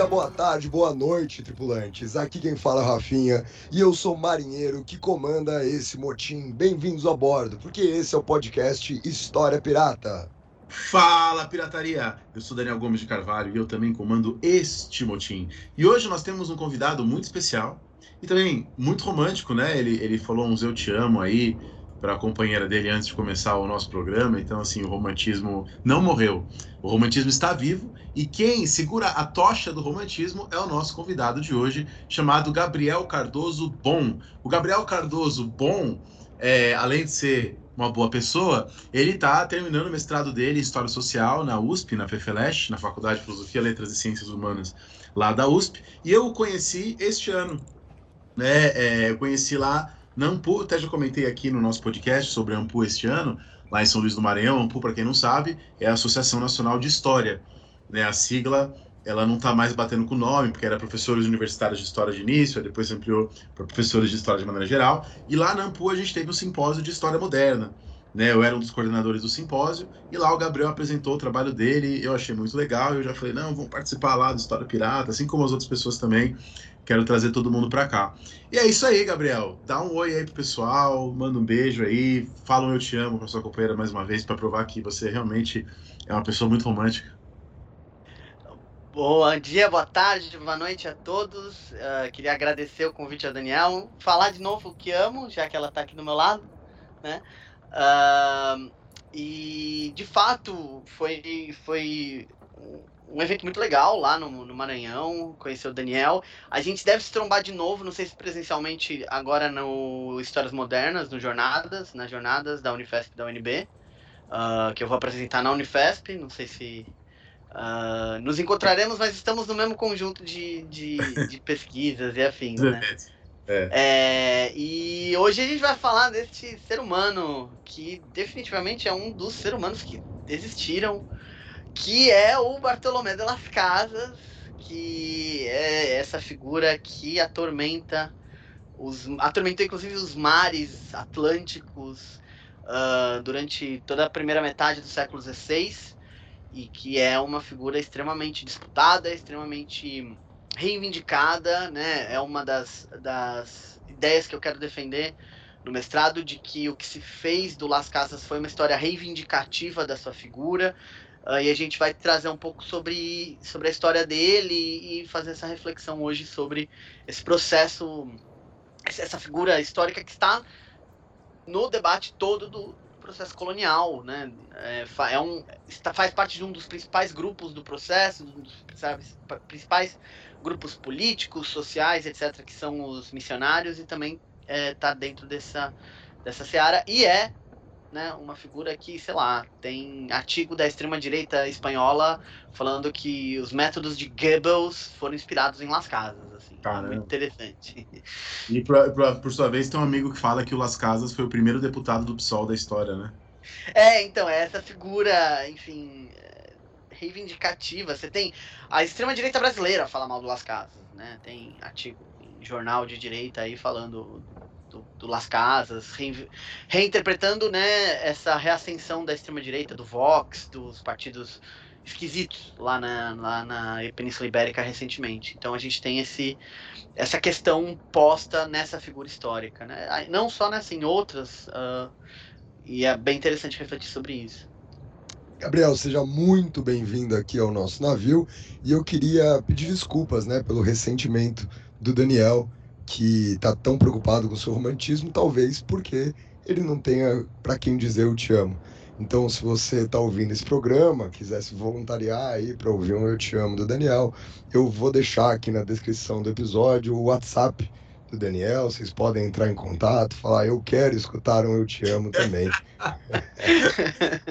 Dia, boa tarde, boa noite, tripulantes. Aqui quem fala é Rafinha e eu sou marinheiro que comanda esse motim. Bem-vindos a bordo, porque esse é o podcast História Pirata. Fala, pirataria! Eu sou Daniel Gomes de Carvalho e eu também comando este motim. E hoje nós temos um convidado muito especial e também muito romântico, né? Ele, ele falou uns eu te amo aí para a companheira dele antes de começar o nosso programa. Então, assim, o romantismo não morreu. O romantismo está vivo e quem segura a tocha do romantismo é o nosso convidado de hoje, chamado Gabriel Cardoso Bom. O Gabriel Cardoso Bom, é, além de ser uma boa pessoa, ele está terminando o mestrado dele em História Social na USP, na FEFELESH, na Faculdade de Filosofia, Letras e Ciências Humanas, lá da USP, e eu o conheci este ano. Né? É, eu conheci lá na Ampu, até já comentei aqui no nosso podcast sobre a Ampu este ano, lá em São Luís do Maranhão. A Ampu, para quem não sabe, é a Associação Nacional de História. Né? A sigla ela não está mais batendo com o nome, porque era professores universitários de história de início, depois ampliou para professores de história de maneira geral. E lá na Ampu a gente teve um simpósio de história moderna. Né, eu era um dos coordenadores do simpósio e lá o Gabriel apresentou o trabalho dele. Eu achei muito legal. Eu já falei: não, vamos participar lá do História Pirata, assim como as outras pessoas também. Quero trazer todo mundo para cá. E é isso aí, Gabriel. Dá um oi aí pro pessoal, manda um beijo aí, fala um eu te amo para sua companheira mais uma vez para provar que você realmente é uma pessoa muito romântica. Bom dia, boa tarde, boa noite a todos. Uh, queria agradecer o convite a Daniel. Falar de novo o que amo, já que ela está aqui do meu lado, né? Uh, e de fato foi, foi um evento muito legal lá no, no, Maranhão, conhecer o Daniel. A gente deve se trombar de novo, não sei se presencialmente, agora no Histórias Modernas, no Jornadas, nas Jornadas da Unifesp da UNB, uh, que eu vou apresentar na Unifesp, não sei se uh, nos encontraremos, mas estamos no mesmo conjunto de, de, de pesquisas e afins, né? É. É, e hoje a gente vai falar deste ser humano que definitivamente é um dos seres humanos que existiram que é o Bartolomé de las Casas, que é essa figura que atormenta os atormentou inclusive os mares atlânticos uh, durante toda a primeira metade do século XVI e que é uma figura extremamente disputada, extremamente reivindicada, né? É uma das, das ideias que eu quero defender no mestrado de que o que se fez do Las Casas foi uma história reivindicativa da sua figura, Uh, e a gente vai trazer um pouco sobre, sobre a história dele e, fazer essa reflexão hoje sobre esse processo, essa figura histórica que está no debate todo do processo colonial, né? É, é um, está, faz parte de um dos principais grupos do processo, um dos principais grupos políticos, sociais, etc., que são os missionários, e também está é, tá dentro dessa, dessa seara, e é né, uma figura que, sei lá, tem artigo da extrema-direita espanhola falando que os métodos de Goebbels foram inspirados em Las Casas. Assim, Caramba. muito interessante. E, pra, pra, por sua vez, tem um amigo que fala que o Las Casas foi o primeiro deputado do PSOL da história, né? É, então, é essa figura, enfim, reivindicativa. Você tem a extrema-direita brasileira fala mal do Las Casas, né? Tem artigo em jornal de direita aí falando do, do Las Casas, reinterpretando né, essa reascensão da extrema-direita, do Vox, dos partidos esquisitos lá na, lá na Península Ibérica recentemente. Então a gente tem esse, essa questão posta nessa figura histórica, né? não só nessa, em outras, uh, e é bem interessante refletir sobre isso. Gabriel, seja muito bem-vindo aqui ao nosso navio e eu queria pedir desculpas né, pelo ressentimento do Daniel que está tão preocupado com o seu romantismo, talvez porque ele não tenha para quem dizer eu te amo. Então, se você está ouvindo esse programa, quiser se voluntariar aí para ouvir um Eu Te Amo do Daniel, eu vou deixar aqui na descrição do episódio o WhatsApp do Daniel, vocês podem entrar em contato, falar eu quero escutar um Eu Te Amo também.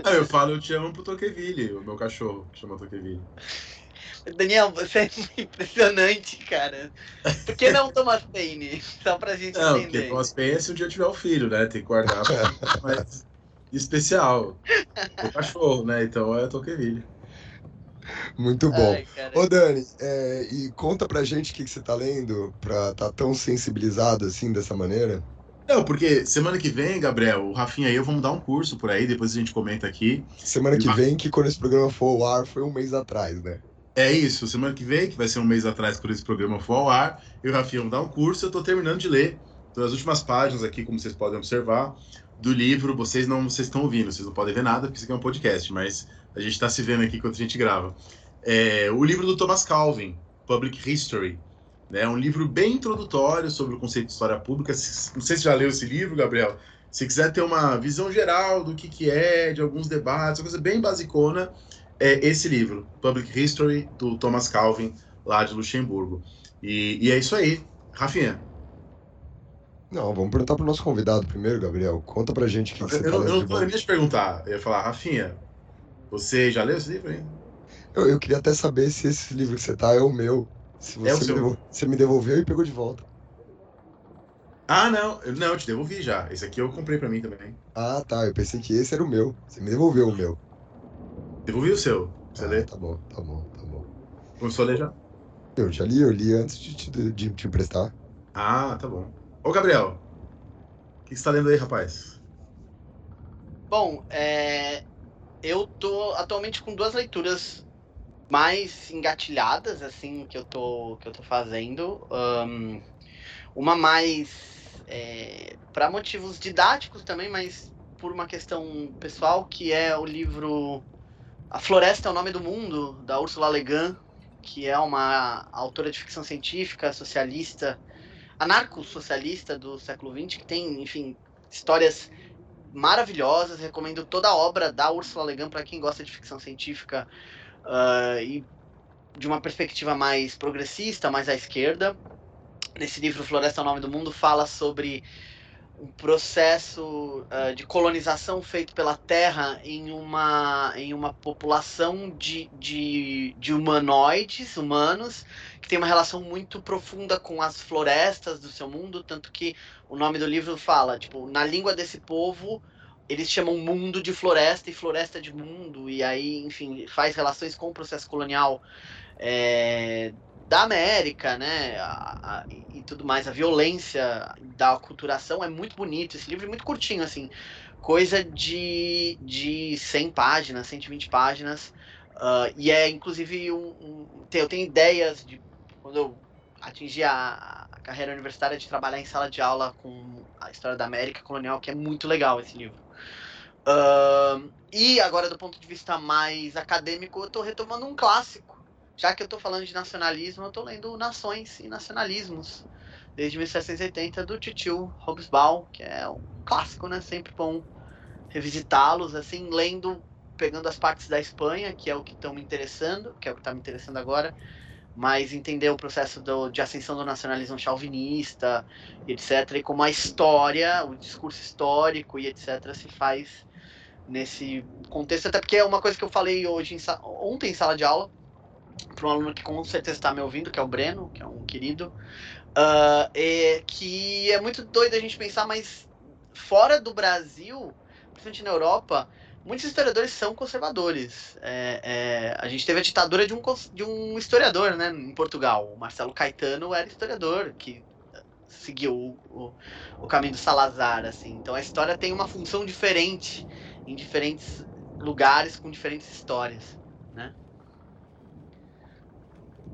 ah, eu falo Eu Te Amo pro Toqueville, o meu cachorro, que chama Toqueville. Daniel, você é impressionante, cara. Por que não Thomas Paine? Só pra gente não, entender. Porque Thomas Paine é se um dia eu tiver o um filho, né? Tem que guardar mais especial. O cachorro, né? Então é Toqueville. Muito bom. Ai, Ô Dani, é, e conta pra gente o que, que você tá lendo pra estar tá tão sensibilizado assim dessa maneira. Não, porque semana que vem, Gabriel, o Rafinha e eu vamos dar um curso por aí, depois a gente comenta aqui. Semana que vem, que quando esse programa for ao ar, foi um mês atrás, né? É isso, semana que vem, que vai ser um mês atrás quando esse programa for ao ar, eu e o Rafinha vamos dar um curso, eu tô terminando de ler. Então, as últimas páginas aqui, como vocês podem observar, do livro, vocês não vocês estão ouvindo, vocês não podem ver nada, porque isso aqui é um podcast, mas a gente está se vendo aqui enquanto a gente grava. É, o livro do Thomas Calvin, Public History. Né, um livro bem introdutório sobre o conceito de história pública. Não sei se já leu esse livro, Gabriel. Se quiser ter uma visão geral do que, que é, de alguns debates, uma coisa bem basicona, é esse livro, Public History, do Thomas Calvin, lá de Luxemburgo. E, e é isso aí. Rafinha. Não, vamos perguntar para o nosso convidado primeiro, Gabriel. Conta pra gente o que, que você Eu, eu não poderia te perguntar. Eu ia falar, Rafinha, você já leu esse livro aí? Eu, eu queria até saber se esse livro que você tá é o meu. Se você, é o seu. Me, você me devolveu e pegou de volta. Ah, não. Não, eu te devolvi já. Esse aqui eu comprei para mim também. Ah, tá. Eu pensei que esse era o meu. Você me devolveu o meu. Devolvi o seu. Você ah, lê? Tá bom, tá bom, tá bom. Começou a ler já? Eu já li, eu li antes de te, de te emprestar. Ah, tá bom. Ô, Gabriel, o que você tá lendo aí, rapaz? Bom, é... eu tô atualmente com duas leituras mais engatilhadas, assim, que eu tô, que eu tô fazendo. Um, uma mais é, para motivos didáticos também, mas por uma questão pessoal, que é o livro A Floresta é o Nome do Mundo, da Ursula Le Guin, que é uma autora de ficção científica, socialista, anarco-socialista do século XX, que tem, enfim, histórias maravilhosas. Recomendo toda a obra da Ursula Le Guin para quem gosta de ficção científica uh, e de uma perspectiva mais progressista, mais à esquerda. Nesse livro Floresta é o Nome do Mundo fala sobre um processo uh, de colonização feito pela Terra em uma, em uma população de, de, de humanoides, humanos, que tem uma relação muito profunda com as florestas do seu mundo, tanto que o nome do livro fala, tipo, na língua desse povo, eles chamam mundo de floresta e floresta de mundo, e aí, enfim, faz relações com o processo colonial é, da América, né, a, a, e tudo mais, a violência da aculturação é muito bonito, esse livro é muito curtinho, assim, coisa de, de 100 páginas, 120 páginas, uh, e é, inclusive, um, um, eu tenho ideias de, quando eu atingir a, a carreira universitária, de trabalhar em sala de aula com a história da América colonial, que é muito legal esse livro. Uh, e agora, do ponto de vista mais acadêmico, eu estou retomando um clássico. Já que eu estou falando de nacionalismo, eu estou lendo Nações e Nacionalismos, desde 1780, do Titio Hobsbawm, que é um clássico, né? Sempre bom revisitá-los, assim, lendo, pegando as partes da Espanha, que é o que estão me interessando, que é o que está me interessando agora, mas entender o processo do, de ascensão do nacionalismo chauvinista, etc., e como a história, o discurso histórico e etc., se faz nesse contexto, até porque é uma coisa que eu falei hoje em, ontem em sala de aula para um aluno que com certeza está me ouvindo, que é o Breno, que é um querido, uh, é, que é muito doido a gente pensar, mas fora do Brasil, principalmente na Europa, muitos historiadores são conservadores. É, é, a gente teve a ditadura de um, de um historiador, né, em Portugal. O Marcelo Caetano era historiador, que seguiu o, o, o caminho do Salazar, assim. Então a história tem uma função diferente em diferentes lugares com diferentes histórias, né?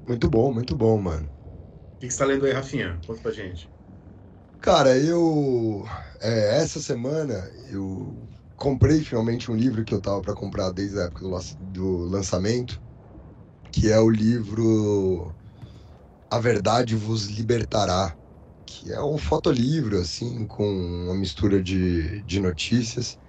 Muito bom, muito bom, mano. O que você tá lendo aí, Rafinha? Conta pra gente. Cara, eu. É, essa semana eu comprei finalmente um livro que eu tava para comprar desde a época do, do lançamento, que é o livro A Verdade Vos Libertará, que é um fotolivro, assim, com uma mistura de, de notícias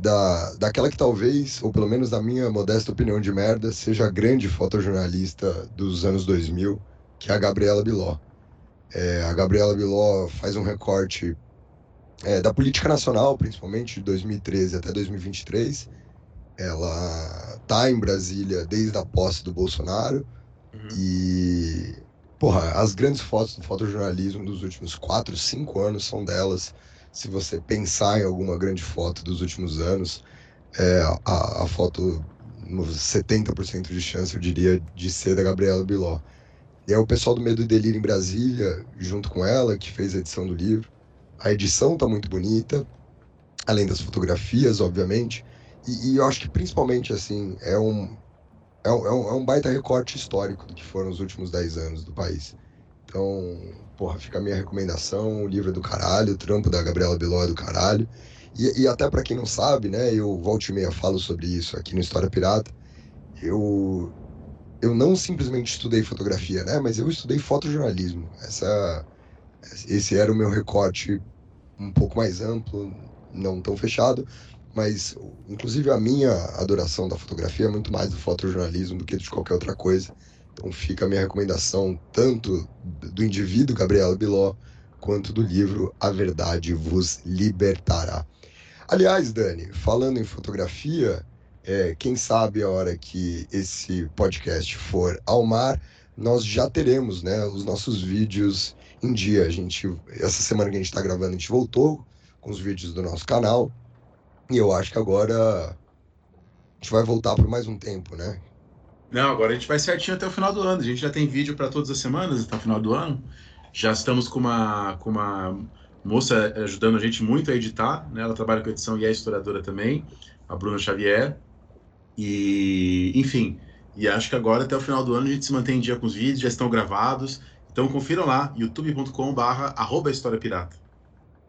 da, daquela que talvez, ou pelo menos na minha modesta opinião de merda, seja a grande fotojornalista dos anos 2000, que é a Gabriela Biló. É, a Gabriela Biló faz um recorte é, da política nacional, principalmente de 2013 até 2023. Ela tá em Brasília desde a posse do Bolsonaro Uhum. e, porra, as grandes fotos do fotojornalismo dos últimos 4, 5 anos são delas. Se você pensar em alguma grande foto dos últimos anos, é, a, a foto, nos 70% de chance, eu diria, de ser da Gabriela Biló. E é o pessoal do Medo e Delírio em Brasília, junto com ela, que fez a edição do livro. A edição tá muito bonita, além das fotografias, obviamente. E, e eu acho que principalmente, assim, é um, é um, é um, é um baita recorte histórico do que foram os últimos 10 anos do país. Então, porra, fica a minha recomendação, o livro é do caralho, o trampo da Gabriela Biló é do caralho. E, e até para quem não sabe, né, eu volto e meia falo sobre isso aqui no História Pirata, eu, eu não simplesmente estudei fotografia, né, mas eu estudei fotojornalismo. Essa, esse era o meu recorte um pouco mais amplo, não tão fechado, mas inclusive a minha adoração da fotografia é muito mais do fotojornalismo do que de qualquer outra coisa. Então fica a minha recomendação tanto do indivíduo Gabriela Biló quanto do livro A Verdade Vos Libertará. Aliás, Dani, falando em fotografia, é, quem sabe a hora que esse podcast for ao mar, nós já teremos né, os nossos vídeos em dia. A gente, essa semana que a gente está gravando, a gente voltou com os vídeos do nosso canal. E eu acho que agora a gente vai voltar por mais um tempo, né? Não, agora a gente vai certinho até o final do ano. A gente já tem vídeo para todas as semanas até o final do ano. Já estamos com uma, com uma moça ajudando a gente muito a editar, né? Ela trabalha com edição e é historiadora também, a Bruna Xavier. E, enfim, e acho que agora até o final do ano a gente se mantém em dia com os vídeos, já estão gravados. Então confiram lá, youtube.com/barra História Pirata.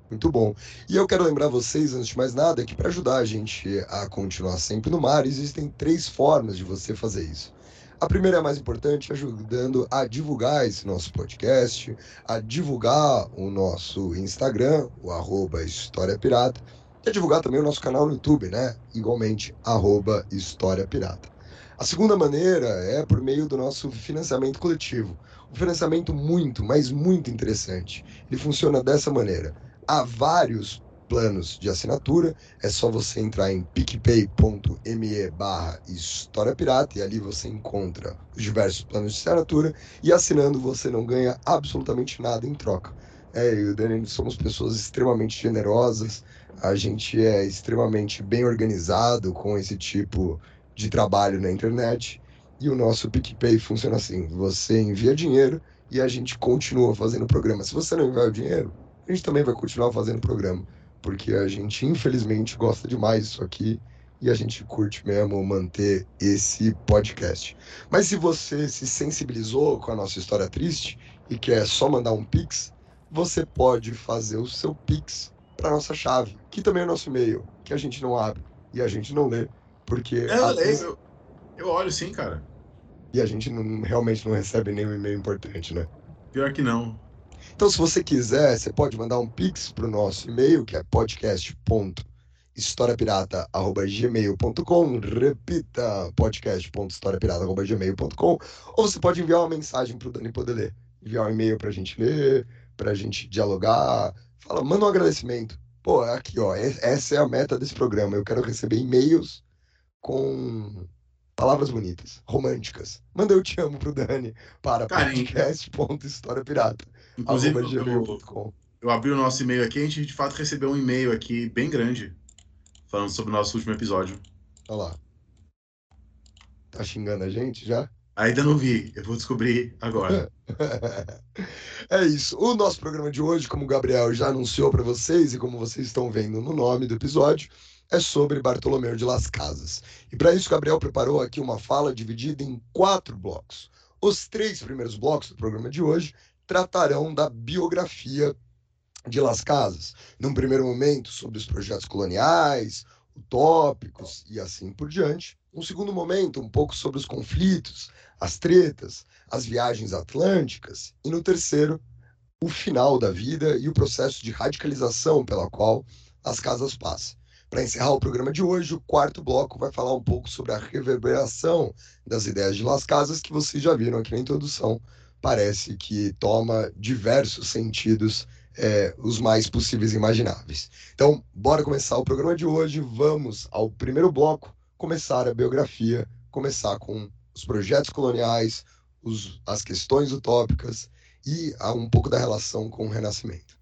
Muito bom. E eu quero lembrar vocês, antes de mais nada, que para ajudar a gente a continuar sempre no mar, existem três formas de você fazer isso. A primeira é a mais importante, ajudando a divulgar esse nosso podcast, a divulgar o nosso Instagram, o arroba História Pirata, e a divulgar também o nosso canal no YouTube, né? Igualmente, arroba História Pirata. A segunda maneira é por meio do nosso financiamento coletivo. Um financiamento muito, mas muito interessante. Ele funciona dessa maneira. Há vários planos de assinatura, é só você entrar em picpay.me barra História Pirata e ali você encontra os diversos planos de assinatura. E assinando você não ganha absolutamente nada em troca. É, eu e o Dani somos pessoas extremamente generosas, a gente é extremamente bem organizado com esse tipo de trabalho na internet. E o nosso PicPay funciona assim, você envia dinheiro e a gente continua fazendo o programa. Se você não enviar o dinheiro, a gente também vai continuar fazendo o programa porque a gente infelizmente gosta demais disso aqui e a gente curte mesmo manter esse podcast. Mas se você se sensibilizou com a nossa história triste e quer só mandar um pix, você pode fazer o seu pix para nossa chave, que também é o nosso e-mail, que a gente não abre e a gente não lê, porque Eu, vezes- eu, eu olho sim, cara. e a gente não- realmente não recebe nenhum e-mail importante, né? Pior que não. Então, se você quiser, você pode mandar um pix para o nosso e-mail, que é podcast.historiapirata.gmail.com. Repita, podcast.historiapirata.gmail.com. Ou você pode enviar uma mensagem para o Dani poder ler. Enviar um e-mail para a gente ler, para a gente dialogar. Fala, manda um agradecimento. Pô, aqui, ó, es- essa é a meta desse programa. Eu quero receber e-mails com palavras bonitas, românticas. Manda eu te amo pro Dani para Carinho. Inclusive, eu, eu abri o nosso e-mail aqui, a gente de fato recebeu um e-mail aqui bem grande, falando sobre o nosso último episódio. Olha lá. Tá xingando a gente já? Ainda não vi, eu vou descobrir agora. é isso. O nosso programa de hoje, como o Gabriel já anunciou para vocês e como vocês estão vendo no nome do episódio, é sobre Bartolomeu de Las Casas. E para isso, o Gabriel preparou aqui uma fala dividida em quatro blocos. Os três primeiros blocos do programa de hoje tratarão da biografia de Las Casas. Num primeiro momento, sobre os projetos coloniais, utópicos e assim por diante. Um segundo momento, um pouco sobre os conflitos, as tretas, as viagens atlânticas. E no terceiro, o final da vida e o processo de radicalização pela qual as casas passam. Para encerrar o programa de hoje, o quarto bloco vai falar um pouco sobre a reverberação das ideias de Las Casas que vocês já viram aqui na introdução parece que toma diversos sentidos, é, os mais possíveis e imagináveis. Então, bora começar o programa de hoje. Vamos ao primeiro bloco, começar a biografia, começar com os projetos coloniais, os, as questões utópicas e a, um pouco da relação com o Renascimento.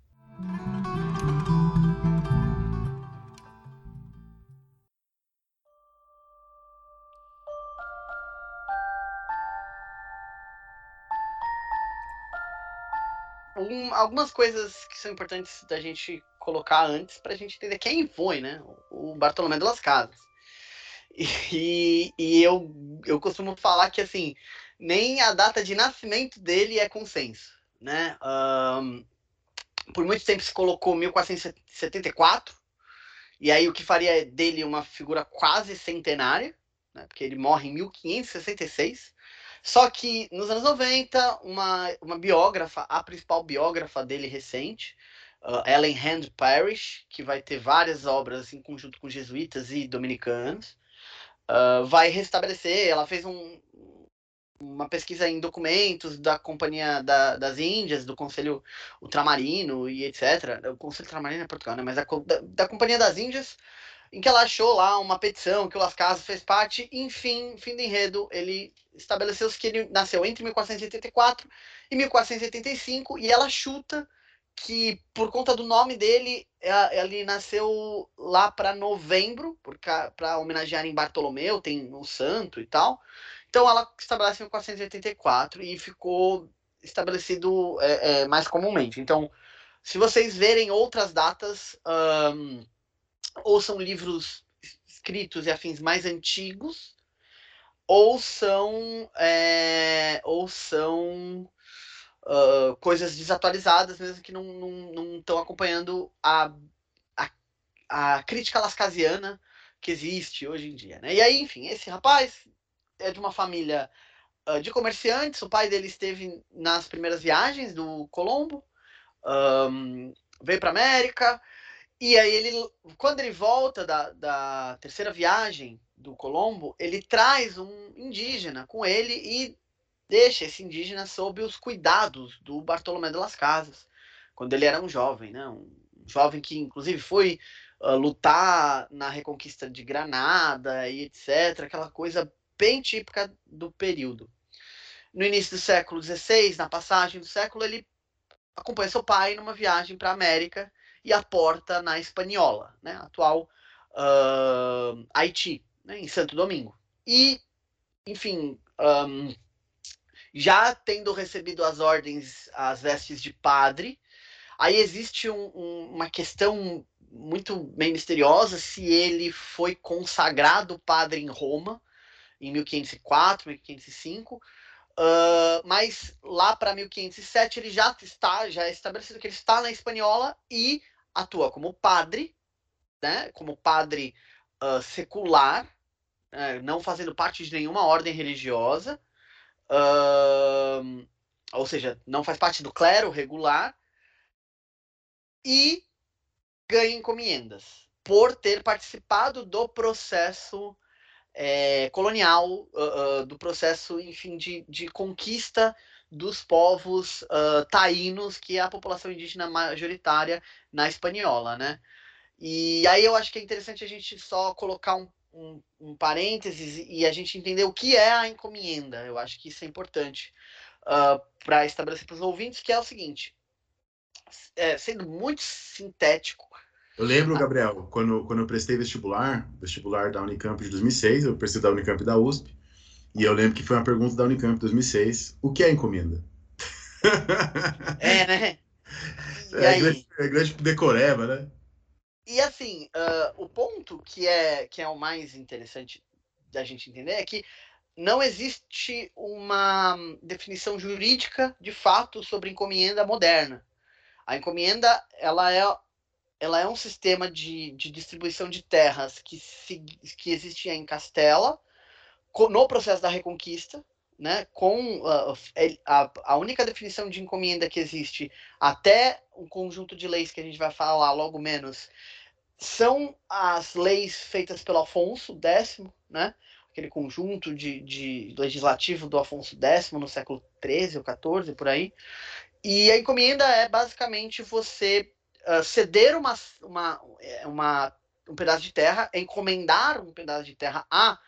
Algumas coisas que são importantes da gente colocar antes para a gente entender quem foi, né? O Bartolomé de las Casas. E, e eu, eu costumo falar que assim nem a data de nascimento dele é consenso, né? Um, por muito tempo se colocou 1474, e aí o que faria dele uma figura quase centenária, né? porque ele morre em 1566. Só que nos anos 90, uma, uma biógrafa, a principal biógrafa dele recente, uh, Ellen Hand Parrish, que vai ter várias obras em conjunto com jesuítas e dominicanos, uh, vai restabelecer. Ela fez um, uma pesquisa em documentos da Companhia da, das Índias, do Conselho Ultramarino e etc. O Conselho Ultramarino é Portugal, né? Mas da, da, da, Companhia das Índias, em que ela achou lá uma petição que o Las Casas fez parte. Enfim, fim do enredo, ele estabeleceu que ele nasceu entre 1484 e 1485 e ela chuta que por conta do nome dele, é, ele nasceu lá para novembro, para homenagear em Bartolomeu, tem o santo e tal. Então ela estabelece em 1484 e ficou estabelecido é, é, mais comumente. Então, se vocês verem outras datas, um, ou são livros escritos e afins mais antigos, ou são é, ou são uh, coisas desatualizadas, mesmo que não estão acompanhando a, a, a crítica lascasiana que existe hoje em dia. Né? E aí, enfim, esse rapaz é de uma família uh, de comerciantes. O pai dele esteve nas primeiras viagens do Colombo, um, veio para América. E aí ele, quando ele volta da, da terceira viagem do Colombo, ele traz um indígena com ele e deixa esse indígena sob os cuidados do Bartolomé de las Casas, quando ele era um jovem, né? Um jovem que inclusive foi uh, lutar na reconquista de Granada e etc, aquela coisa bem típica do período. No início do século XVI, na passagem do século, ele acompanha seu pai numa viagem para a América e aporta na Espanhola, né, atual uh, Haiti, né, em Santo Domingo. E, enfim, um, já tendo recebido as ordens, as vestes de padre, aí existe um, um, uma questão muito bem misteriosa se ele foi consagrado padre em Roma em 1504, 1505, uh, mas lá para 1507 ele já está, já é estabelecido que ele está na espanhola e atua como padre, né, como padre uh, secular, uh, não fazendo parte de nenhuma ordem religiosa, ou seja, não faz parte do clero regular, e ganha encomendas por ter participado do processo é, colonial uh, uh, do processo, enfim, de, de conquista dos povos uh, taínos, que é a população indígena majoritária na espanhola, né? E aí eu acho que é interessante a gente só colocar um, um, um parênteses e a gente entender o que é a encomenda. Eu acho que isso é importante uh, para estabelecer para os ouvintes, que é o seguinte, é, sendo muito sintético, eu lembro, Gabriel, quando, quando eu prestei vestibular, vestibular da Unicamp de 2006, eu prestei da Unicamp da USP, e eu lembro que foi uma pergunta da Unicamp de 2006, o que é encomenda? É, né? E é, aí... grande, é grande decoreba, né? E assim, uh, o ponto que é, que é o mais interessante da gente entender é que não existe uma definição jurídica de fato sobre encomenda moderna. A encomenda ela é ela é um sistema de, de distribuição de terras que, se, que existia em Castela no processo da Reconquista, né, com uh, a, a única definição de encomenda que existe até um conjunto de leis que a gente vai falar logo menos são as leis feitas pelo Afonso X, né, aquele conjunto de, de legislativo do Afonso X no século 13 ou 14 por aí. E a encomenda é basicamente você uh, ceder uma, uma, é, uma, um pedaço de terra, encomendar um pedaço de terra a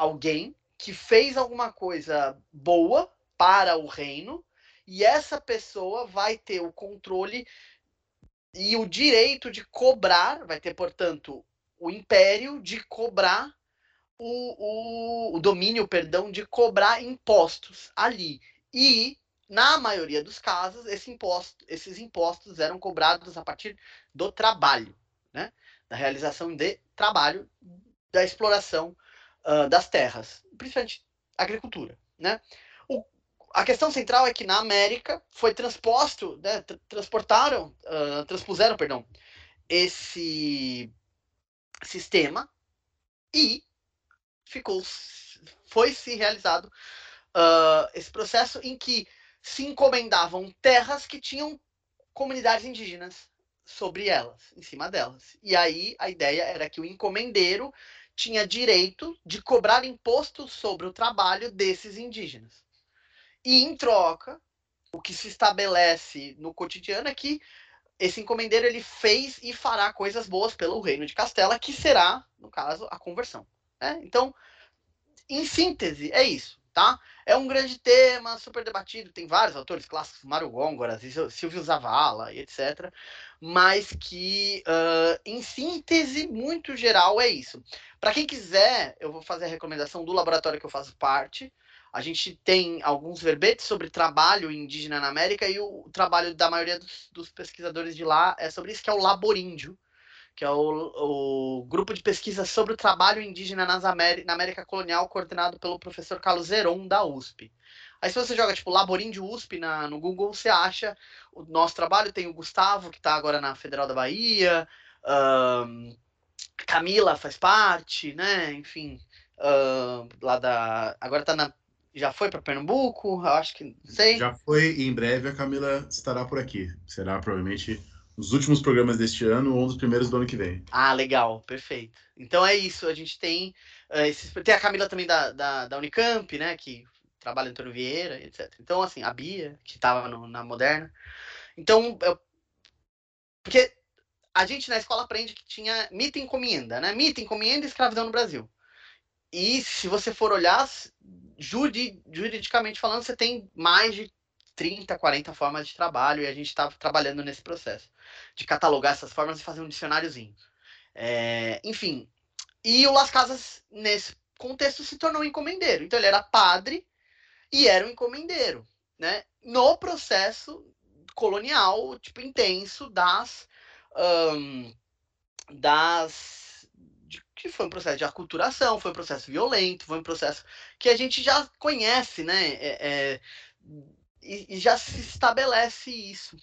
alguém que fez alguma coisa boa para o reino, e essa pessoa vai ter o controle e o direito de cobrar, vai ter, portanto, o império de cobrar o, o, o domínio, perdão, de cobrar impostos ali. E na maioria dos casos, esse imposto, esses impostos eram cobrados a partir do trabalho, né? da realização de trabalho, da exploração uh, das terras, principalmente agricultura. Né? O, a questão central é que na América foi transposto, né, transportaram, uh, transpuseram, perdão, esse sistema e ficou, foi se realizado uh, esse processo em que se encomendavam terras que tinham comunidades indígenas sobre elas, em cima delas. E aí a ideia era que o encomendeiro tinha direito de cobrar imposto sobre o trabalho desses indígenas. E em troca, o que se estabelece no cotidiano é que esse encomendeiro ele fez e fará coisas boas pelo reino de Castela, que será, no caso, a conversão. Né? Então, em síntese, é isso tá? É um grande tema, super debatido, tem vários autores clássicos, Mário Góngora, Silvio Zavala e etc. Mas que, uh, em síntese, muito geral, é isso. Para quem quiser, eu vou fazer a recomendação do laboratório que eu faço parte. A gente tem alguns verbetes sobre trabalho indígena na América e o trabalho da maioria dos, dos pesquisadores de lá é sobre isso, que é o laboríndio que é o, o grupo de pesquisa sobre o trabalho indígena nas na América Colonial, coordenado pelo professor Carlos Zeron, da USP. Aí se você joga, tipo, Laboríndio USP na, no Google, você acha o nosso trabalho. Tem o Gustavo, que está agora na Federal da Bahia, um, Camila faz parte, né? Enfim, um, lá da... Agora está na já foi para Pernambuco, eu acho que não sei. Já foi e em breve a Camila estará por aqui. Será provavelmente os últimos programas deste ano ou um dos primeiros do ano que vem. Ah, legal, perfeito. Então é isso, a gente tem. Uh, esses, tem a Camila também da, da, da, Unicamp, né? Que trabalha em Antônio Vieira, etc. Então, assim, a Bia, que estava na Moderna. Então, eu, porque a gente na escola aprende que tinha mito e encomenda, né? Mito, encomenda e escravidão no Brasil. E se você for olhar, juridicamente falando, você tem mais de 30, 40 formas de trabalho e a gente estava trabalhando nesse processo de catalogar essas formas e fazer um dicionáriozinho. É, enfim, e o Las Casas, nesse contexto, se tornou encomendeiro. Então ele era padre e era um encomendeiro, né? No processo colonial, tipo, intenso das... Um, das que foi um processo de aculturação, foi um processo violento, foi um processo que a gente já conhece, né? É, é, e, e já se estabelece isso.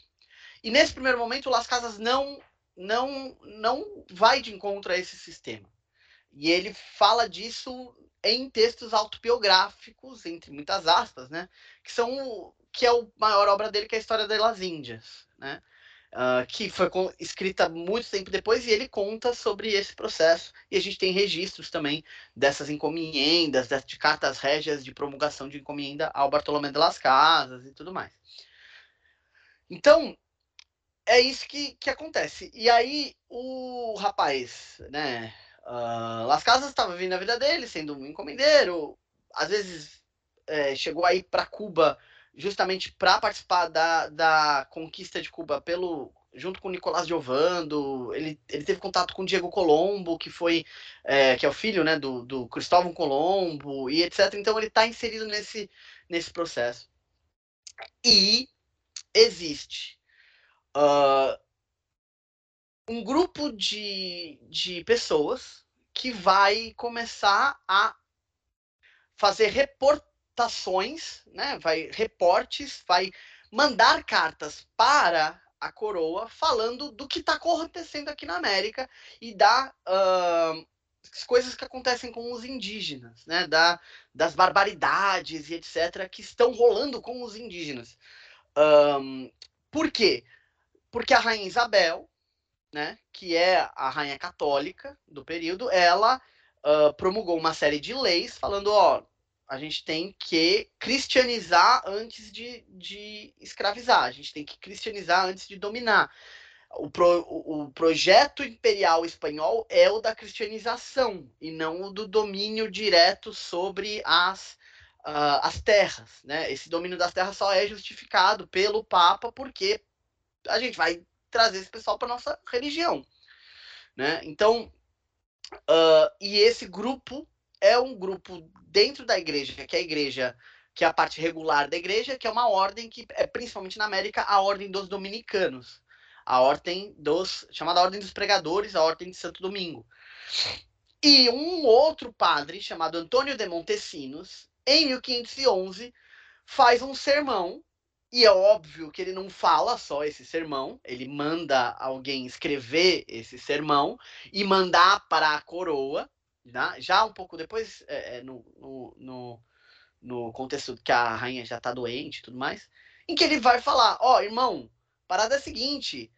E nesse primeiro momento, o Las Casas não, não, não vai de encontro a esse sistema. E ele fala disso em textos autobiográficos, entre muitas aspas, né? Que são que é a maior obra dele, que é a História das Índias, né? Uh, que foi escrita muito tempo depois e ele conta sobre esse processo e a gente tem registros também dessas encomendas, de cartas régias de promulgação de encomenda ao Bartolomé de las Casas e tudo mais. Então, é isso que, que acontece. E aí, o rapaz, né, uh, Las Casas estava vivendo a vida dele, sendo um encomendeiro, às vezes é, chegou aí para Cuba justamente para participar da, da conquista de Cuba pelo junto com Nicolás Giovando, ele, ele teve contato com Diego Colombo, que foi é, que é o filho né, do, do Cristóvão Colombo, e etc. Então ele está inserido nesse, nesse processo. E existe uh, um grupo de, de pessoas que vai começar a fazer report, né, vai reportes, vai mandar cartas para a coroa falando do que está acontecendo aqui na América e da uh, coisas que acontecem com os indígenas, né, da, das barbaridades e etc que estão rolando com os indígenas. Um, por quê? Porque a rainha Isabel, né, que é a rainha católica do período, ela uh, promulgou uma série de leis falando, ó, a gente tem que cristianizar antes de, de escravizar, a gente tem que cristianizar antes de dominar. O, pro, o, projeto imperial espanhol é o da cristianização e não o do domínio direto sobre as, uh, as terras. Né? Esse domínio das terras só é justificado pelo Papa porque a gente vai trazer esse pessoal para nossa religião. Né? Então, uh, e esse grupo é um grupo dentro da igreja, que é a igreja, que é a parte regular da igreja, que é uma ordem que é principalmente na América a ordem dos dominicanos, a ordem dos chamada ordem dos pregadores, a ordem de Santo Domingo. E um outro padre chamado Antônio de Montesinos, em 1511, faz um sermão e é óbvio que ele não fala só esse sermão, ele manda alguém escrever esse sermão e mandar para a coroa, né? já um pouco depois, é, é, no, no, no, no, contexto que a rainha já está doente e tudo mais, em que ele vai falar: Ó, oh, irmão, parada é a seguinte,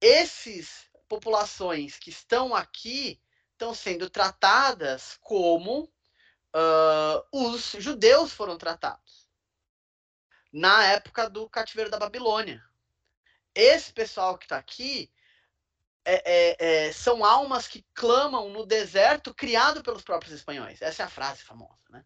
esses populações que estão aqui estão sendo tratadas como uh, os judeus foram tratados na época do cativeiro da Babilônia. Esse pessoal que está aqui é, é, são almas que clamam no deserto criado pelos próprios espanhóis. Essa é a frase famosa, né?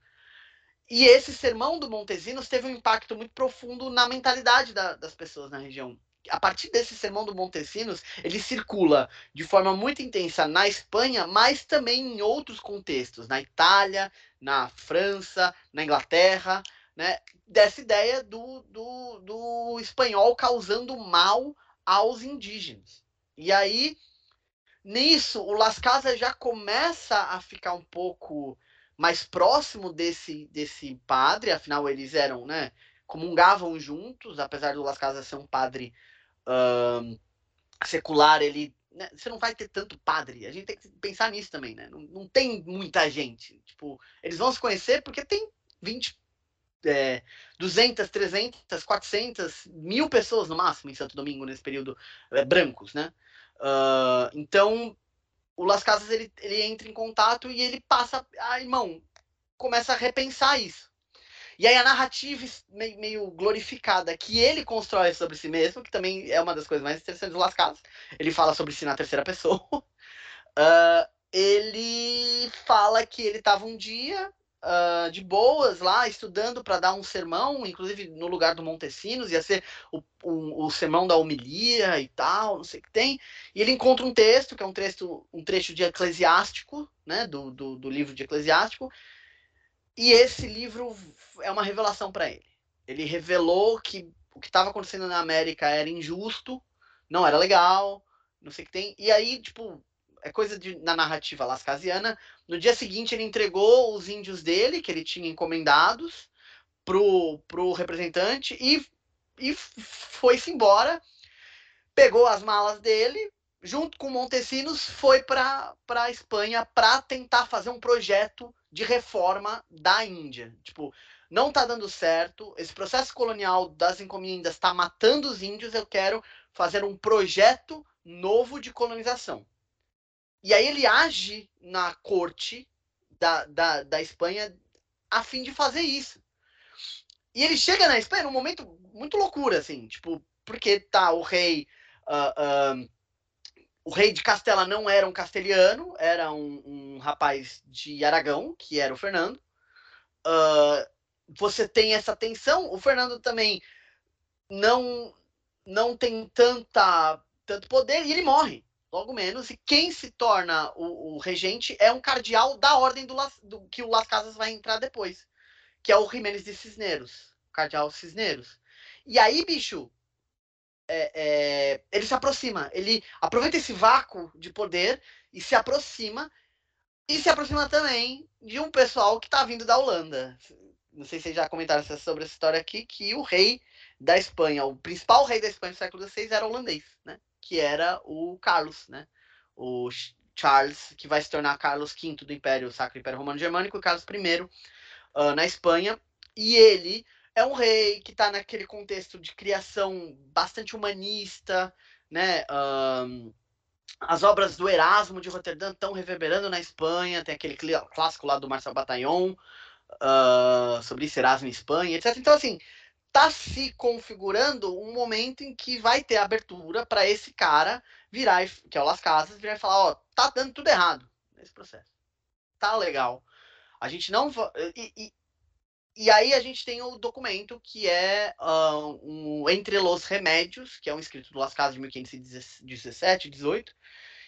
E esse sermão do Montesinos teve um impacto muito profundo na mentalidade da, das pessoas na região. A partir desse sermão do Montesinos, ele circula de forma muito intensa na Espanha, mas também em outros contextos, na Itália, na França, na Inglaterra, né? Dessa ideia do, do, do espanhol causando mal aos indígenas. E aí, nisso, o Las Casas já começa a ficar um pouco mais próximo desse, desse padre, afinal eles eram, né, comungavam juntos, apesar do Las Casas ser um padre um, secular, ele né, você não vai ter tanto padre. A gente tem que pensar nisso também, né? Não, não tem muita gente. Tipo, eles vão se conhecer porque tem 20, é, 200, 300, 400, mil pessoas no máximo em Santo Domingo nesse período, é, brancos, né? Uh, então, o Las Casas ele, ele entra em contato e ele passa, ah, irmão, começa a repensar isso. E aí a narrativa meio, meio, glorificada que ele constrói sobre si mesmo, que também é uma das coisas mais interessantes do Las Casas, ele fala sobre si na terceira pessoa. Uh, ele fala que ele estava um dia uh, de boas lá, estudando para dar um sermão, inclusive no lugar do Montesinos, ia ser o, o, o, sermão da homilia e tal, não sei o que tem. E ele encontra um texto, que é um trecho, um trecho de Eclesiástico, né, do, do, do livro de Eclesiástico, e esse livro é uma revelação para ele. Ele revelou que o que estava acontecendo na América era injusto, não era legal, não sei o que tem. E aí, tipo, é coisa de, na narrativa lascasiana. No dia seguinte, ele entregou os índios dele, que ele tinha encomendados, pro, pro representante e, e foi-se embora. Pegou as malas dele, junto com Montesinos, foi para a Espanha para tentar fazer um projeto de reforma da Índia. Tipo, não tá dando certo, esse processo colonial das encomendas está matando os índios, eu quero fazer um projeto novo de colonização. E aí ele age na corte da, da, da Espanha a fim de fazer isso. E ele chega na Espanha num momento muito loucura, assim, tipo, porque tá o rei. Uh, uh, o rei de Castela não era um castelhano, era um, um rapaz de Aragão, que era o Fernando. Uh, você tem essa tensão. O Fernando também não não tem tanta tanto poder e ele morre logo menos, e quem se torna o, o regente é um cardeal da ordem do, do, que o Las Casas vai entrar depois, que é o Jiménez de Cisneros, o cardeal Cisneros. E aí, bicho, é, é, ele se aproxima, ele aproveita esse vácuo de poder e se aproxima, e se aproxima também de um pessoal que está vindo da Holanda. Não sei se vocês já comentaram sobre essa história aqui, que o rei da Espanha, o principal rei da Espanha do século XVI era holandês, né? Que era o Carlos, né? O Charles, que vai se tornar Carlos V do Império Sacro Império Romano Germânico, e Carlos I uh, na Espanha. E ele é um rei que está naquele contexto de criação bastante humanista, né? Um, as obras do Erasmo de Roterdã estão reverberando na Espanha, tem aquele clássico lá do Marcel Bataillon. uh, sobre isso, Erasmo em Espanha, etc. Então, assim, tá se configurando um momento em que vai ter abertura para esse cara virar, que é o Las Casas, virar e falar, ó, tá dando tudo errado nesse processo. Tá legal. A gente não. E, e, e aí a gente tem o documento que é uh, um Entre los Remédios, que é um escrito do Las Casas de 1517, 18,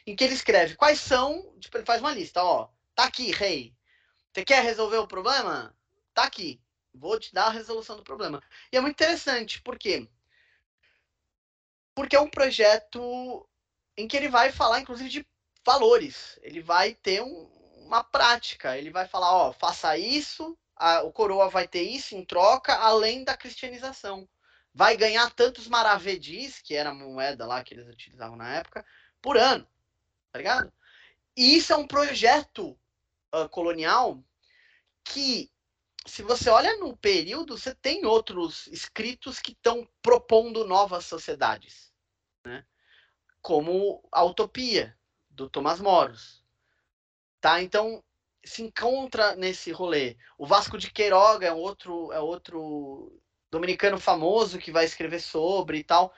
em que ele escreve quais são, tipo, ele faz uma lista, ó, tá aqui, rei. Você quer resolver o problema? Tá aqui. Vou te dar a resolução do problema. E é muito interessante, por quê? Porque é um projeto em que ele vai falar, inclusive, de valores. Ele vai ter um, uma prática. Ele vai falar, ó, faça isso, a, o coroa vai ter isso em troca, além da cristianização. Vai ganhar tantos maravedis, que era a moeda lá que eles utilizavam na época, por ano. Tá ligado? E isso é um projeto uh, colonial que, se você olha no período, você tem outros escritos que estão propondo novas sociedades. Né? Como a Utopia, do Tomás Moros. Tá? Então, se encontra nesse rolê. O Vasco de Queiroga é outro, é outro dominicano famoso que vai escrever sobre e tal.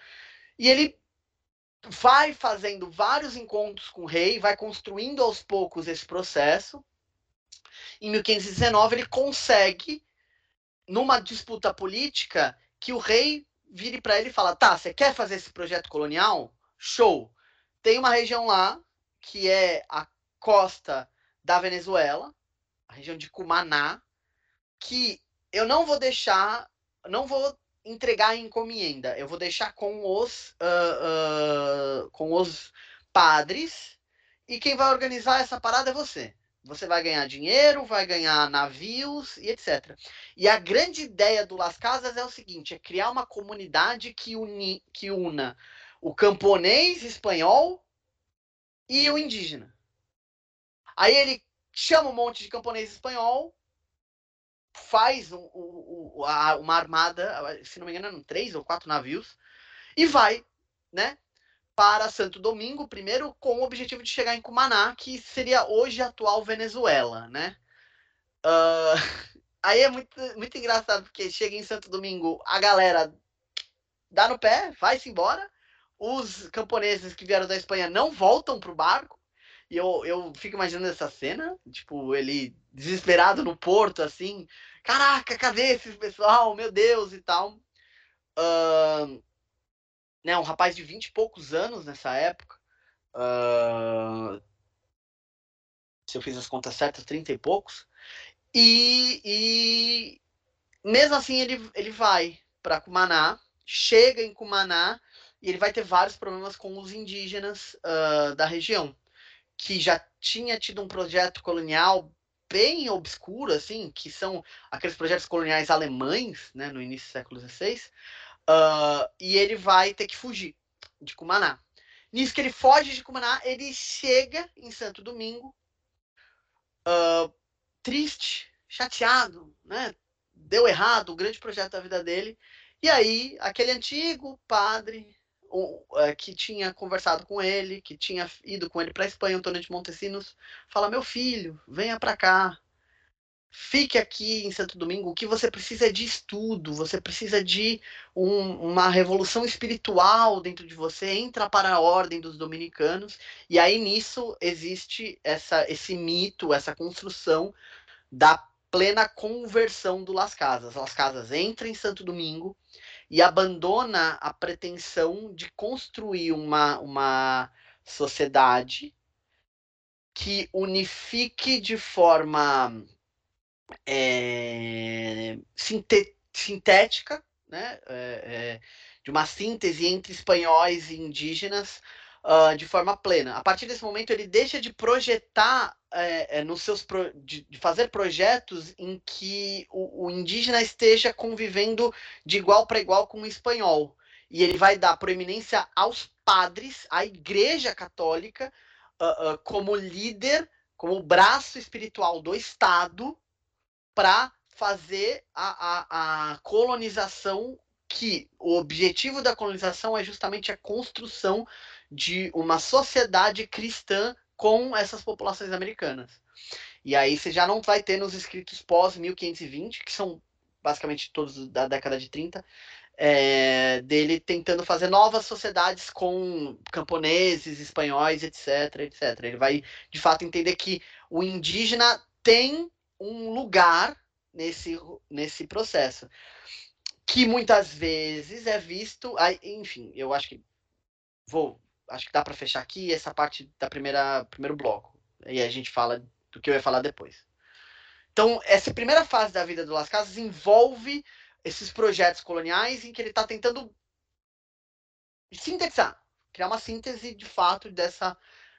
E ele vai fazendo vários encontros com o rei, vai construindo aos poucos esse processo. Em 1519 ele consegue, numa disputa política, que o rei vire para ele e fala: "Tá, você quer fazer esse projeto colonial? Show. Tem uma região lá que é a costa da Venezuela, a região de Cumaná, que eu não vou deixar, não vou entregar em encomenda, eu vou deixar com os, uh, uh, com os padres, e quem vai organizar essa parada é você. Você vai ganhar dinheiro, vai ganhar navios e etc. E a grande ideia do Las Casas é o seguinte: é criar uma comunidade que, uni, que una o camponês espanhol e o indígena. Aí ele chama um monte de camponês espanhol, faz um, um, uma armada, se não me engano, três ou quatro navios, e vai, né, para Santo Domingo, primeiro com o objetivo de chegar em Cumaná, que seria hoje a atual Venezuela, né? Uh, aí é muito, muito engraçado, porque chega em Santo Domingo, a galera dá no pé, vai-se embora, os camponeses que vieram da Espanha não voltam para o barco, e eu, eu fico imaginando essa cena, tipo, ele desesperado no porto, assim, caraca, cadê esse pessoal? Meu Deus, e tal. Uh, né, um rapaz de vinte e poucos anos nessa época. Uh, se eu fiz as contas certas, trinta e poucos. E, e mesmo assim ele, ele vai para Cumaná, chega em Cumaná e ele vai ter vários problemas com os indígenas uh, da região que já tinha tido um projeto colonial bem obscuro, assim, que são aqueles projetos coloniais alemães, né, no início do século XVI, uh, e ele vai ter que fugir de Cumaná. Nisso que ele foge de Cumaná, ele chega em Santo Domingo, uh, triste, chateado, né? Deu errado o grande projeto da vida dele. E aí, aquele antigo padre é, que tinha conversado com ele, que tinha ido com ele para a Espanha, Antônio de Montesinos, fala: Meu filho, venha para cá, fique aqui em Santo Domingo. O que você precisa é de estudo, você precisa de um, uma revolução espiritual dentro de você. Entra para a ordem dos dominicanos, e aí nisso existe essa, esse mito, essa construção da plena conversão do Las Casas. Las Casas entra em Santo Domingo e abandona a pretensão de construir uma, uma sociedade que unifique de forma é, sintética, né? É, de uma síntese entre espanhóis e indígenas uh, de forma plena. A partir desse momento, ele deixa de projetar, é, nos seus pro, de, de, fazer projetos em que o, o indígena esteja convivendo de igual para igual com o espanhol. E ele vai dar proeminência aos padres, à Igreja Católica, uh, uh, como líder, como braço espiritual do Estado, para fazer a, a, a colonização que o objetivo da colonização é justamente a construção de uma sociedade cristã com essas populações americanas. E aí você já não vai ter nos escritos pós 1520, que são basicamente todos da década de 30, é, dele tentando fazer novas sociedades com camponeses, espanhóis, etc, etc. Ele vai, de fato, entender que o indígena tem um lugar nesse, nesse processo, que muitas vezes é visto, enfim, eu acho que vou, acho que dá para fechar aqui essa parte da primeira primeiro bloco. E a gente fala do que eu ia falar depois. Então, essa primeira fase da vida do Las Casas envolve esses projetos coloniais em que ele está tentando sintetizar, criar uma síntese de fato dessa,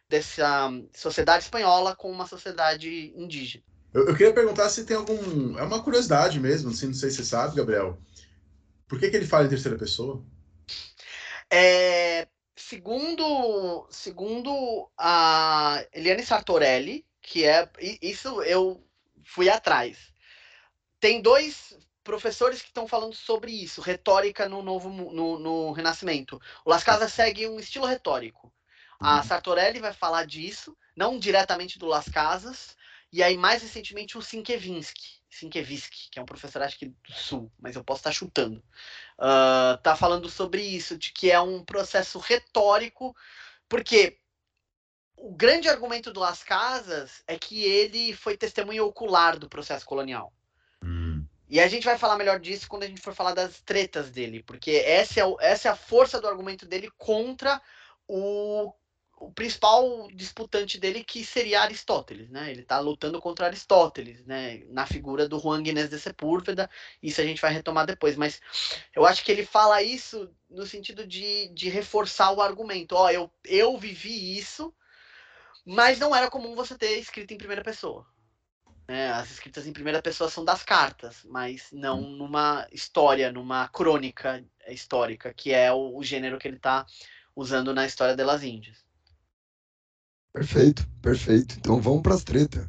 dessa sociedade espanhola com uma sociedade indígena. Eu, eu, queria perguntar se tem algum. É uma curiosidade mesmo, assim, não sei se você sabe, Gabriel. Por que, que ele fala em terceira pessoa? É, segundo, segundo a Eliane Sartorelli, que é. Isso eu fui atrás. Tem dois professores que estão falando sobre isso, retórica no novo no, no Renascimento. O Las Casas segue um estilo retórico. A uhum. Sartorelli vai falar disso, não diretamente do Las Casas, e aí mais recentemente o Sienkiewicz, Sienkiewicz, que é um professor acho que do Sul, mas eu posso estar chutando, uh, tá falando sobre isso, de que é um processo retórico, porque o grande argumento do Las Casas é que ele foi testemunha ocular do processo colonial. E a gente vai falar melhor disso quando a gente for falar das tretas dele, porque essa é, essa é a força do argumento dele contra o, o principal disputante dele, que seria Aristóteles, né? Ele está lutando contra Aristóteles, né? Na figura do Juan Guinness de Sepúlveda, isso a gente vai retomar depois, mas eu acho que ele fala isso no sentido de, de reforçar o argumento. Ó, eu, eu vivi isso, mas não era comum você ter escrito em primeira pessoa. Né? As escritas em primeira pessoa são das cartas, mas não hum. numa história, numa crônica histórica, que é o, o gênero que ele está usando na história das Índias. Perfeito, perfeito. Então vamos para as tretas.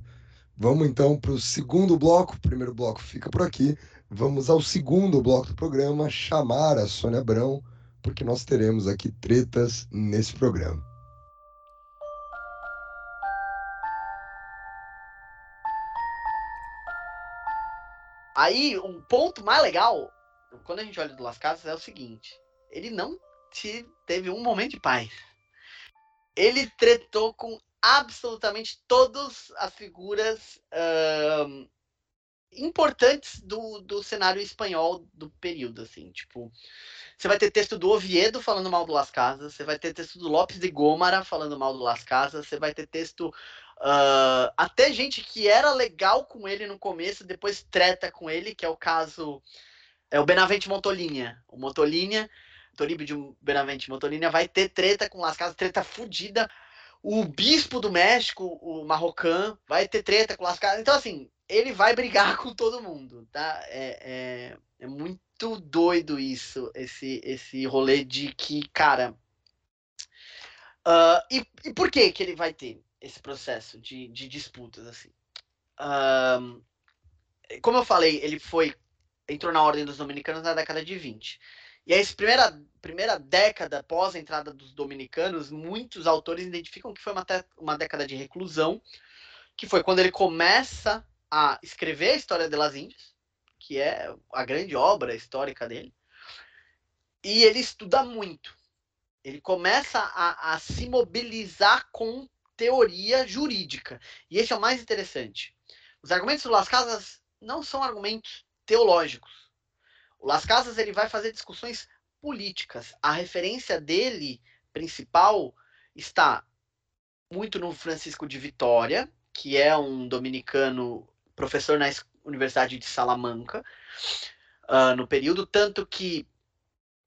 Vamos então para o segundo bloco. O primeiro bloco fica por aqui. Vamos ao segundo bloco do programa, chamar a Sônia Abrão, porque nós teremos aqui tretas nesse programa. Aí, um ponto mais legal, quando a gente olha do Las Casas, é o seguinte: ele não te, teve um momento de paz. Ele tretou com absolutamente todas as figuras uh, importantes do, do cenário espanhol do período, assim, tipo, você vai ter texto do Oviedo falando mal do Las Casas, você vai ter texto do Lopes de Gômara falando mal do Las Casas, você vai ter texto Uh, até gente que era legal com ele no começo, depois treta com ele, que é o caso. É o Benavente Montolinha. O Montolinha, Toribio de Benavente Montolinha, vai ter treta com Las Casas, treta fodida. O bispo do México, o Marrocan, vai ter treta com Las Casas. Então, assim, ele vai brigar com todo mundo, tá? É, é, é muito doido isso, esse, esse rolê de que, cara. Uh, e, e por que que ele vai ter? esse processo de, de disputas assim. Como eu falei, ele foi entrou na ordem dos dominicanos na década de 20. E essa primeira, primeira década pós a entrada dos dominicanos, muitos autores identificam que foi uma, uma década de reclusão, que foi quando ele começa a escrever a história das Índias, que é a grande obra histórica dele, e ele estuda muito. Ele começa a, a se mobilizar com teoria jurídica. E esse é o mais interessante. Os argumentos do Las Casas não são argumentos teológicos. O Las Casas ele vai fazer discussões políticas. A referência dele principal está muito no Francisco de Vitória, que é um dominicano professor na Universidade de Salamanca, uh, no período, tanto que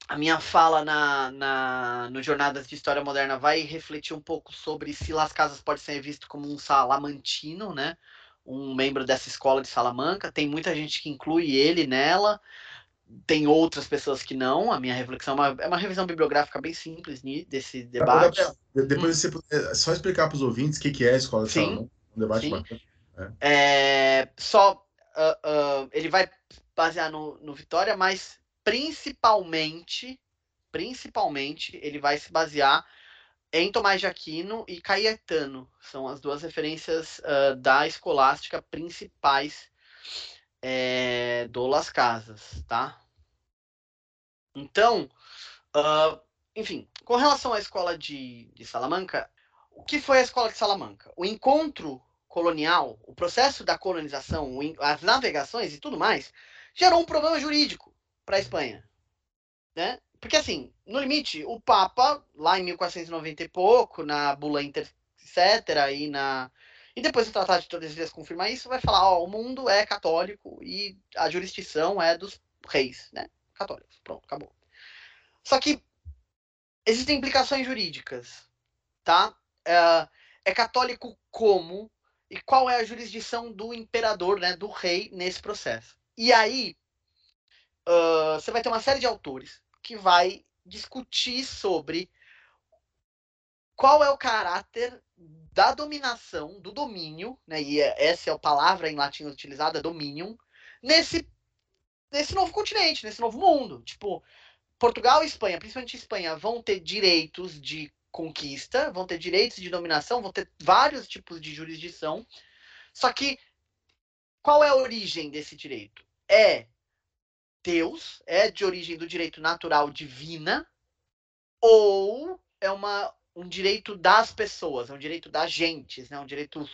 a minha fala na, na, no Jornadas de História Moderna vai refletir um pouco sobre se Las Casas pode ser visto como um salamantino, né? Um membro dessa escola de Salamanca. Tem muita gente que inclui ele nela, tem outras pessoas que não. A minha reflexão é uma, é uma revisão bibliográfica bem simples desse debate. Depois hum. você só explicar para os ouvintes o que, que é a escola de sim, Salamanca. Um debate sim. bacana. É. é só uh, uh, ele vai basear no, no Vitória, mas principalmente, principalmente, ele vai se basear em Tomás de Aquino e Caetano. São as duas referências uh, da escolástica principais é, do Las Casas, tá? Então, uh, enfim, com relação à escola de, de Salamanca, o que foi a escola de Salamanca? O encontro colonial, o processo da colonização, as navegações e tudo mais, gerou um problema jurídico para a Espanha. Né? Porque, assim, no limite, o Papa, lá em 1490 e pouco, na bula inter, etc., e, na, e depois o Tratado de Tordesilhas confirma isso, vai falar, ó, o mundo é católico e a jurisdição é dos reis, né? Católicos. Pronto, acabou. Só que existem implicações jurídicas, tá? É, é católico como e qual é a jurisdição do imperador, né, do rei nesse processo. E aí uh, você vai ter uma série de autores que vai discutir sobre qual é o caráter da dominação, do domínio, né, e é, essa é a palavra em latim utilizada, dominium, nesse, nesse novo continente, nesse novo mundo. Tipo, Portugal e Espanha, principalmente Espanha, vão ter direitos de conquista, vão ter direitos de dominação, vão ter vários tipos de jurisdição. Só que qual é a origem desse direito? É Deus, é de origem do direito natural divina, ou é uma, um direito das pessoas, é um direito das gentes, né? um direito,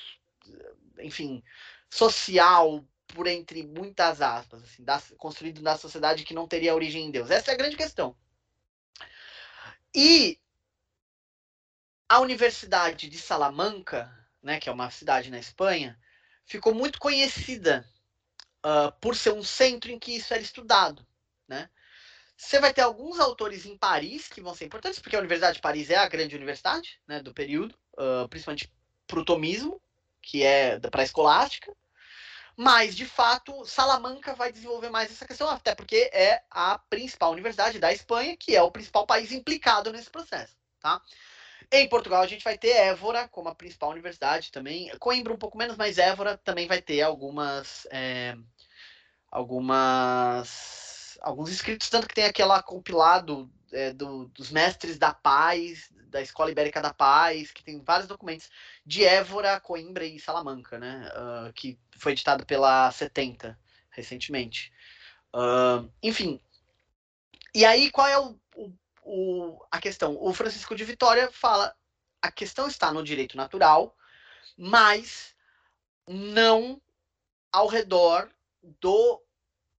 enfim, social, por entre muitas aspas, assim, da, construído na sociedade que não teria origem em Deus. Essa é a grande questão. E a Universidade de Salamanca, né, que é uma cidade na Espanha, ficou muito conhecida uh, por ser um centro em que isso era estudado, né? Você vai ter alguns autores em Paris que vão ser importantes, porque a Universidade de Paris é a grande universidade né, do período, uh, principalmente para o tomismo, que é para a escolástica. Mas, de fato, Salamanca vai desenvolver mais essa questão, até porque é a principal universidade da Espanha, que é o principal país implicado nesse processo. Tá? Em Portugal, a gente vai ter Évora como a principal universidade também. Coimbra um pouco menos, mas Évora também vai ter algumas. É, algumas. Alguns escritos, tanto que tem aquela compilado é, do, dos mestres da paz, da Escola Ibérica da Paz, que tem vários documentos de Évora, Coimbra e Salamanca, né? Uh, que foi editado pela 70 recentemente. Uh, enfim. E aí, qual é o, o o, a questão. O Francisco de Vitória fala: a questão está no direito natural, mas não ao redor do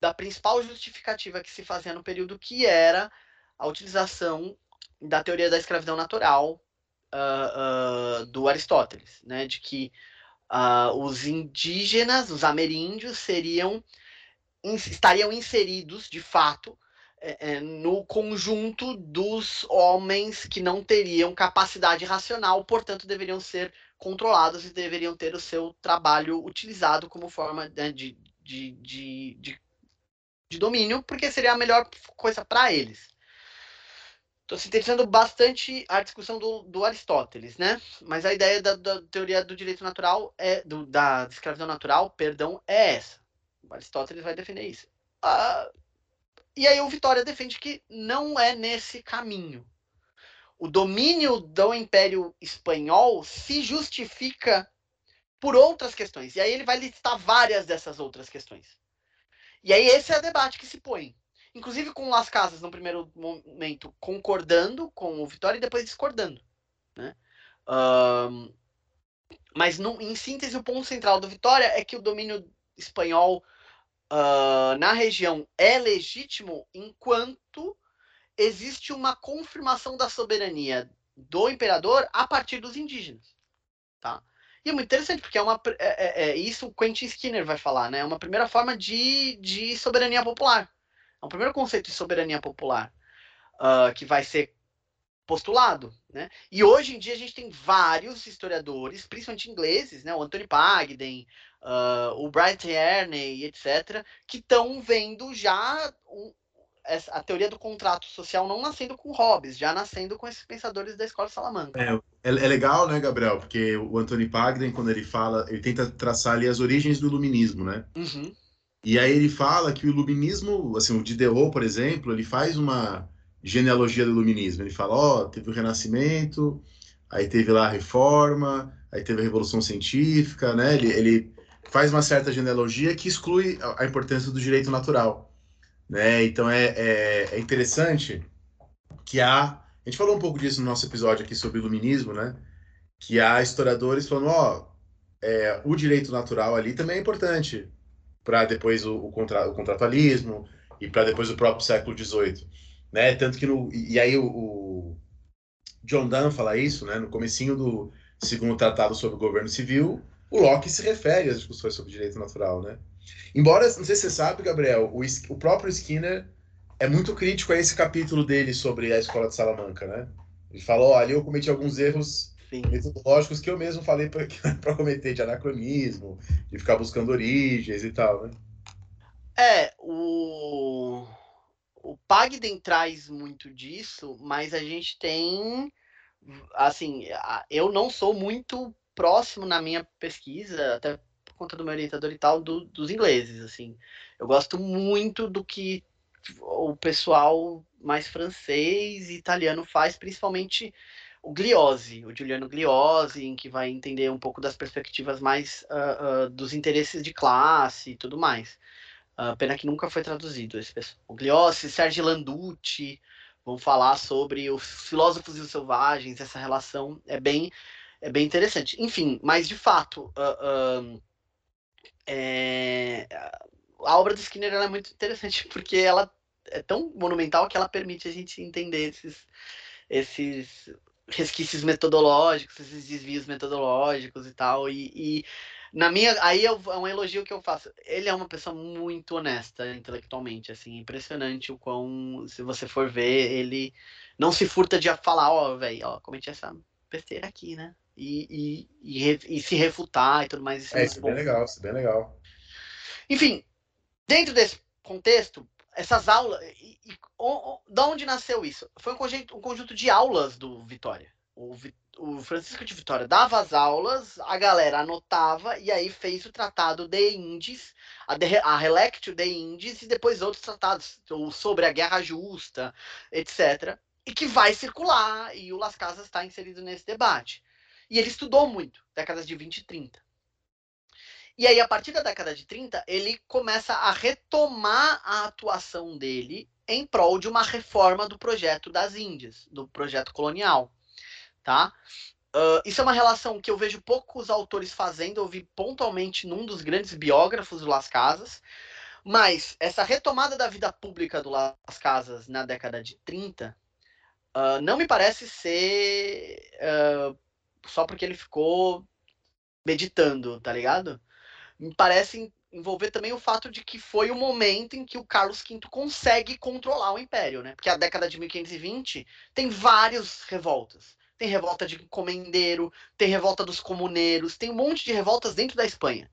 da principal justificativa que se fazia no período, que era a utilização da teoria da escravidão natural uh, uh, do Aristóteles, né, de que uh, os indígenas, os ameríndios, seriam estariam inseridos de fato é, é, no conjunto dos homens que não teriam capacidade racional, portanto, deveriam ser controlados e deveriam ter o seu trabalho utilizado como forma né, de, de, de, de, de domínio, porque seria a melhor coisa para eles. Estou sintetizando bastante a discussão do, do, Aristóteles, né? Mas a ideia da, da teoria do direito natural é do, da escravidão natural, perdão, é essa. O Aristóteles vai defender isso. Ah, e aí o Vitória defende que não é nesse caminho. O domínio do Império Espanhol se justifica por outras questões. E aí ele vai listar várias dessas outras questões. E aí esse é o debate que se põe. Inclusive com Las Casas, no primeiro momento, concordando com o Vitória e depois discordando. Né? Um, mas no, em síntese, o ponto central do Vitória é que o domínio espanhol uh, na região é legítimo enquanto existe uma confirmação da soberania do imperador a partir dos indígenas, tá? E é muito interessante, porque é uma. É, é, é isso o Quentin Skinner vai falar, né? É uma primeira forma de, de soberania popular. É um primeiro conceito de soberania popular uh, que vai ser postulado, né? E hoje em dia a gente tem vários historiadores, principalmente ingleses, né? O Anthony Pagden, uh, o Brian Tierney, etc., que estão vendo já a teoria do contrato social não nascendo com Hobbes, já nascendo com esses pensadores da escola Salamanca. É, é, é legal, né, Gabriel? Porque o Anthony Pagden, quando ele fala, ele tenta traçar ali as origens do iluminismo, né? Uhum. E aí ele fala que o iluminismo, assim, o Diderot, por exemplo, ele faz uma genealogia do iluminismo. Ele fala, ó, oh, teve o Renascimento, aí teve lá a reforma, aí teve a Revolução Científica, né? Ele, ele faz uma certa genealogia que exclui a importância do direito natural, né? Então é, é, é interessante que há, a gente falou um pouco disso no nosso episódio aqui sobre iluminismo, né? Que há historiadores falando, ó, é, o direito natural ali também é importante para depois o, o, contra, o contratualismo e para depois o próprio século XVIII, né? Tanto que no e aí o, o John Donne fala isso, né? No comecinho do segundo tratado sobre o governo civil, o Locke se refere às discussões sobre direito natural, né? Embora, não sei se você sabe, Gabriel, o, o próprio Skinner é muito crítico a esse capítulo dele sobre a escola de Salamanca, né? Ele falou, oh, ali eu cometi alguns erros Sim. metodológicos que eu mesmo falei para cometer, de anacronismo, de ficar buscando origens e tal, né? É, o, o Pagden traz muito disso, mas a gente tem, assim, eu não sou muito próximo na minha pesquisa, até por conta do meu orientador e tal, do, dos ingleses, assim. Eu gosto muito do que o pessoal mais francês e italiano faz, principalmente o Gliose, o Giuliano Gliose, em que vai entender um pouco das perspectivas mais uh, uh, dos interesses de classe e tudo mais. Uh, pena que nunca foi traduzido esse pessoal. O Gliose, Sergio Landucci, vão falar sobre os filósofos e os selvagens, essa relação é bem, é bem interessante. Enfim, mas de fato, é, a obra do Skinner é muito interessante porque ela é tão monumental que ela permite a gente entender esses, esses resquícios metodológicos, esses desvios metodológicos e tal. E, e na minha. Aí é um elogio que eu faço. Ele é uma pessoa muito honesta intelectualmente, assim, impressionante o quão, se você for ver, ele não se furta de falar, ó, velho, ó, cometi essa besteira aqui, né? E, e, e, e, se refutar e tudo mais. Isso é, é isso é bem legal, isso é bem legal. Enfim, dentro desse contexto, essas aulas. E, e, o, da onde nasceu isso? Foi um conjunto, um conjunto de aulas do Vitória. O, o, Francisco de Vitória dava as aulas, a galera anotava e aí fez o tratado de Indes, a, de, a Relectio de Indes e depois outros tratados sobre a Guerra Justa, etc. E que vai circular e o Las Casas está inserido nesse debate. E ele estudou muito, décadas de 20 e 30. E aí, a partir da década de 30, ele começa a retomar a atuação dele em prol de uma reforma do projeto das Índias, do projeto colonial. Tá? Uh, isso é uma relação que eu vejo poucos autores fazendo, eu vi pontualmente num dos grandes biógrafos do Las Casas, mas essa retomada da vida pública do Las Casas na década de 30 uh, não me parece ser uh, só porque ele ficou meditando, tá ligado? me parece envolver também o fato de que foi o momento em que o Carlos V consegue controlar o império, né? Porque a década de 1520 tem várias revoltas. Tem revolta de comendeiro, tem revolta dos comuneiros, tem um monte de revoltas dentro da Espanha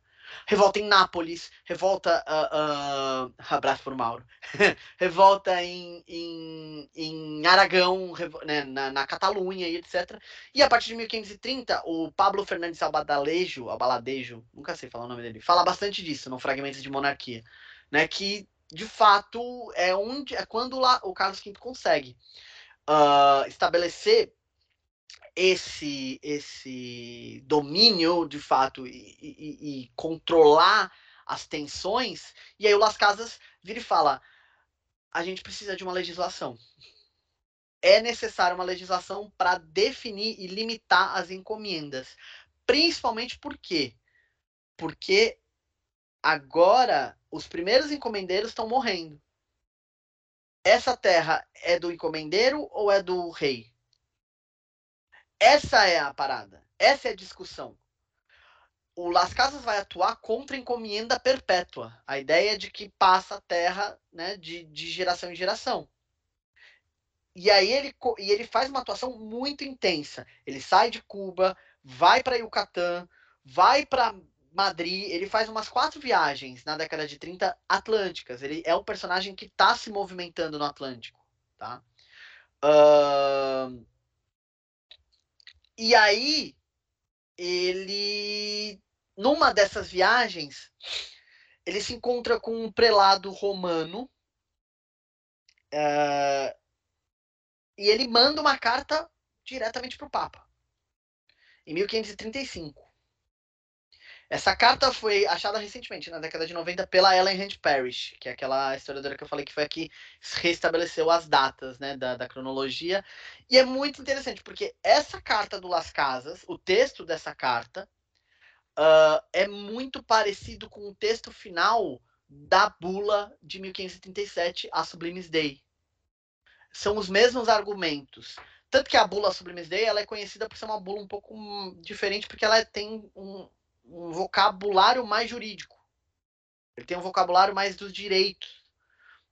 revolta em Nápoles, revolta. Uh, uh, abraço por Mauro. revolta em, em, em Aragão, né, na, na Catalunha e etc. E a partir de 1530, o Pablo Fernandes Albadalejo, Albaladejo, nunca sei falar o nome dele, fala bastante disso no Fragmentos de Monarquia. Né, que de fato é onde é quando lá, o Carlos V consegue uh, estabelecer esse esse domínio de fato e, e, e, controlar as tensões e aí o Las Casas vira e fala a gente precisa de uma legislação. É necessária uma legislação para definir e limitar as encomendas. Principalmente por quê? Porque agora os primeiros encomendeiros estão morrendo. Essa terra é do encomendeiro ou é do rei essa é a parada. Essa é a discussão. O Las Casas vai atuar contra a encomenda perpétua. A ideia de que passa a terra né, de, de geração em geração. E aí ele, e ele faz uma atuação muito intensa. Ele sai de Cuba, vai para Yucatán, vai para Madrid, ele faz umas quatro viagens na década de 30 atlânticas. Ele é um personagem que está se movimentando no Atlântico. Tá? Uh, e aí, ele, numa dessas viagens, ele se encontra com um prelado romano uh, e ele manda uma carta diretamente para o Papa. em 1535. Essa carta foi achada recentemente, na década de 90, pela Ellen Hand Parrish, que é aquela historiadora que eu falei que foi a que restabeleceu as datas né, da, da cronologia. E é muito interessante, porque essa carta do Las Casas, o texto dessa carta, uh, é muito parecido com o texto final da bula de 1537, a Sublimes Dei. São os mesmos argumentos. Tanto que a bula Sublimes Dei ela é conhecida por ser uma bula um pouco diferente, porque ela tem um, um vocabulário mais jurídico. Ele tem um vocabulário mais dos direitos.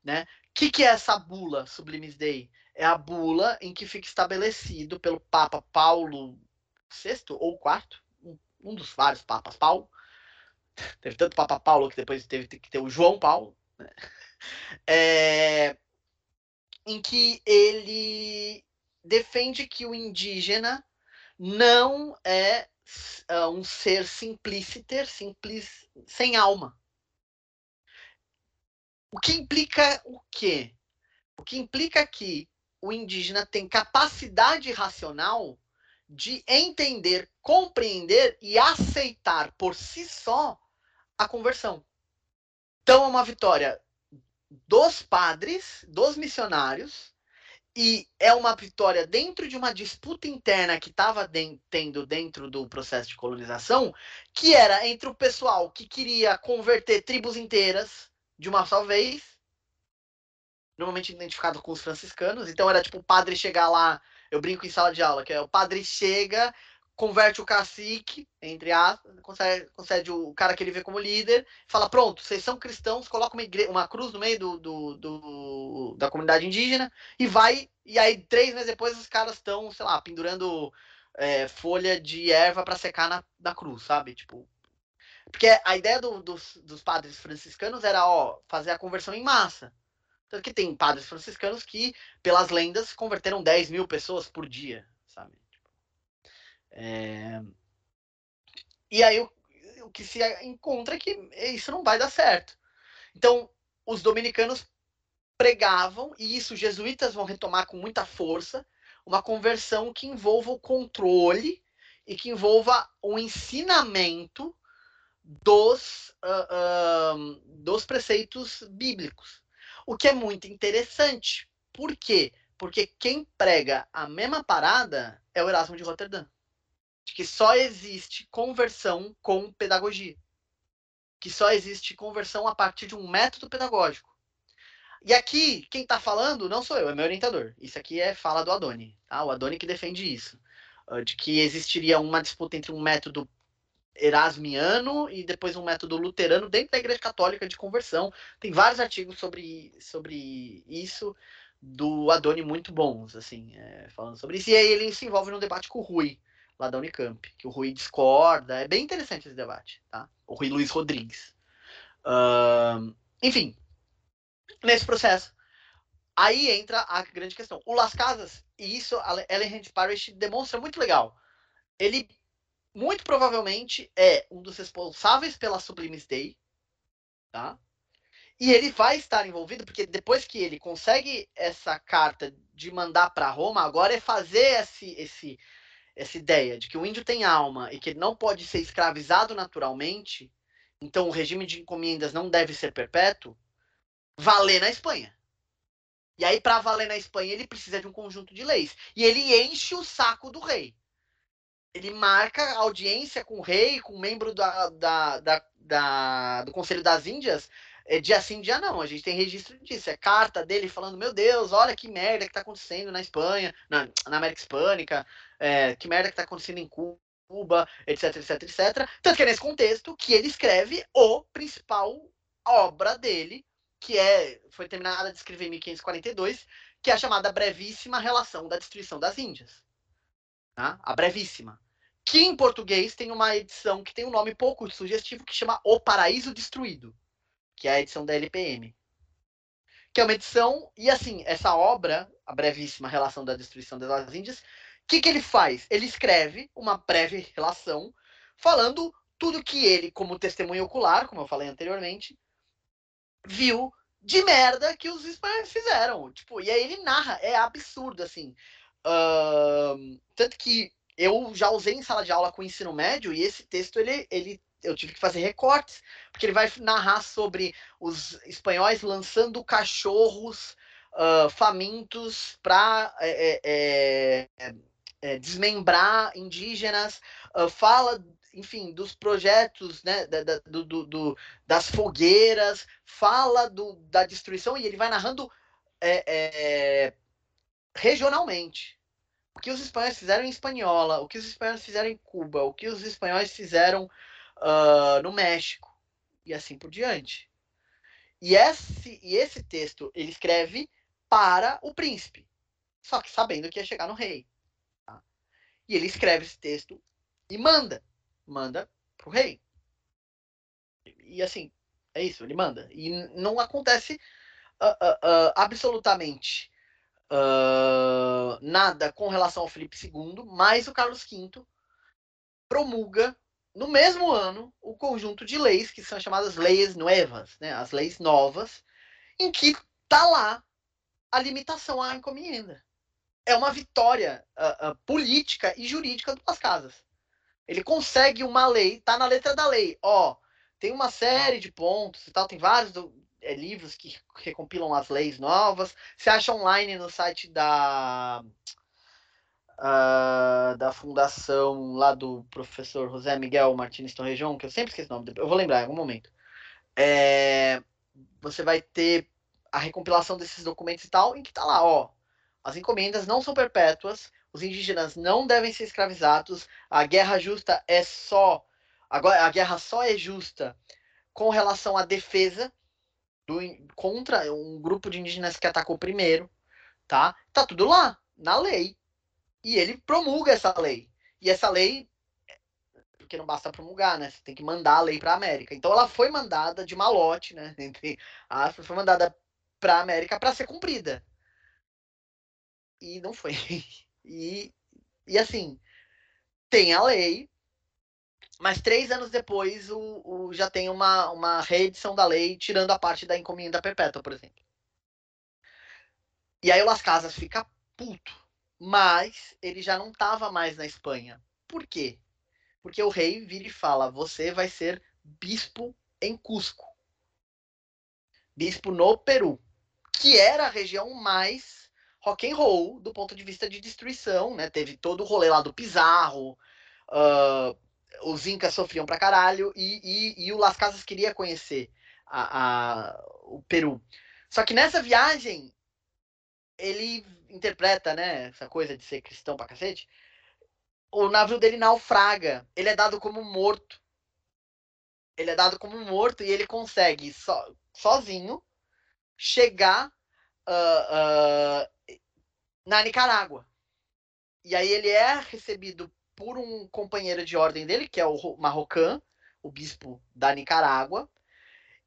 Né? O que, que é essa bula Sublimes Dei? É a bula em que fica estabelecido pelo Papa Paulo VI ou IV, um dos vários papas Paulo. Teve tanto Papa Paulo que depois teve que ter o João Paulo. Né? É, em que ele defende que o indígena não é uh, um ser simpliciter, simples, sem alma. O que implica o quê? O que implica que o indígena tem capacidade racional de entender, compreender e aceitar por si só a conversão. Então é uma vitória dos padres, dos missionários, e é uma vitória dentro de uma disputa interna que estava tendo dentro do processo de colonização, que era entre o pessoal que queria converter tribos inteiras de uma só vez, normalmente identificado com os franciscanos. Então era tipo o padre chegar lá, eu brinco em sala de aula, que é o padre chega, converte o cacique, entre aspas, concede, concede o cara que ele vê como líder, fala: pronto, vocês são cristãos, coloca uma, igre... uma cruz no meio do, do, do, da comunidade indígena e vai. E aí, três meses depois, os caras estão, sei lá, pendurando é, folha de erva para secar na, na cruz, sabe? Tipo. Porque a ideia do, dos, dos padres franciscanos era, ó, fazer a conversão em massa. Tanto que tem padres franciscanos que, pelas lendas, converteram 10 mil pessoas por dia, sabe? É... E aí o, o que se encontra é que isso não vai dar certo. Então, os dominicanos pregavam, e isso os jesuítas vão retomar com muita força, uma conversão que envolva o controle e que envolva o ensinamento dos, uh, uh, dos preceitos bíblicos. O que é muito interessante. Por quê? Porque quem prega a mesma parada é o Erasmo de Roterdã de que só existe conversão com pedagogia. Que só existe conversão a partir de um método pedagógico. E aqui, quem está falando não sou eu, é meu orientador. Isso aqui é fala do Adoni. Tá? O Adoni que defende isso. Ah, de que existiria uma disputa entre um método erasmiano e depois um método luterano dentro da Igreja Católica de conversão. Tem vários artigos sobre, sobre isso do Adoni muito bons, assim, é, falando sobre isso. E aí ele se envolve num debate com o Rui, lá da Unicamp, que o Rui discorda. É bem interessante esse debate, tá? O Rui Luiz Rodrigues. Uh, enfim, nesse processo, aí entra a grande questão. O Las Casas, e isso a Ellen Hand Parish demonstra muito legal. Ele, muito provavelmente, é um dos responsáveis pela Sublimes Day, tá? E ele vai estar envolvido, porque depois que ele consegue essa carta de mandar para Roma, agora é fazer esse, esse essa ideia de que o índio tem alma e que ele não pode ser escravizado naturalmente, então o regime de encomendas não deve ser perpétuo, valer na Espanha. E aí, para valer na Espanha, ele precisa de um conjunto de leis. E ele enche o saco do rei. Ele marca audiência com o rei, com um membro da, da, da, da do Conselho das Índias, é dia sim, dia não. A gente tem registro disso. É carta dele falando: Meu Deus, olha que merda que tá acontecendo na Espanha, na, na América Hispânica, é, que merda que tá acontecendo em Cuba, etc, etc, etc. Tanto que é nesse contexto que ele escreve o principal obra dele, que é foi terminada de escrever em 1542, que é a chamada Brevíssima Relação da Destruição das Índias. Tá? A Brevíssima. Que em português tem uma edição que tem um nome pouco sugestivo que chama O Paraíso Destruído que é a edição da LPM. Que é uma edição, e assim, essa obra, a brevíssima relação da destruição das Índias, que, que ele faz? Ele escreve uma breve relação falando tudo que ele, como testemunho ocular, como eu falei anteriormente, viu de merda que os espanhóis fizeram. Tipo, e aí ele narra, é absurdo, assim. Uh, tanto que eu já usei em sala de aula com ensino médio e esse texto ele, ele eu tive que fazer recortes, porque ele vai narrar sobre os espanhóis lançando cachorros uh, famintos para é, é, é, é, desmembrar indígenas, uh, fala, enfim, dos projetos, né, da, da, do, do, das fogueiras, fala do, da destruição e ele vai narrando é, regionalmente. O que os espanhóis fizeram em Espanhola, o que os espanhóis fizeram em Cuba, o que os espanhóis fizeram uh, no México e assim por diante. E esse, e esse texto ele escreve para o príncipe, só que sabendo que ia chegar no rei. E ele escreve esse texto e manda, manda pro rei. E assim, é isso, ele manda. E não acontece uh, uh, absolutamente nada com relação ao Felipe II, mas o Carlos V promulga no mesmo ano o conjunto de leis que são chamadas leis novas, né, as leis novas, em que tá lá a limitação à encomenda. É uma vitória uh, uh, política e jurídica do Las Casas. Ele consegue uma lei, tá na letra da lei. Ó, tem uma série de pontos e tal, tem vários do, é, livros que recompilam as leis novas. Você acha online no site da uh, da fundação lá do professor José Miguel Martins Torrejon, que eu sempre esqueço o nome, eu vou lembrar em algum momento. É, você vai ter a recompilação desses documentos e tal, em que tá lá, ó, as encomendas não são perpétuas, os indígenas não devem ser escravizados, a guerra justa é só agora a guerra só é justa com relação à defesa do, contra um grupo de indígenas que atacou primeiro, tá? Tá tudo lá na lei. E ele promulga essa lei. E essa lei, porque não basta promulgar, né? Você tem que mandar a lei para a América. Então ela foi mandada de malote, né? Foi mandada para a América para ser cumprida. E não foi. E, e assim, tem a lei, mas três anos depois o, o, já tem uma, uma reedição da lei, tirando a parte da encomenda perpétua, por exemplo. E aí o Las Casas fica puto mas ele já não estava mais na Espanha. Por quê? Porque o rei vira e fala: você vai ser bispo em Cusco, bispo no Peru, que era a região mais rock and roll do ponto de vista de destruição, né? Teve todo o rolê lá do Pizarro, uh, os incas sofriam pra caralho e, e, e o Las Casas queria conhecer a, a, o Peru. Só que nessa viagem ele interpreta, né, essa coisa de ser cristão pra cacete, o navio dele naufraga. Ele é dado como morto. Ele é dado como morto e ele consegue so, sozinho chegar uh, na Nicarágua. E aí ele é recebido por um companheiro de ordem dele, que é o Marrocan, o bispo da Nicarágua.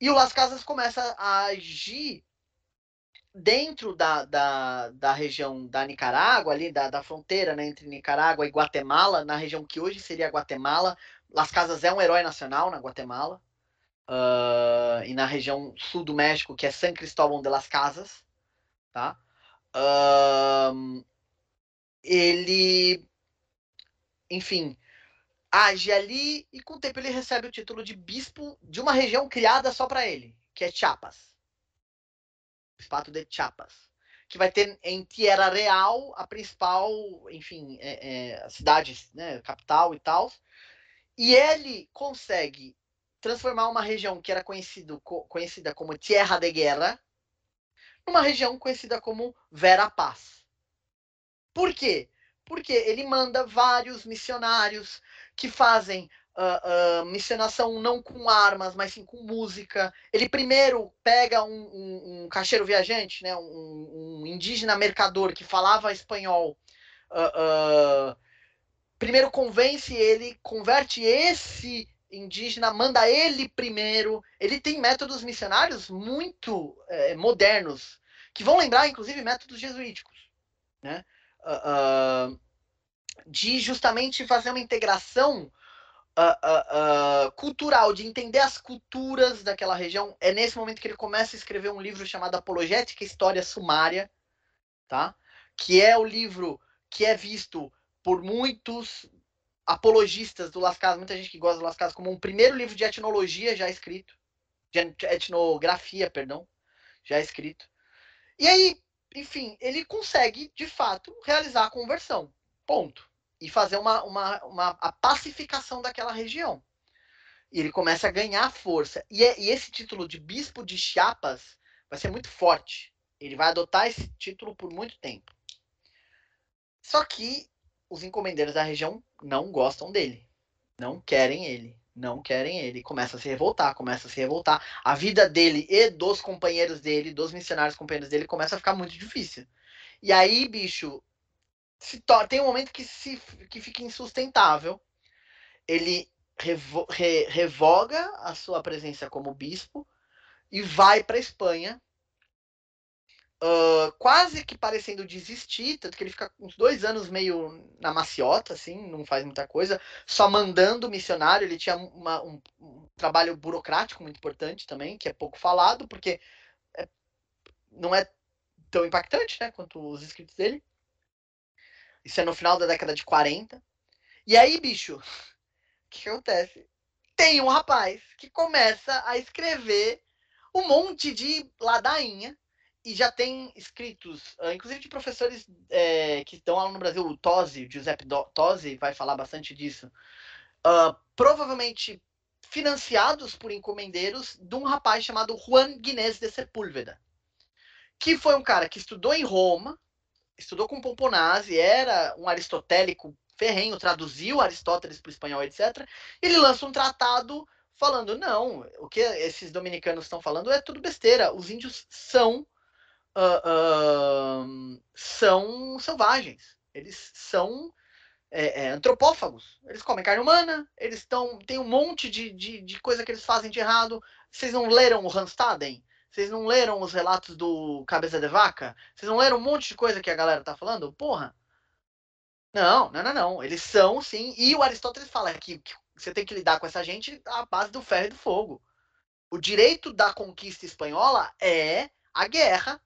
E o Las Casas começa a agir dentro da, da, da região da Nicarágua, ali da, da fronteira né, entre Nicarágua e Guatemala, na região que hoje seria Guatemala, Las Casas é um herói nacional na Guatemala, uh, e na região sul do México, que é San Cristóbal de las Casas, tá? Ele, enfim, age ali e com o tempo ele recebe o título de bispo de uma região criada só para ele, que é Chiapas. Bispado de Chiapas, que vai ter em Tierra Real a principal, enfim, é, é, cidade, né, capital e tal. E ele consegue transformar uma região que era conhecido, conhecida como Tierra de Guerra numa região conhecida como Vera Paz. Por quê? Porque ele manda vários missionários que fazem uh, uh, missionação não com armas, mas sim com música. Ele primeiro pega um, um, um caixeiro viajante, né, um, um, indígena mercador que falava espanhol. Uh, primeiro convence ele, converte esse indígena, manda ele primeiro. Ele tem métodos missionários muito eh, modernos, que vão lembrar, inclusive, métodos jesuíticos, né? Uh, de justamente fazer uma integração uh, cultural, de entender as culturas daquela região. É nesse momento que ele começa a escrever um livro chamado Apologética História Sumária, tá? que é o livro que é visto por muitos apologistas do Las Casas, muita gente que gosta do Las Casas, como um primeiro livro de etnologia já escrito, de etnografia, perdão, já escrito. E aí, enfim, ele consegue, de fato, realizar a conversão. Ponto. E fazer uma, uma, uma a pacificação daquela região. E ele começa a ganhar força. E, é, e esse título de bispo de Chiapas vai ser muito forte. Ele vai adotar esse título por muito tempo. Só que os encomendeiros da região não gostam dele. Não querem ele. Não querem ele. Começa a se revoltar, começa a se revoltar. A vida dele e dos companheiros dele, dos missionários companheiros dele, começa a ficar muito difícil. E aí, bicho, tem um momento que, se, que fica insustentável. Ele revo, re, revoga a sua presença como bispo e vai para Espanha uh, quase que parecendo desistir, tanto que ele fica uns dois anos meio na maciota, assim, não faz muita coisa, só mandando missionário. Ele tinha uma, um, um, trabalho burocrático muito importante também, que é pouco falado, porque é, não é tão impactante né, quanto os escritos dele. Isso é no final da década de 40. E aí, bicho, o que acontece? Tem um rapaz que começa a escrever um monte de ladainha e já tem escritos, uh, inclusive de professores é, que estão lá no Brasil, o Tosi, Giuseppe Tosi, vai falar bastante disso. Uh, provavelmente financiados por encomendeiros de um rapaz chamado Juan Guinness de Sepúlveda, que foi um cara que estudou em Roma, estudou com Pomponazzi, era um aristotélico ferrenho, traduziu Aristóteles para o espanhol, etc. Ele lança um tratado falando: não, o que esses dominicanos estão falando é tudo besteira. Os índios são uh, uh, são selvagens. Eles são é, é, antropófagos. Eles comem carne humana, eles estão. Tem um monte de, de, de, coisa que eles fazem de errado. Vocês não leram o Randstaden? Vocês não leram os relatos do Cabeça de Vaca? Vocês não leram um monte de coisa que a galera tá falando? Porra! Não, não, não, não. Eles são, sim. E o Aristóteles fala que, que você tem que lidar com essa gente à base do ferro e do fogo. O direito da conquista espanhola é a guerra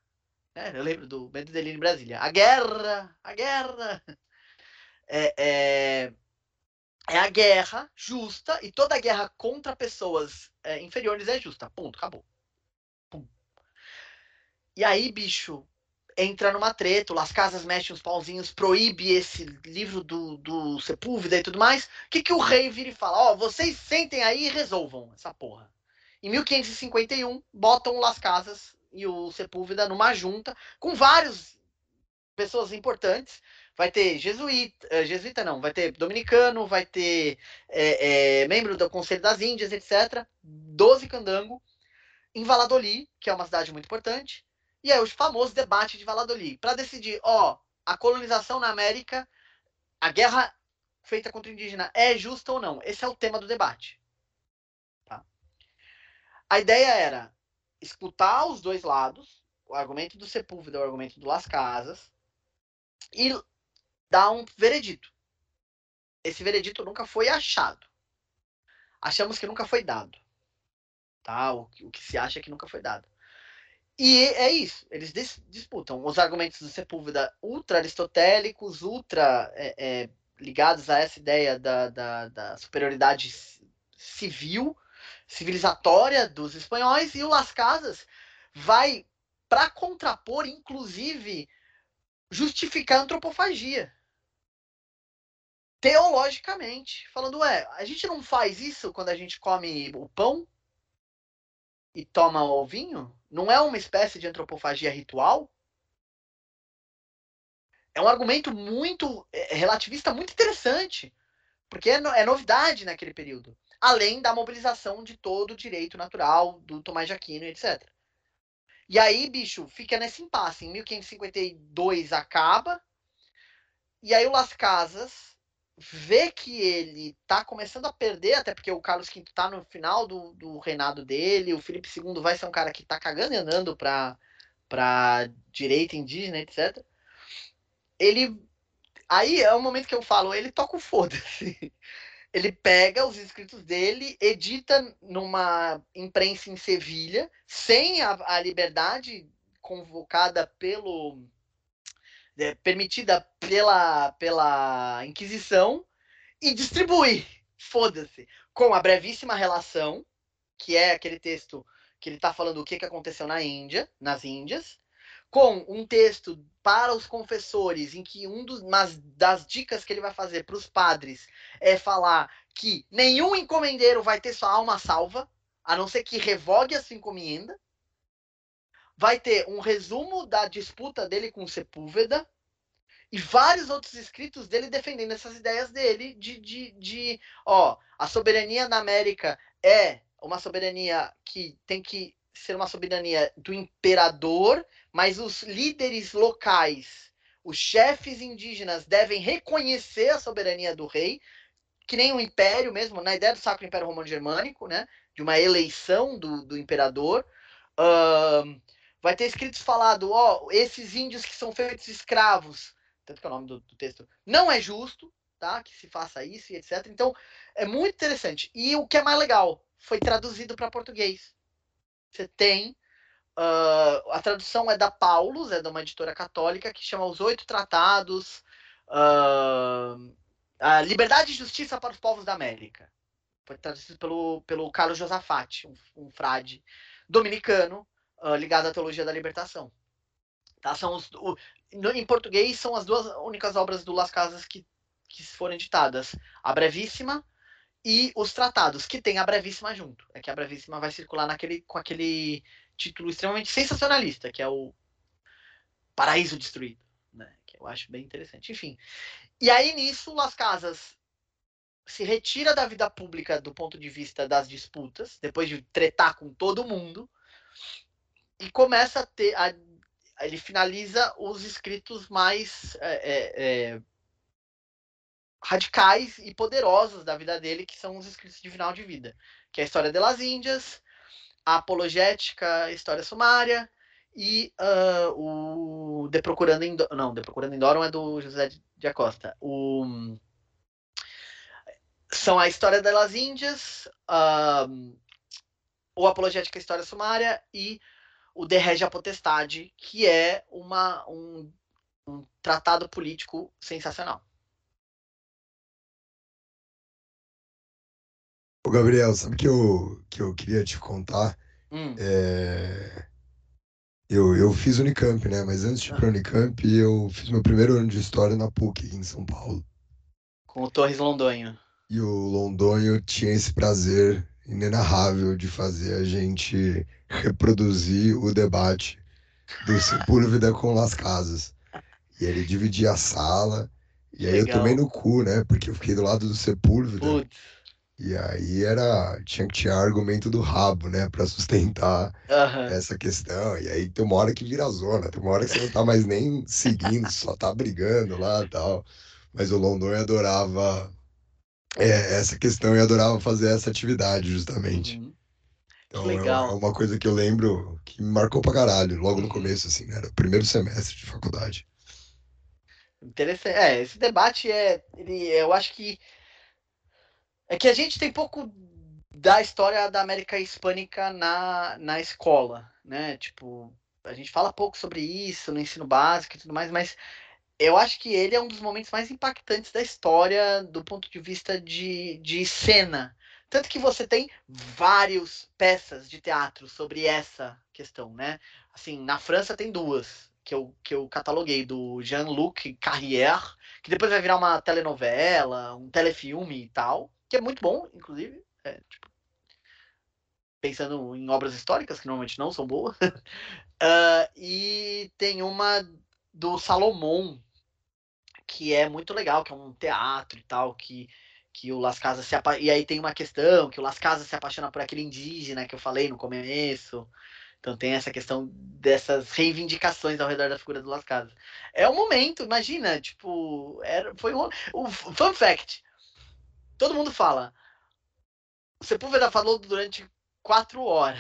é, eu lembro do Medo em Brasília. A guerra! A guerra! É, é, é, a guerra justa e toda guerra contra pessoas é, inferiores é justa. Ponto, acabou. Pum. E aí, bicho, entra numa treta, Las Casas mexe uns pauzinhos, proíbe esse livro do, do Sepúlveda e tudo mais. O que, que o rei vira e fala? Ó, oh, vocês sentem aí e resolvam essa porra. Em 1551, botam Las Casas e o Sepúlveda numa junta com várias pessoas importantes. Vai ter jesuíta, uh, jesuíta não, vai ter dominicano, vai ter é, é, membro do Conselho das Índias, etc. Doze candango em Valladolid, que é uma cidade muito importante. E é o famoso debate de Valladolid para decidir, ó, a colonização na América, a guerra feita contra o indígena é justa ou não? Esse é o tema do debate. Tá? A ideia era escutar os dois lados, o argumento do Sepúlveda, o argumento do Las Casas, e dar um veredito. Esse veredito nunca foi achado. Achamos que nunca foi dado. Tá? O, o que se acha é que nunca foi dado. E é isso, eles dis disputam os argumentos do Sepúlveda ultra-aristotélicos, ultra é, é, ligados a essa ideia da, da, da superioridade civil, civilizatória dos espanhóis e o Las Casas vai para contrapor, inclusive, justificar a antropofagia. Teologicamente, falando, ué, a gente não faz isso quando a gente come o pão e toma o vinho? Não é uma espécie de antropofagia ritual? É um argumento muito é, relativista, muito interessante, porque é, no, é novidade naquele período além da mobilização de todo o direito natural do Tomás de Aquino, etc. E aí, bicho, fica nesse impasse. Em 1552 acaba, e aí o Las Casas vê que ele tá começando a perder, até porque o Carlos V tá no final do, do reinado dele, o Felipe II vai ser um cara que tá cagando e andando pra, pra direita indígena, etc. Ele. Aí é o momento que eu falo, ele toca o foda-se ele pega os escritos dele, edita numa imprensa em Sevilha, sem a, a liberdade convocada pelo é, permitida pela, pela Inquisição e distribui, foda-se, com a brevíssima relação, que é aquele texto que ele está falando o que, que aconteceu na Índia, nas Índias, com um texto para os confessores, em que um dos, mas das dicas que ele vai fazer para os padres é falar que nenhum encomendeiro vai ter sua alma salva, a não ser que revogue a sua encomenda. Vai ter um resumo da disputa dele com Sepúlveda e vários outros escritos dele defendendo essas ideias dele de, de, de ó, a soberania na América é uma soberania que tem que ser uma soberania do imperador, mas os líderes locais, os chefes indígenas devem reconhecer a soberania do rei, que nem o império mesmo, na ideia do Sacro Império Romano Germânico, né? De uma eleição do, do imperador. Uh, vai ter escritos falado, ó, esses índios que são feitos escravos, tanto que é o nome do, do texto, não é justo, tá? Que se faça isso e etc. Então, é muito interessante. E o que é mais legal, foi traduzido para português. Você tem. Uh, a tradução é da Paulus, é de uma editora católica, que chama Os Oito Tratados. Uh, a Liberdade e Justiça para os Povos da América. Foi traduzido pelo, pelo Carlos Josafati, um, um frade dominicano uh, ligado à teologia da libertação. Tá? São os, o, no, em português, são as duas únicas obras do Las Casas que, que foram editadas. A Brevíssima e os tratados, que tem a brevíssima junto. É que a brevíssima vai circular naquele, com aquele título extremamente sensacionalista, que é o Paraíso Destruído, né? Que eu acho bem interessante. Enfim. E aí nisso, Las Casas se retira da vida pública do ponto de vista das disputas, depois de tretar com todo mundo, e começa a ter. A, ele finaliza os escritos mais é, é, é radicais e poderosos da vida dele, que são os escritos de final de vida, que é a História das Índias, a Apologética, História Sumária e uh, o De Procurando em Do... não, De Procurando em Doron é do José de Acosta. O são a História das Índias, uh, o Apologética, História Sumária e o De Regia Potestade, que é uma, um, um tratado político sensacional. Ô, Gabriel, sabe que eu, que eu queria te contar? Hum. É... Eu, eu fiz Unicamp, né? Mas antes de ir para Unicamp, eu fiz meu primeiro ano de História na PUC, aqui em São Paulo. Com o Torres Londonho. E o Londonho tinha esse prazer inenarrável de fazer a gente reproduzir o debate do Sepúlveda com Las Casas. E ele dividia a sala, e aí Legal. eu tomei no cu, né? Porque eu fiquei do lado do Sepúlveda. Putz. E aí era. Tinha que tirar argumento do rabo, né? Pra sustentar uhum. essa questão. E aí tem uma hora que vira zona, tem uma hora que você não tá mais nem seguindo, só tá brigando lá e tal. Mas o London adorava é, essa questão e adorava fazer essa atividade, justamente. Uhum. Então é legal. é uma coisa que eu lembro que me marcou pra caralho, logo no começo, assim, né? Era o primeiro semestre de faculdade. Interessante. É, esse debate é. Ele, eu acho que é que a gente tem pouco da história da América Hispânica na, na escola, né? Tipo, a gente fala pouco sobre isso no ensino básico e tudo mais, mas eu acho que ele é um dos momentos mais impactantes da história do ponto de vista de, de cena. Tanto que você tem várias peças de teatro sobre essa questão, né? Assim, na França tem duas que eu, que eu cataloguei, do Jean-Luc Carrière, que depois vai virar uma telenovela, um telefilme e tal que é muito bom, inclusive. É, tipo, pensando em obras históricas, que normalmente não são boas. uh, e tem uma do Salomão, que é muito legal, que é um teatro e tal, que, que o Las Casas se apa... E aí tem uma questão, que o Las Casas se apaixona por aquele indígena que eu falei no começo. Então tem essa questão dessas reivindicações ao redor da figura do Las Casas. É um momento, imagina, tipo, era, foi um, o fun fact. Todo mundo fala. O Sepúlveda falou durante quatro horas.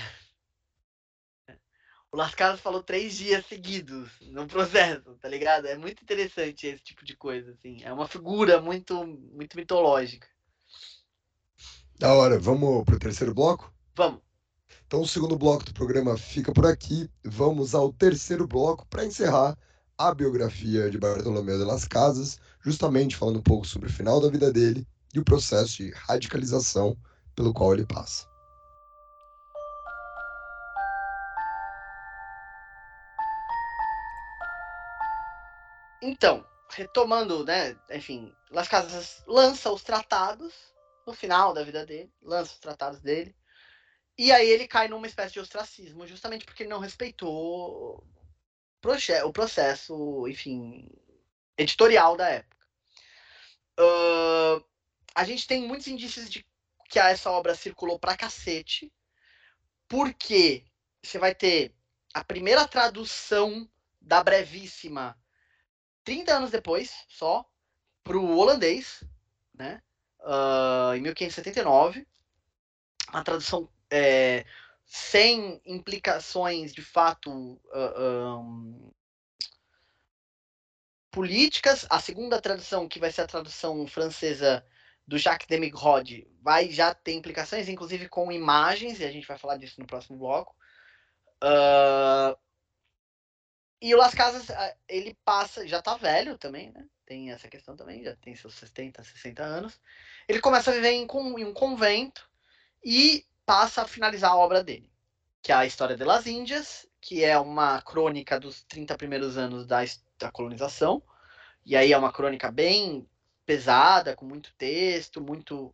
O Las Casas falou três dias seguidos no processo, tá ligado? É muito interessante esse tipo de coisa, assim. É uma figura muito, muito mitológica. Da hora. Vamos pro terceiro bloco? Vamos. Então, o segundo bloco do programa fica por aqui. Vamos ao terceiro bloco para encerrar a biografia de Bartolomeu de las Casas, justamente falando um pouco sobre o final da vida dele e o processo de radicalização pelo qual ele passa. Então, retomando, né, enfim, Las Casas lança os tratados no final da vida dele, lança os tratados dele, e aí ele cai numa espécie de ostracismo, justamente porque ele não respeitou o processo, enfim, editorial da época. Uh, a gente tem muitos indícios de que essa obra circulou pra cacete, porque você vai ter a primeira tradução da brevíssima 30 anos depois, só, para o holandês, né? Uh, em 1579. A tradução é, sem implicações de fato uh, ah, um, políticas. A segunda tradução, que vai ser a tradução francesa do Jacques Demigrod, vai já ter implicações, inclusive com imagens, e a gente vai falar disso no próximo bloco. Uh, e o Las Casas, ele passa, já tá velho também, né? Tem essa questão também, já tem seus 70, 60 anos. Ele começa a viver em, um convento e passa a finalizar a obra dele, que é a História das Índias, que é uma crônica dos 30 primeiros anos da, da colonização. E aí é uma crônica bem pesada, com muito texto, muito.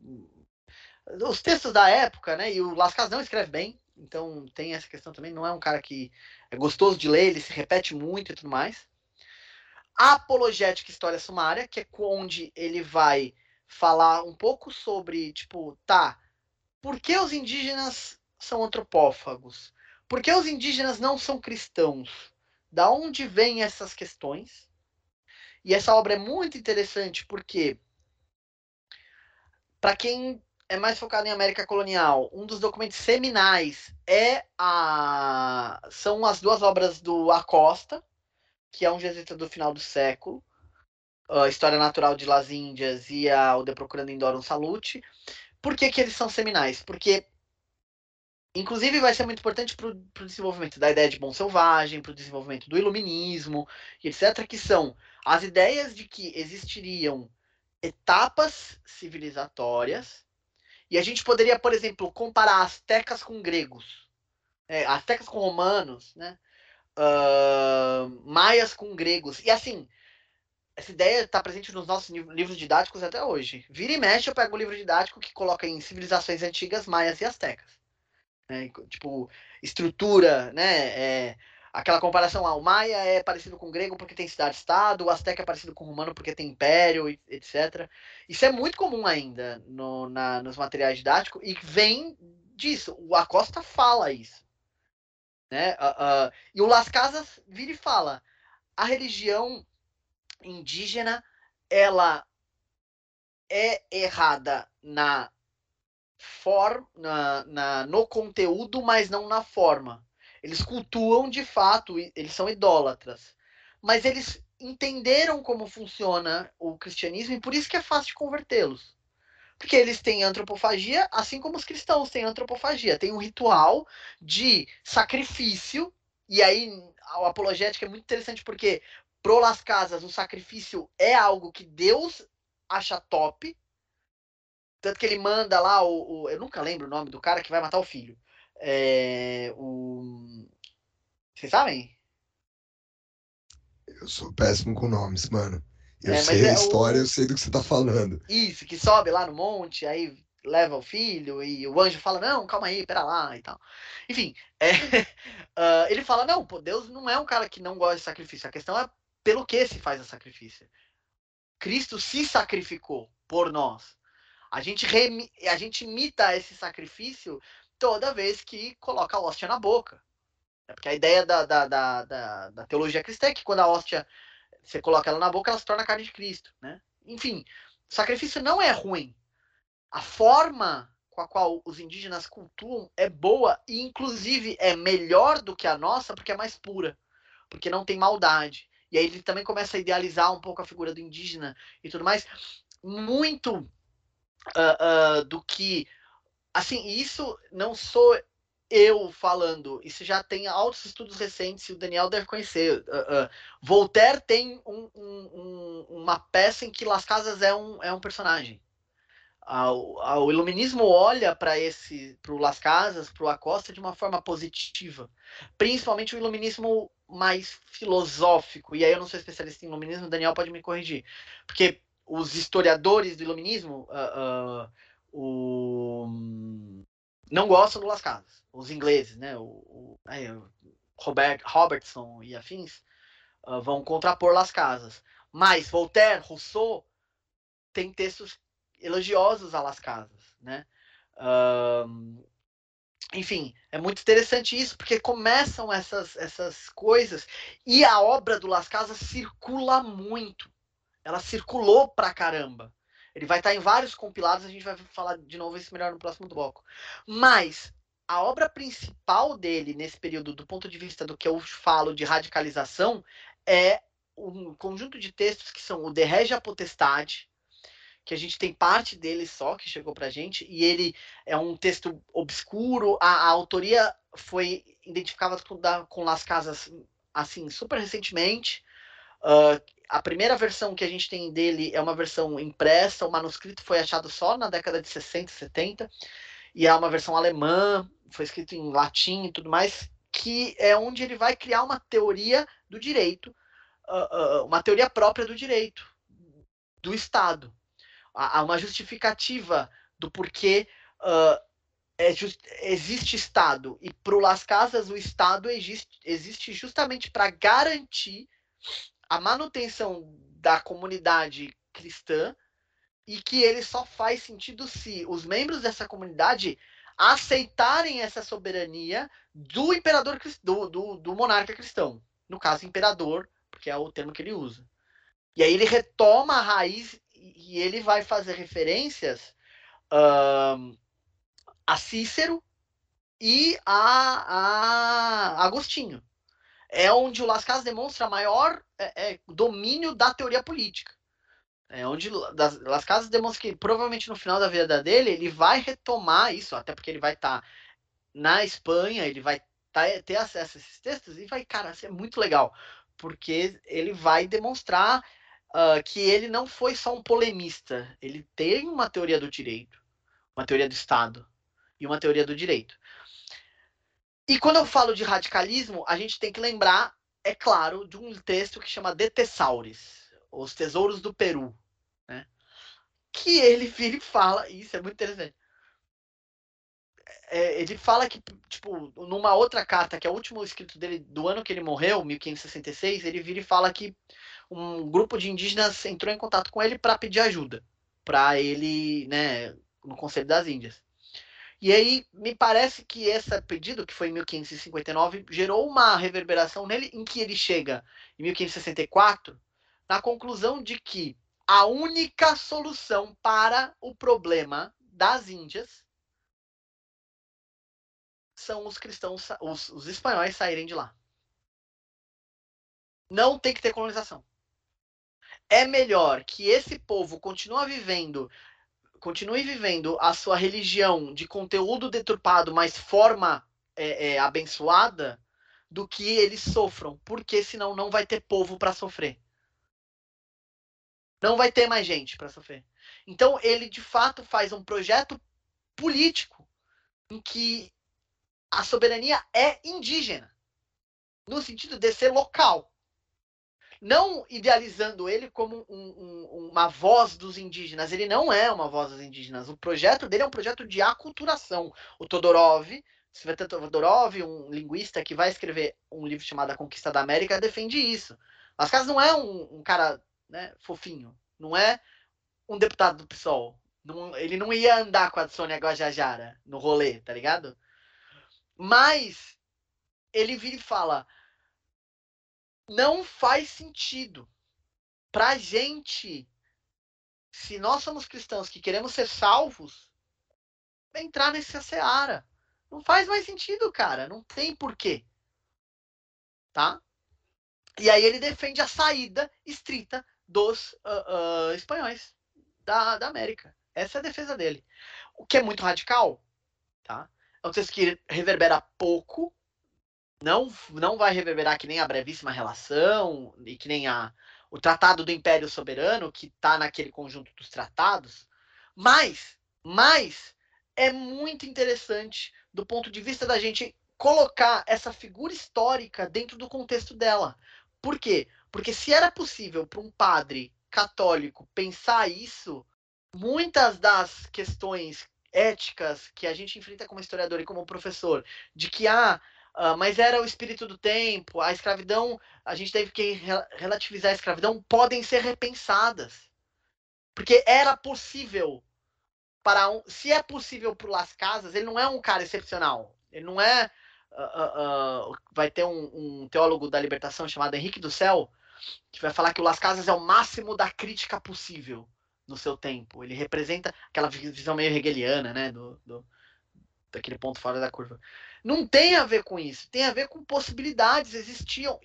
Os textos da época, né? E o Las Casas não escreve bem, então tem essa questão também. Não é um cara que é gostoso de ler, ele se repete muito e tudo mais. Apologética história sumária, que é onde ele vai falar um pouco sobre, tipo, tá, por que os indígenas são antropófagos? Por que os indígenas não são cristãos? Da onde vêm essas questões? E essa obra é muito interessante porque, para quem é mais focado em América colonial. Um dos documentos seminais é a são as duas obras do Acosta, que é um jesuíta do final do século, a História Natural de Las Índias e a O De Procurando Indorum Salute. Por que, que eles são seminais? Porque inclusive vai ser muito importante para o desenvolvimento da ideia de bom selvagem, para o desenvolvimento do iluminismo, etc., que são as ideias de que existiriam etapas civilizatórias e a gente poderia, por exemplo, comparar astecas com gregos, é, astecas com romanos, né? Uh, maias com gregos. E assim, essa ideia está presente nos nossos livros didáticos até hoje. Vira e mexe, eu pego um livro didático que coloca em civilizações antigas, maias e astecas. Né? Tipo, estrutura, né? É, aquela comparação, ah, o Maia é parecido com o grego porque tem cidade-estado, o Azteca é parecido com o romano porque tem império, etc. Isso é muito comum ainda no, na, nos materiais didáticos e vem disso. O Acosta fala isso. Né? Uh, uh, e o Las Casas vira e fala: a religião indígena ela é errada na forma, na, na, no conteúdo, mas não na forma. Eles cultuam de fato, eles são idólatras. Mas eles entenderam como funciona o cristianismo e por isso que é fácil convertê-los. Porque eles têm antropofagia, assim como os cristãos têm antropofagia. Tem um ritual de sacrifício, e aí a apologética é muito interessante porque pro Las Casas o sacrifício é algo que Deus acha top. Tanto que ele manda lá o, o eu nunca lembro o nome do cara que vai matar o filho. É, o... Vocês sabem? Eu sou péssimo com nomes, mano. Eu é, sei a é história, o... eu sei do que você tá falando. Isso, que sobe lá no monte, aí leva o filho e o anjo fala, não, calma aí, pera lá e tal. Enfim, é, uh, ele fala, não, pô, Deus não é um cara que não gosta de sacrifício. A questão é pelo que se faz a sacrifício. Cristo se sacrificou por nós. A gente, remi... a gente imita esse sacrifício toda vez que coloca a hóstia na boca. É porque a ideia da, da, da, da, da teologia cristã é que quando a hóstia você coloca ela na boca, ela se torna a carne de Cristo. Né? Enfim, o sacrifício não é ruim. A forma com a qual os indígenas cultuam é boa e, inclusive, é melhor do que a nossa porque é mais pura, porque não tem maldade. E aí ele também começa a idealizar um pouco a figura do indígena e tudo mais. Muito uh, do que assim, isso não sou eu falando, isso já tem altos estudos recentes, e o Daniel deve conhecer. Uh, Voltaire tem um, um, uma peça em que Las Casas é um, é um personagem. O iluminismo olha para esse, para o Las Casas, para o Acosta de uma forma positiva, principalmente o iluminismo mais filosófico. E aí eu não sou especialista em iluminismo, o Daniel pode me corrigir, porque os historiadores do iluminismo, o não gostam do Las Casas, os ingleses, né? O, o, aí, o Robert, Robertson e afins uh, vão contrapor Las Casas. Mas Voltaire, Rousseau tem textos elogiosos a Las Casas, né? Uh, enfim, é muito interessante isso, porque começam essas, essas coisas e a obra do Las Casas circula muito. Ela circulou pra caramba. Ele vai estar em vários compilados, a gente vai falar de novo isso melhor no próximo bloco. Mas a obra principal dele nesse período, do ponto de vista do que eu falo de radicalização, é um conjunto de textos que são o De Regia Potestade, que a gente tem parte dele só que chegou para a gente, e ele é um texto obscuro. A, a autoria foi identificada com, da, com Las Casas assim super recentemente. Uh, a primeira versão que a gente tem dele é uma versão impressa, o manuscrito foi achado só na década de 60, 70, e é uma versão alemã, foi escrito em latim e tudo mais, que é onde ele vai criar uma teoria do direito, uh, uh, uma teoria própria do direito, do Estado. Há uma justificativa do porquê uh, é just, existe Estado. E para o Las Casas, o Estado existe, existe justamente para garantir a manutenção da comunidade cristã e que ele só faz sentido se os membros dessa comunidade aceitarem essa soberania do imperador do, do, do monarca cristão. No caso, imperador, porque é o termo que ele usa. E aí ele retoma a raiz e ele vai fazer referências um, a Cícero e a, a Agostinho é onde o Las Casas demonstra maior é, é, domínio da teoria política. É onde das, Las Casas demonstra que provavelmente no final da vida dele ele vai retomar isso, até porque ele vai estar tá na Espanha, ele vai tá, ter acesso a esses textos e vai, cara, isso é muito legal, porque ele vai demonstrar uh, que ele não foi só um polemista, ele tem uma teoria do direito, uma teoria do Estado e uma teoria do direito. E quando eu falo de radicalismo, a gente tem que lembrar, é claro, de um texto que chama De Tesauris, Os Tesouros do Peru, né? Que ele vira e fala, e isso é muito interessante. É, ele fala que, tipo, numa outra carta, que é o último escrito dele do ano que ele morreu, 1566, ele vira e fala que um grupo de indígenas entrou em contato com ele para pedir ajuda, para ele, né, no Conselho das Índias. E aí, me parece que esse pedido, que foi em 1559, gerou uma reverberação nele, em que ele chega, em 1564, na conclusão de que a única solução para o problema das Índias são os cristãos, os, os espanhóis saírem de lá. Não tem que ter colonização. É melhor que esse povo continue vivendo continue vivendo a sua religião de conteúdo deturpado, mas forma é, é, abençoada, do que eles sofram, porque senão não vai ter povo para sofrer. Não vai ter mais gente para sofrer. Então ele de fato faz um projeto político em que a soberania é indígena, no sentido de ser local não idealizando ele como um, um, uma voz dos indígenas. Ele não é uma voz dos indígenas. O projeto dele é um projeto de aculturação. O Todorov, Svetan Todorov, um linguista que vai escrever um livro chamado A Conquista da América, defende isso. Casas não é um, um cara né, fofinho. Não é um deputado do PSOL. Não, ele não ia andar com a Sônia Guajajara no rolê, tá ligado? Mas ele vira e fala: não faz sentido para gente, se nós somos cristãos que queremos ser salvos, entrar nessa seara. Não faz mais sentido, cara. Não tem porquê. Tá? E aí ele defende a saída estrita dos uh, uh, espanhóis da, da América. Essa é a defesa dele. O que é muito radical, tá? é um texto que reverbera pouco, não, não vai reverberar que nem a brevíssima relação e que nem a, o Tratado do Império Soberano, que está naquele conjunto dos tratados, mas, mas é muito interessante do ponto de vista da gente colocar essa figura histórica dentro do contexto dela. Por quê? Porque se era possível para um padre católico pensar isso, muitas das questões éticas que a gente enfrenta como historiador e como professor, de que ah, Uh, mas era o espírito do tempo, a escravidão, a gente teve que relativizar a escravidão, podem ser repensadas. Porque era possível para um. Se é possível para o Las Casas, ele não é um cara excepcional. Ele não é. Uh, uh, vai ter um, um, teólogo da libertação chamado Henrique do Céu, que vai falar que o Las Casas é o máximo da crítica possível no seu tempo. Ele representa aquela visão meio hegeliana, né? Do, do daquele ponto fora da curva. Não tem a ver com isso, tem a ver com possibilidades, existiam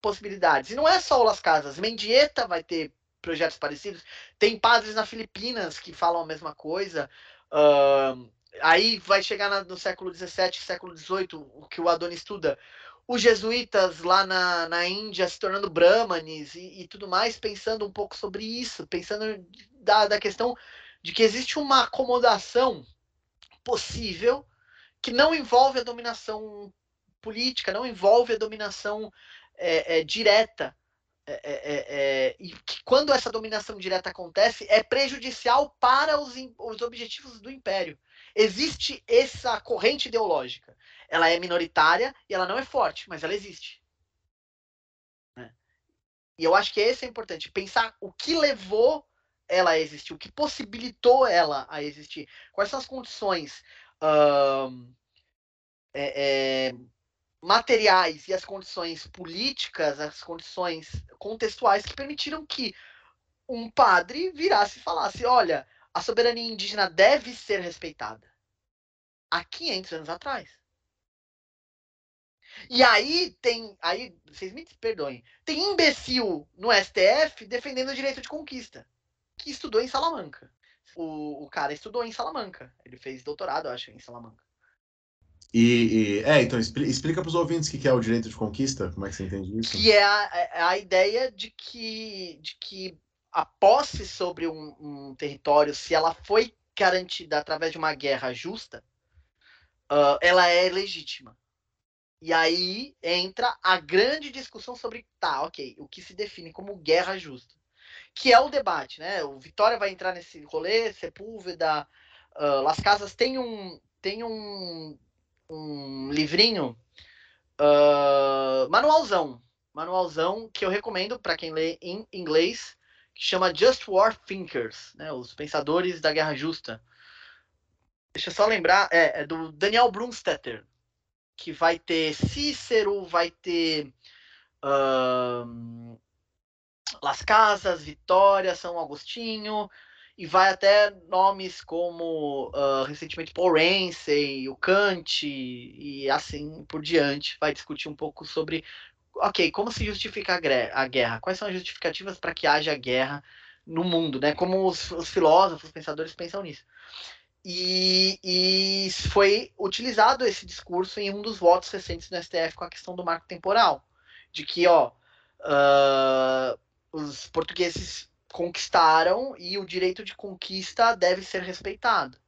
possibilidades. E não é só o Las Casas, Mendieta vai ter projetos parecidos, tem padres na Filipinas que falam a mesma coisa. Uh, aí vai chegar na, no século XVII, século XVIII, o que o Adoni estuda, os jesuítas lá na, na Índia se tornando brahmanes e, e, tudo mais, pensando um pouco sobre isso, pensando da, da questão de que existe uma acomodação possível que não envolve a dominação política, não envolve a dominação é, é, direta. É, é, é, é, e que quando essa dominação direta acontece, é prejudicial para os, os objetivos do império. Existe essa corrente ideológica. Ela é minoritária e ela não é forte, mas ela existe. Né? E eu acho que esse é importante. Pensar o que levou ela a existir, o que possibilitou ela a existir. Quais são as condições uh, é, é, materiais e as condições políticas, as condições contextuais que permitiram que um padre virasse e falasse: olha, a soberania indígena deve ser respeitada. Há 500 anos atrás. E aí tem. Aí, vocês me perdoem. Tem imbecil no STF defendendo o direito de conquista. Que estudou em Salamanca o, o cara estudou em Salamanca. Ele fez doutorado, eu acho, em Salamanca. E, e é, então explica para os ouvintes o que é o direito de conquista, como é que você entende isso? Que é a, é a ideia de que, de que a posse sobre um, um, território, se ela foi garantida através de uma guerra justa, uh, ela é legítima. E aí entra a grande discussão sobre, tá, ok, o que se define como guerra justa que é o debate, né? O Vitória vai entrar nesse rolê, Sepúlveda, uh, Las Casas tem um tem um, um livrinho uh, manualzão, manualzão que eu recomendo para quem lê em inglês, que chama Just War Thinkers, né? Os pensadores da guerra justa. Deixa eu só lembrar, é, é do Daniel Brunstetter, que vai ter Cícero, vai ter uh, Las Casas, Vitória, São Agostinho, e vai até nomes como uh, recentemente Paul Ramsey, o Kant e assim por diante. Vai discutir um pouco sobre, ok, como se justifica a guerra? Quais são as justificativas para que haja guerra no mundo, né? Como os, os filósofos, os pensadores pensam nisso. E, e, foi utilizado esse discurso em um dos votos recentes do STF com a questão do marco temporal, de que, ó, uh, os portugueses conquistaram e o direito de conquista deve ser respeitado.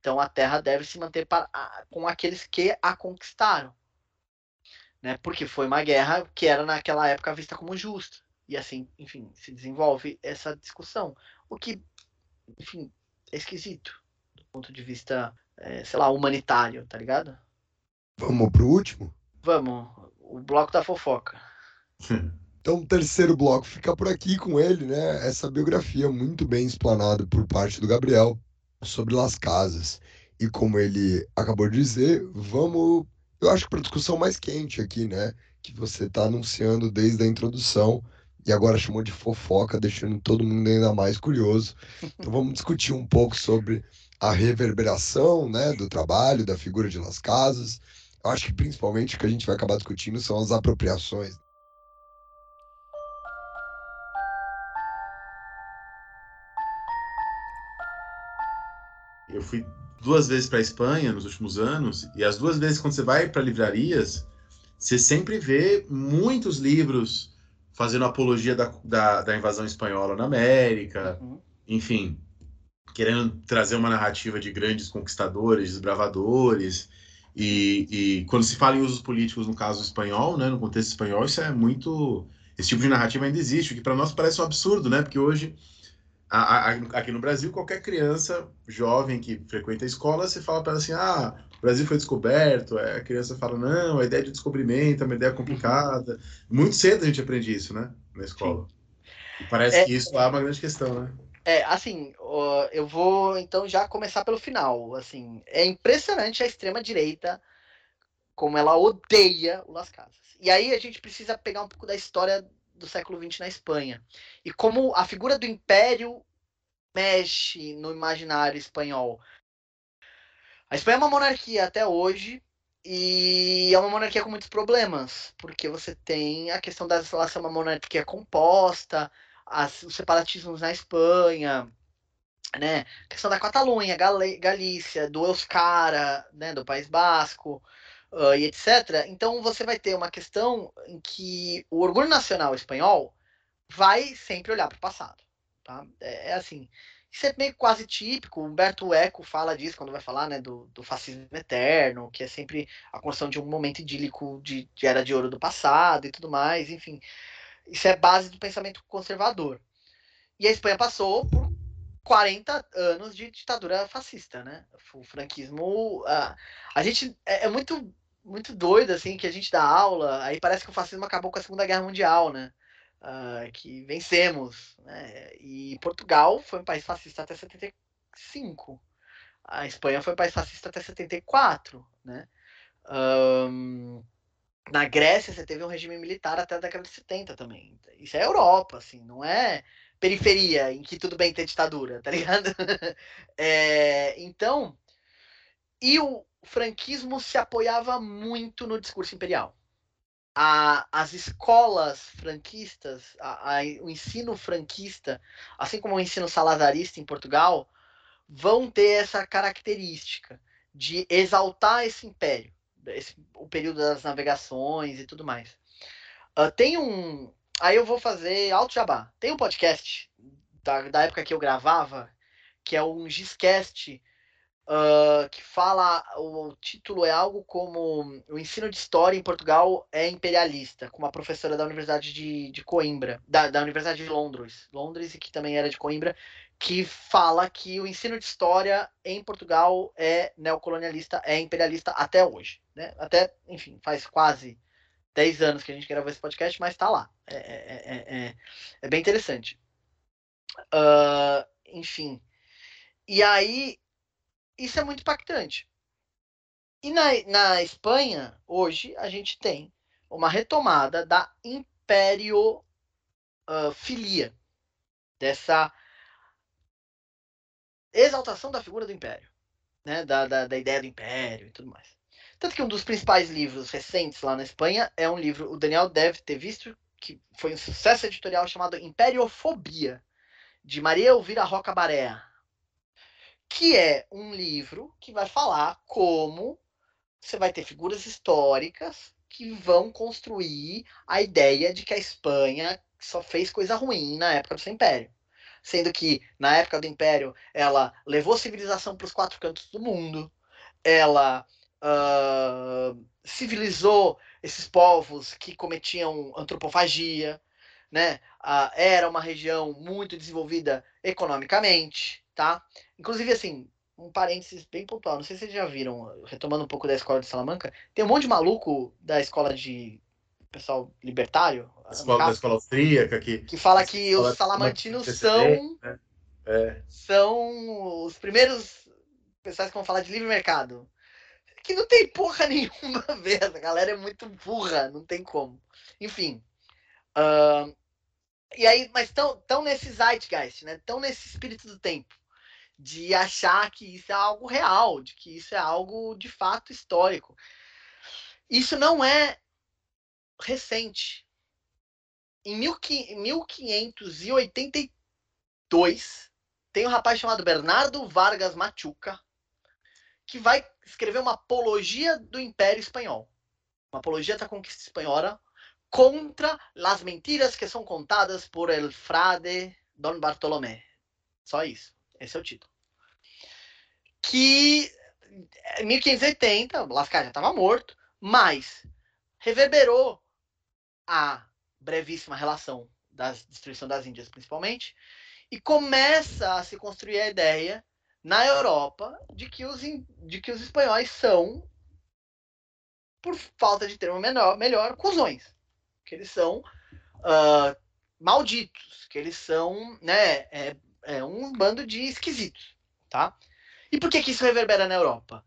Então a terra deve se manter para, com aqueles que a conquistaram. Né? Porque foi uma guerra que era naquela época vista como justa. E assim, enfim, se desenvolve essa discussão. O que, enfim, é esquisito do ponto de vista, é, sei lá, humanitário, tá ligado? Vamos pro último? Vamos. O bloco da fofoca. Então, o terceiro bloco fica por aqui com ele, né? Essa biografia muito bem explanada por parte do Gabriel sobre Las Casas. E como ele acabou de dizer, vamos, eu acho que para a discussão mais quente aqui, né? Que você está anunciando desde a introdução e agora chamou de fofoca, deixando todo mundo ainda mais curioso. Então, vamos discutir um pouco sobre a reverberação, né? Do trabalho, da figura de Las Casas. Eu acho que principalmente o que a gente vai acabar discutindo são as apropriações eu fui duas vezes para a Espanha nos últimos anos, e as duas vezes quando você vai para livrarias, você sempre vê muitos livros fazendo apologia da, da, da invasão espanhola na América, uhum. enfim, querendo trazer uma narrativa de grandes conquistadores, desbravadores. E, e, quando se fala em usos políticos no caso espanhol, né, no contexto espanhol, isso é muito. Esse tipo de narrativa ainda existe, o que para nós parece um absurdo, né? Porque hoje, aqui no Brasil, qualquer criança jovem que frequenta a escola, você fala para ela assim: ah, o Brasil foi descoberto. A criança fala: não, a ideia de descobrimento é uma ideia complicada. Muito cedo a gente aprende isso, né? Na escola. E parece é, que isso é uma grande questão, né? É, assim, eu vou então já começar pelo final. Assim, é impressionante a extrema direita como ela odeia o Las Casas. E aí a gente precisa pegar um pouco da história do século XX na Espanha e como a figura do império mexe no imaginário espanhol. A Espanha é uma monarquia até hoje e é uma monarquia com muitos problemas, porque você tem a questão da ser uma monarquia composta, as, os separatismos na Espanha, né? A questão da Catalunha, Gal Galícia, do Euskara, né? do País Basco, uh, e etc. Então você vai ter uma questão em que o orgulho nacional espanhol vai sempre olhar para o passado. Tá? É, é, assim. Isso é meio quase típico. Humberto Eco fala disso quando vai falar né, do, do fascismo eterno, que é sempre a construção de um momento idílico de, de era de ouro do passado e tudo mais. Enfim, isso é base do pensamento conservador. E a Espanha passou por 40 anos de ditadura fascista, né? O franquismo. A, a gente é, é, muito muito doido, assim, que a gente dá aula, aí parece que o fascismo acabou com a Segunda Guerra Mundial, né? Uh, que vencemos. Né? E Portugal foi um país fascista até 75. A Espanha foi um país fascista até 74, né? Um, na Grécia você teve um regime militar até a década de 70 também. Isso é Europa, assim, não é periferia em que tudo bem ter ditadura, tá ligado? é, então, e o franquismo se apoiava muito no discurso imperial. A, as escolas franquistas, a, a, o ensino franquista, assim como o ensino salazarista em Portugal, vão ter essa característica de exaltar esse império esse, o período das navegações e tudo mais. Uh, tem um. Aí eu vou fazer alto jabá. Tem um podcast da, da época que eu gravava, que é um Giscast, uh, que fala. O, o, título é algo como O ensino de história em Portugal é imperialista, com uma professora da Universidade de, de Coimbra, da, da Universidade de Londres, Londres, e que também era de Coimbra, que fala que o ensino de história em Portugal é neocolonialista, é imperialista até hoje. Né? Até, enfim, faz quase 10 anos que a gente gravou esse podcast, mas está lá. É, é, é, é, bem interessante. Uh, enfim. E aí, isso é muito impactante. E na, na Espanha, hoje, a gente tem uma retomada da império uh, filia, dessa exaltação da figura do império, né? Da, da, da, ideia do império e tudo mais. Tanto que um dos principais livros recentes lá na Espanha é um livro, o Daniel deve ter visto, que foi um sucesso editorial chamado Imperiofobia, de Maria Elvira Roca Barea, que é um livro que vai falar como você vai ter figuras históricas que vão construir a ideia de que a Espanha só fez coisa ruim na época do seu império sendo que na época do Império ela levou civilização para os quatro cantos do mundo, ela uh, civilizou esses povos que cometiam antropofagia, né? Uh, era uma região muito desenvolvida economicamente, tá? Inclusive assim, um parênteses bem pontual, não sei se vocês já viram, retomando um pouco da escola de Salamanca, tem um monte de maluco da escola de pessoal libertário. Escola, da escola austríaca que. Que fala que os salamantinos são. Né? É. São os primeiros pessoas que vão falar de livre mercado. Que não tem porra nenhuma a ver. A galera é muito burra, não tem como. Enfim. Uh, e aí, mas estão tão nesse zeitgeist, né? Estão nesse espírito do tempo. De achar que isso é algo real, de que isso é algo de fato histórico. Isso não é recente. Em 1582, tem um rapaz chamado Bernardo Vargas Machuca, que vai escrever uma apologia do Império Espanhol. Uma apologia da conquista espanhola contra as mentiras que são contadas por el frade Don Bartolomé. Só isso. Esse é o título. Que em 1580, Lascar já estava morto, mas reverberou a brevíssima relação da destruição das Índias, principalmente, e começa a se construir a ideia na Europa de que os, de que os espanhóis são, por falta de termo menor, melhor, cuzões. Que eles são uh, malditos, que eles são né, é, é um bando de esquisitos. Tá? E por que, que isso reverbera na Europa?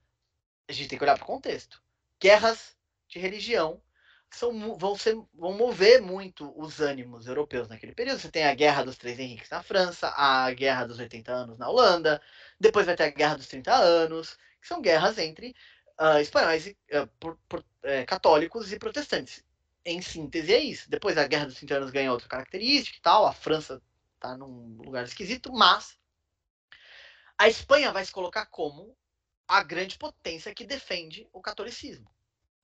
A gente tem que olhar para o contexto. Guerras de religião são, vão, ser, vão mover muito os ânimos europeus naquele período. Você tem a Guerra dos Três Henriques na França, a Guerra dos 80 anos na Holanda, depois vai ter a Guerra dos 30 anos, que são guerras entre uh, espanhóis, uh, por, por, uh, católicos e protestantes. Em síntese é isso. Depois a Guerra dos 30 anos ganha outra característica e tal, a França está num lugar esquisito, mas a Espanha vai se colocar como a grande potência que defende o catolicismo.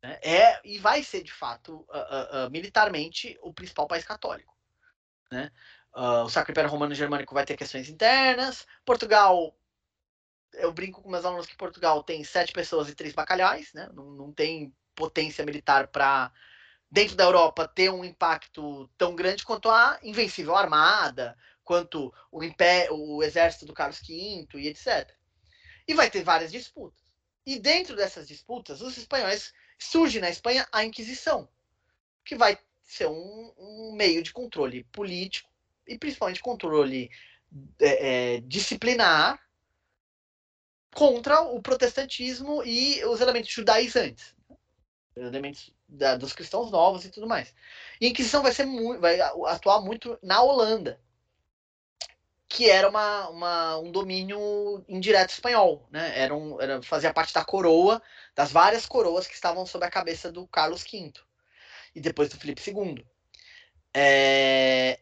Né? É e vai ser de fato uh, uh, uh, militarmente o principal país católico. Né? o Sacro Império Romano Germânico vai ter questões internas. Portugal, eu brinco com meus alunos que Portugal tem sete pessoas e três bacalhais, né? não, não tem potência militar para dentro da Europa ter um impacto tão grande quanto a Invencível Armada, quanto o, império, o exército do Carlos V e etc. E vai ter várias disputas. E dentro dessas disputas, os espanhóis surge na Espanha a Inquisição, que vai ser um, um meio de controle político e principalmente controle é, é, disciplinar contra o protestantismo e os elementos judaizantes, os elementos da, dos cristãos novos e tudo mais. E a Inquisição vai ser vai atuar muito na Holanda, que era uma, uma, um domínio indireto espanhol, né? Era um, era, fazia parte da coroa, das várias coroas que estavam sob a cabeça do Carlos V e depois do Felipe II. É...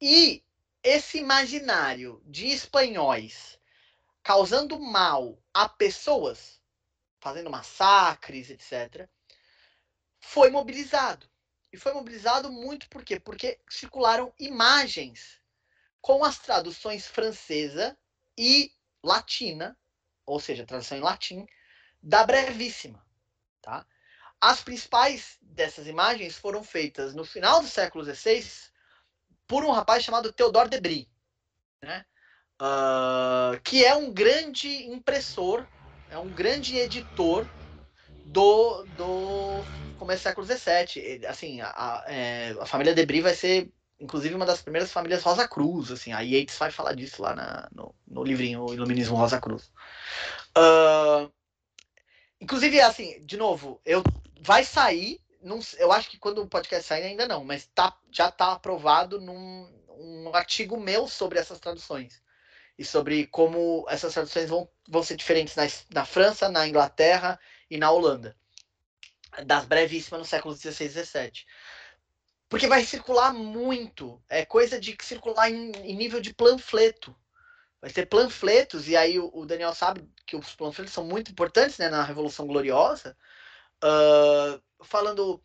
E esse imaginário de espanhóis causando mal a pessoas, fazendo massacres, etc., foi mobilizado. E foi mobilizado muito por quê? Porque circularam imagens com as traduções francesa e latina, ou seja, tradução em latim, da brevíssima. Tá? As principais dessas imagens foram feitas no final do século XVI por um rapaz chamado Theodore de Brie, né? Uh, que é um grande impressor, é um grande editor do, do começo do século XVII. Assim, a, a, é, a família de Brie vai ser inclusive uma das primeiras famílias Rosa Cruz, assim, a Yates vai falar disso lá na, no, no livrinho Iluminismo Rosa Cruz. Uh, inclusive, assim, de novo, eu vai sair, não, eu acho que quando o podcast sair ainda não, mas tá, já está aprovado num um artigo meu sobre essas traduções e sobre como essas traduções vão, vão ser diferentes na, na França, na Inglaterra e na Holanda, das brevíssimas no século XVI e XVII. Porque vai circular muito. É coisa de circular em, em nível de panfleto. Vai ter panfletos, e aí o, o, Daniel sabe que os panfletos são muito importantes né, na Revolução Gloriosa, uh, falando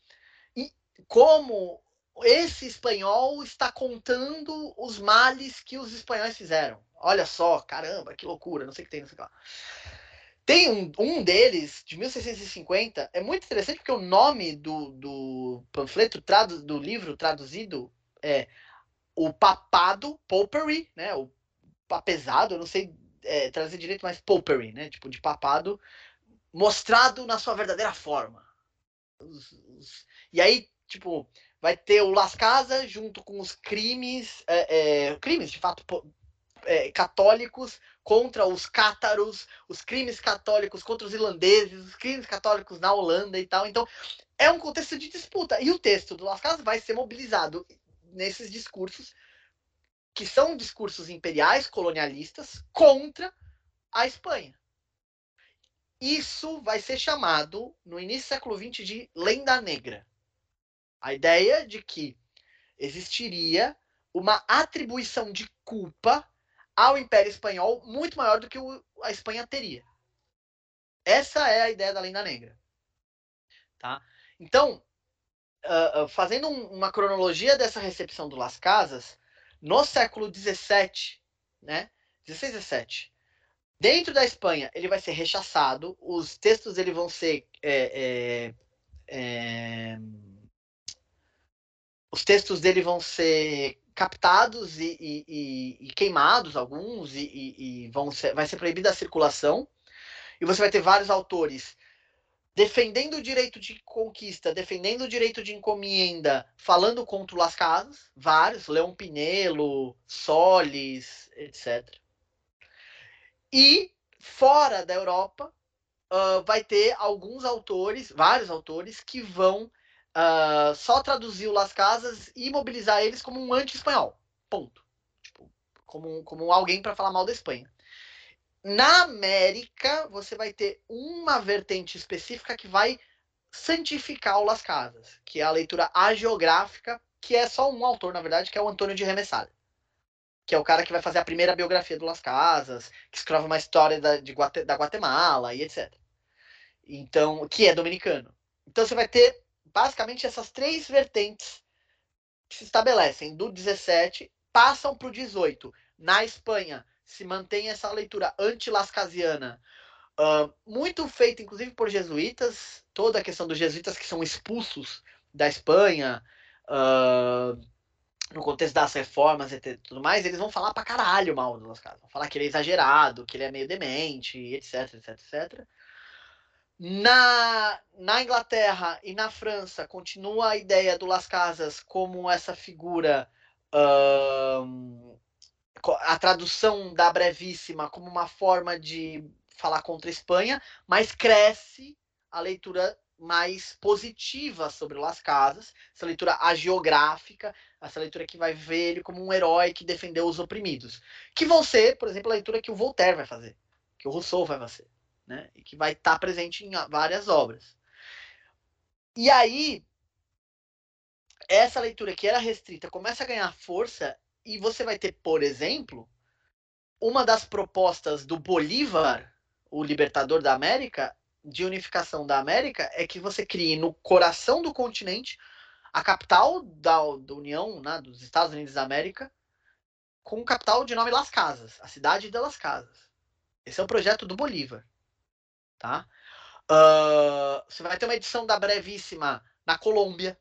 como esse espanhol está contando os males que os espanhóis fizeram. Olha só, caramba, que loucura, não sei o que tem, não sei o que lá. Tem um, um deles, de 1650, é muito interessante porque o nome do, do panfleto, tradu, do livro traduzido é O Papado, Popery, né? O papesado, eu não sei é, trazer direito, mas Popery, né? Tipo, de papado, mostrado na sua verdadeira forma. Os, os... E aí, tipo, vai ter o Las Casas junto com os crimes, é, é, crimes de fato é, católicos contra os cátaros, os crimes católicos contra os irlandeses, os crimes católicos na Holanda e tal. Então, é um contexto de disputa. E o texto do Las Casas vai ser mobilizado nesses discursos, que são discursos imperiais, colonialistas, contra a Espanha. Isso vai ser chamado, no início do século XX, de lenda negra. A ideia de que existiria uma atribuição de culpa ao Império Espanhol muito maior do que o, a Espanha teria. Essa é a ideia da lenda negra. Tá? Então, uh, uh, fazendo um, uma cronologia dessa recepção do Las Casas, no século XVII, né? 16 17, dentro da Espanha, ele vai ser rechaçado, os textos ele vão ser. É, é, é, os textos dele vão ser captados e, e, e, e queimados, alguns, e, vão ser, vai ser proibida a circulação. E você vai ter vários autores defendendo o direito de conquista, defendendo o direito de encomenda, falando contra Las Casas, vários, Leão Pinelo, Solis, etc. E fora da Europa, uh, vai ter alguns autores, vários autores, que vão uh, só traduzir o Las Casas e mobilizar eles como um anti-espanhol. Ponto. Tipo, como, como alguém para falar mal da Espanha. Na América, você vai ter uma vertente específica que vai santificar o Las Casas, que é a leitura agiográfica, que é só um autor, na verdade, que é o Antônio de Remessal, que é o cara que vai fazer a primeira biografia do Las Casas, que escreve uma história da, de, da Guatemala e etc. Então, que é dominicano. Então você vai ter basicamente essas três vertentes que se estabelecem do 17 passam para o 18. Na Espanha, se mantém essa leitura anti-lascasiana, uh, muito feita, inclusive, por jesuítas, toda a questão dos jesuítas que são expulsos da Espanha, uh, no contexto das reformas e tudo mais, eles vão falar pra caralho mal do Las. Vão falar que ele é exagerado, que ele é meio demente, etc, etc, etc. Na, na Inglaterra e na França, continua a ideia do Las Casas como essa figura a tradução da brevíssima como uma forma de falar contra a Espanha, mas cresce a leitura mais positiva sobre Las Casas, essa leitura agiográfica, essa leitura que vai ver ele como um herói que defendeu os oprimidos, que vão ser, por exemplo, a leitura que o Voltaire vai fazer, que o Rousseau vai fazer, né? E que vai estar presente em várias obras. E aí, essa leitura que era restrita começa a ganhar força e você vai ter, por exemplo, uma das propostas do Bolívar, o libertador da América, de unificação da América, é que você crie no coração do continente a capital da, da União, né, dos Estados Unidos da América, com capital de nome Las Casas, a cidade de Las Casas. Esse é o projeto do Bolívar. Tá? Uh, você vai ter uma edição da Brevíssima na Colômbia.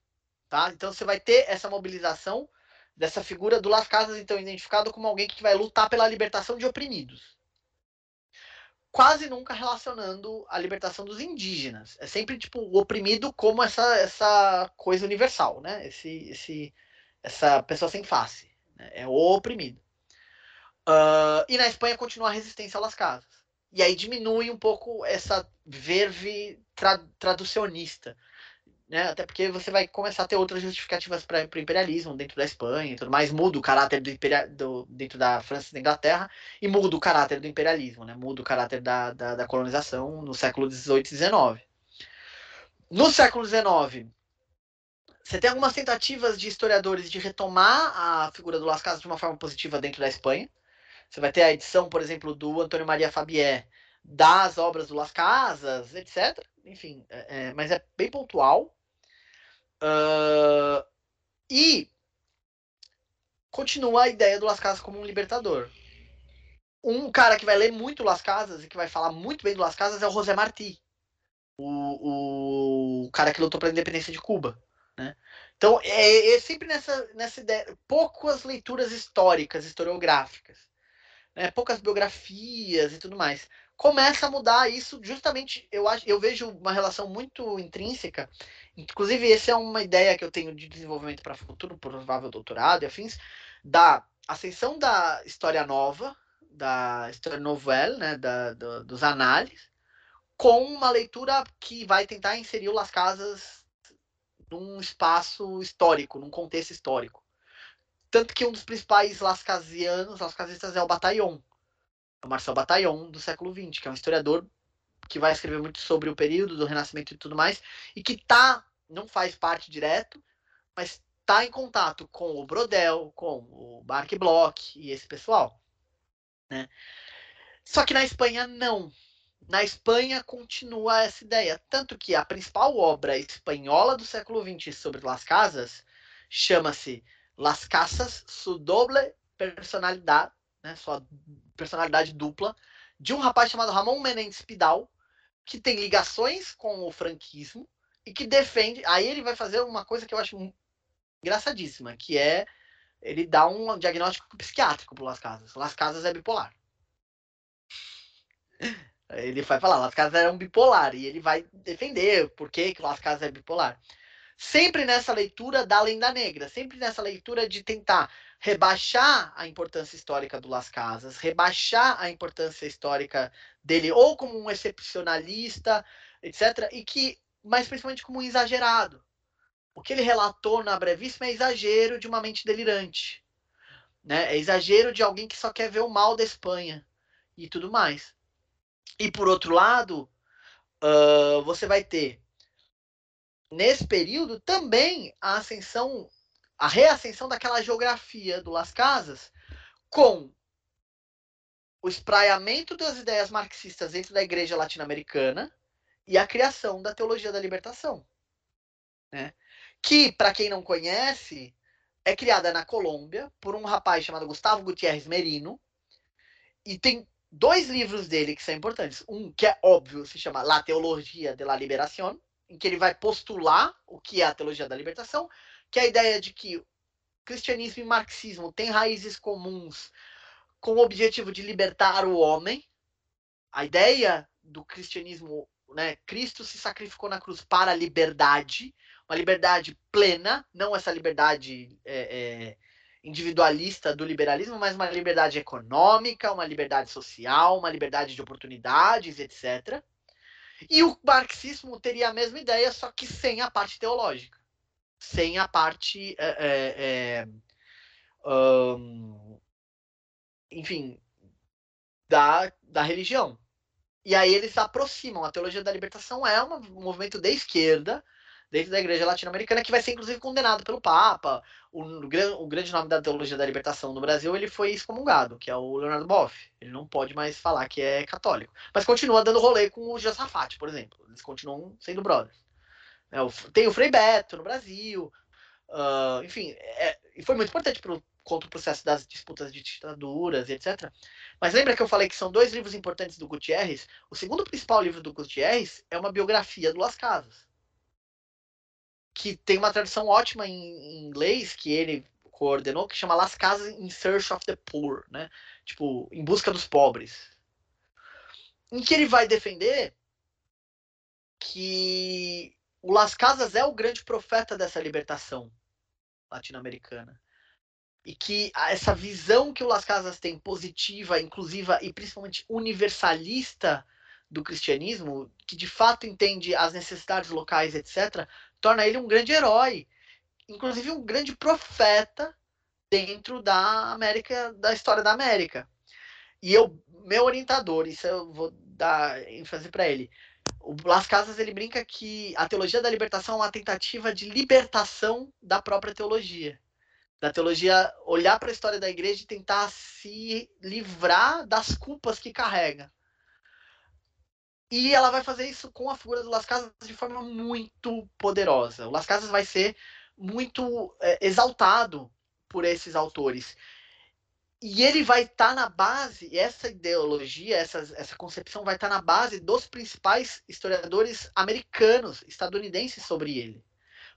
Tá? Então você vai ter essa mobilização dessa figura do Las Casas, então, identificado como alguém que vai lutar pela libertação de oprimidos. Quase nunca relacionando a libertação dos indígenas. É sempre tipo o oprimido como essa, essa coisa universal, né? Esse, esse, essa pessoa sem face. Né? É o oprimido. Uh, e na Espanha continua a resistência a Las Casas. E aí diminui um pouco essa verve tra traducionista né? Até porque você vai começar a ter outras justificativas para o imperialismo dentro da Espanha e tudo mais, muda o caráter do, do dentro da França e da Inglaterra e muda o caráter do imperialismo, né? Muda o caráter da, da, da colonização no século XVIII e XIX. No século XIX, você tem algumas tentativas de historiadores de retomar a figura do Las Casas de uma forma positiva dentro da Espanha. Você vai ter a edição, por exemplo, do Antônio Maria Fabier das obras do Las Casas, etc. Enfim, é, é, mas é bem pontual. Uh, e continua a ideia do Las Casas como um libertador. Um cara que vai ler muito Las Casas e que vai falar muito bem do Las Casas é o José Martí, o, o cara que lutou pela independência de Cuba. Né? Então, é, é, sempre nessa, nessa ideia, poucas leituras históricas, historiográficas, né? poucas biografias e tudo mais. Começa a mudar isso justamente, eu, acho, eu vejo uma relação muito intrínseca Inclusive, essa é uma ideia que eu tenho de desenvolvimento para futuro, provável doutorado e afins, da ascensão da história nova, da história nouvelle, né, da, do, dos análises, com uma leitura que vai tentar inserir o Las Casas num espaço histórico, num contexto histórico. Tanto que um dos principais lascasianos, lascasistas, é o Bataillon, é o Marcel Bataillon, do século XX, que é um historiador que vai escrever muito sobre o período do Renascimento e tudo mais, e que tá, não faz parte direto, mas tá em contato com o Brodel, com o Mark Bloch e esse pessoal. Né? Só que na Espanha não. na Espanha continua essa ideia. Tanto que a principal obra espanhola do século XX sobre Las Casas chama-se Las Casas, su doble personalidade, né, sua personalidade dupla, de um rapaz chamado Ramon Menendez Pidal, que tem ligações com o franquismo e que defende. Aí ele vai fazer uma coisa que eu acho engraçadíssima, que é ele dá um diagnóstico psiquiátrico para Las Casas. Las Casas é bipolar. Ele vai falar, Las Casas era um bipolar, e ele vai defender por que, que Las Casas é bipolar. Sempre nessa leitura da lenda negra, sempre nessa leitura de tentar rebaixar a importância histórica do Las Casas, rebaixar a importância histórica dele ou como um excepcionalista, etc. E que, mas principalmente como um exagerado. O que ele relatou na brevíssima é exagero de uma mente delirante. Né? É exagero de alguém que só quer ver o mal da Espanha e tudo mais. E por outro lado, uh, você vai ter nesse período também a ascensão, a reascensão daquela geografia do Las Casas com o espraiamento das ideias marxistas dentro da igreja latino-americana e a criação da teologia da libertação. Né? Que, para quem não conhece, é criada na Colômbia por um rapaz chamado Gustavo Gutierrez Merino e tem dois livros dele que são importantes. Um que é óbvio, se chama La Teologia de la Liberación, em que ele vai postular o que é a teologia da libertação, que é a ideia de que cristianismo e marxismo têm raízes comuns com o objetivo de libertar o homem. A ideia do cristianismo, né, Cristo se sacrificou na cruz para a liberdade, uma liberdade plena, não essa liberdade é, é, individualista do liberalismo, mas uma liberdade econômica, uma liberdade social, uma liberdade de oportunidades, etc. E o marxismo teria a mesma ideia, só que sem a parte teológica, sem a parte, é, é, um, enfim, da, da religião. E aí eles aproximam. A teologia da libertação é um movimento de esquerda dentro da igreja latino-americana, que vai ser inclusive condenado pelo Papa. O, o, grande nome da teologia da libertação no Brasil ele foi excomungado, que é o Leonardo Boff. Ele não pode mais falar que é católico. Mas continua dando rolê com o Josafat, por exemplo. Eles continuam sendo brothers. É, tem o Frei Beto no Brasil. Uh, enfim, é, foi muito importante pro, contra o processo das disputas de ditaduras e etc. Mas lembra que eu falei que são dois livros importantes do Gutierrez? O segundo principal livro do Gutierrez é uma biografia do Las Casas que tem uma tradução ótima em, inglês que ele coordenou, que chama Las Casas in Search of the Poor, né? Tipo, em busca dos pobres. Em que ele vai defender que o Las Casas é o grande profeta dessa libertação latino-americana. E que essa visão que o Las Casas tem positiva, inclusiva e principalmente universalista do cristianismo, que de fato entende as necessidades locais, etc., torna ele um grande herói, inclusive um grande profeta dentro da América, da história da América. E eu, meu orientador, isso eu vou dar ênfase para ele. O Las Casas ele brinca que a teologia da libertação é uma tentativa de libertação da própria teologia. Da teologia olhar para a história da igreja e tentar se livrar das culpas que carrega. E ela vai fazer isso com a figura do Las Casas de forma muito poderosa. O Las Casas vai ser muito é, exaltado por esses autores. E ele vai estar tá na base, essa ideologia, essa, essa concepção vai estar tá na base dos principais historiadores americanos, estadunidenses sobre ele.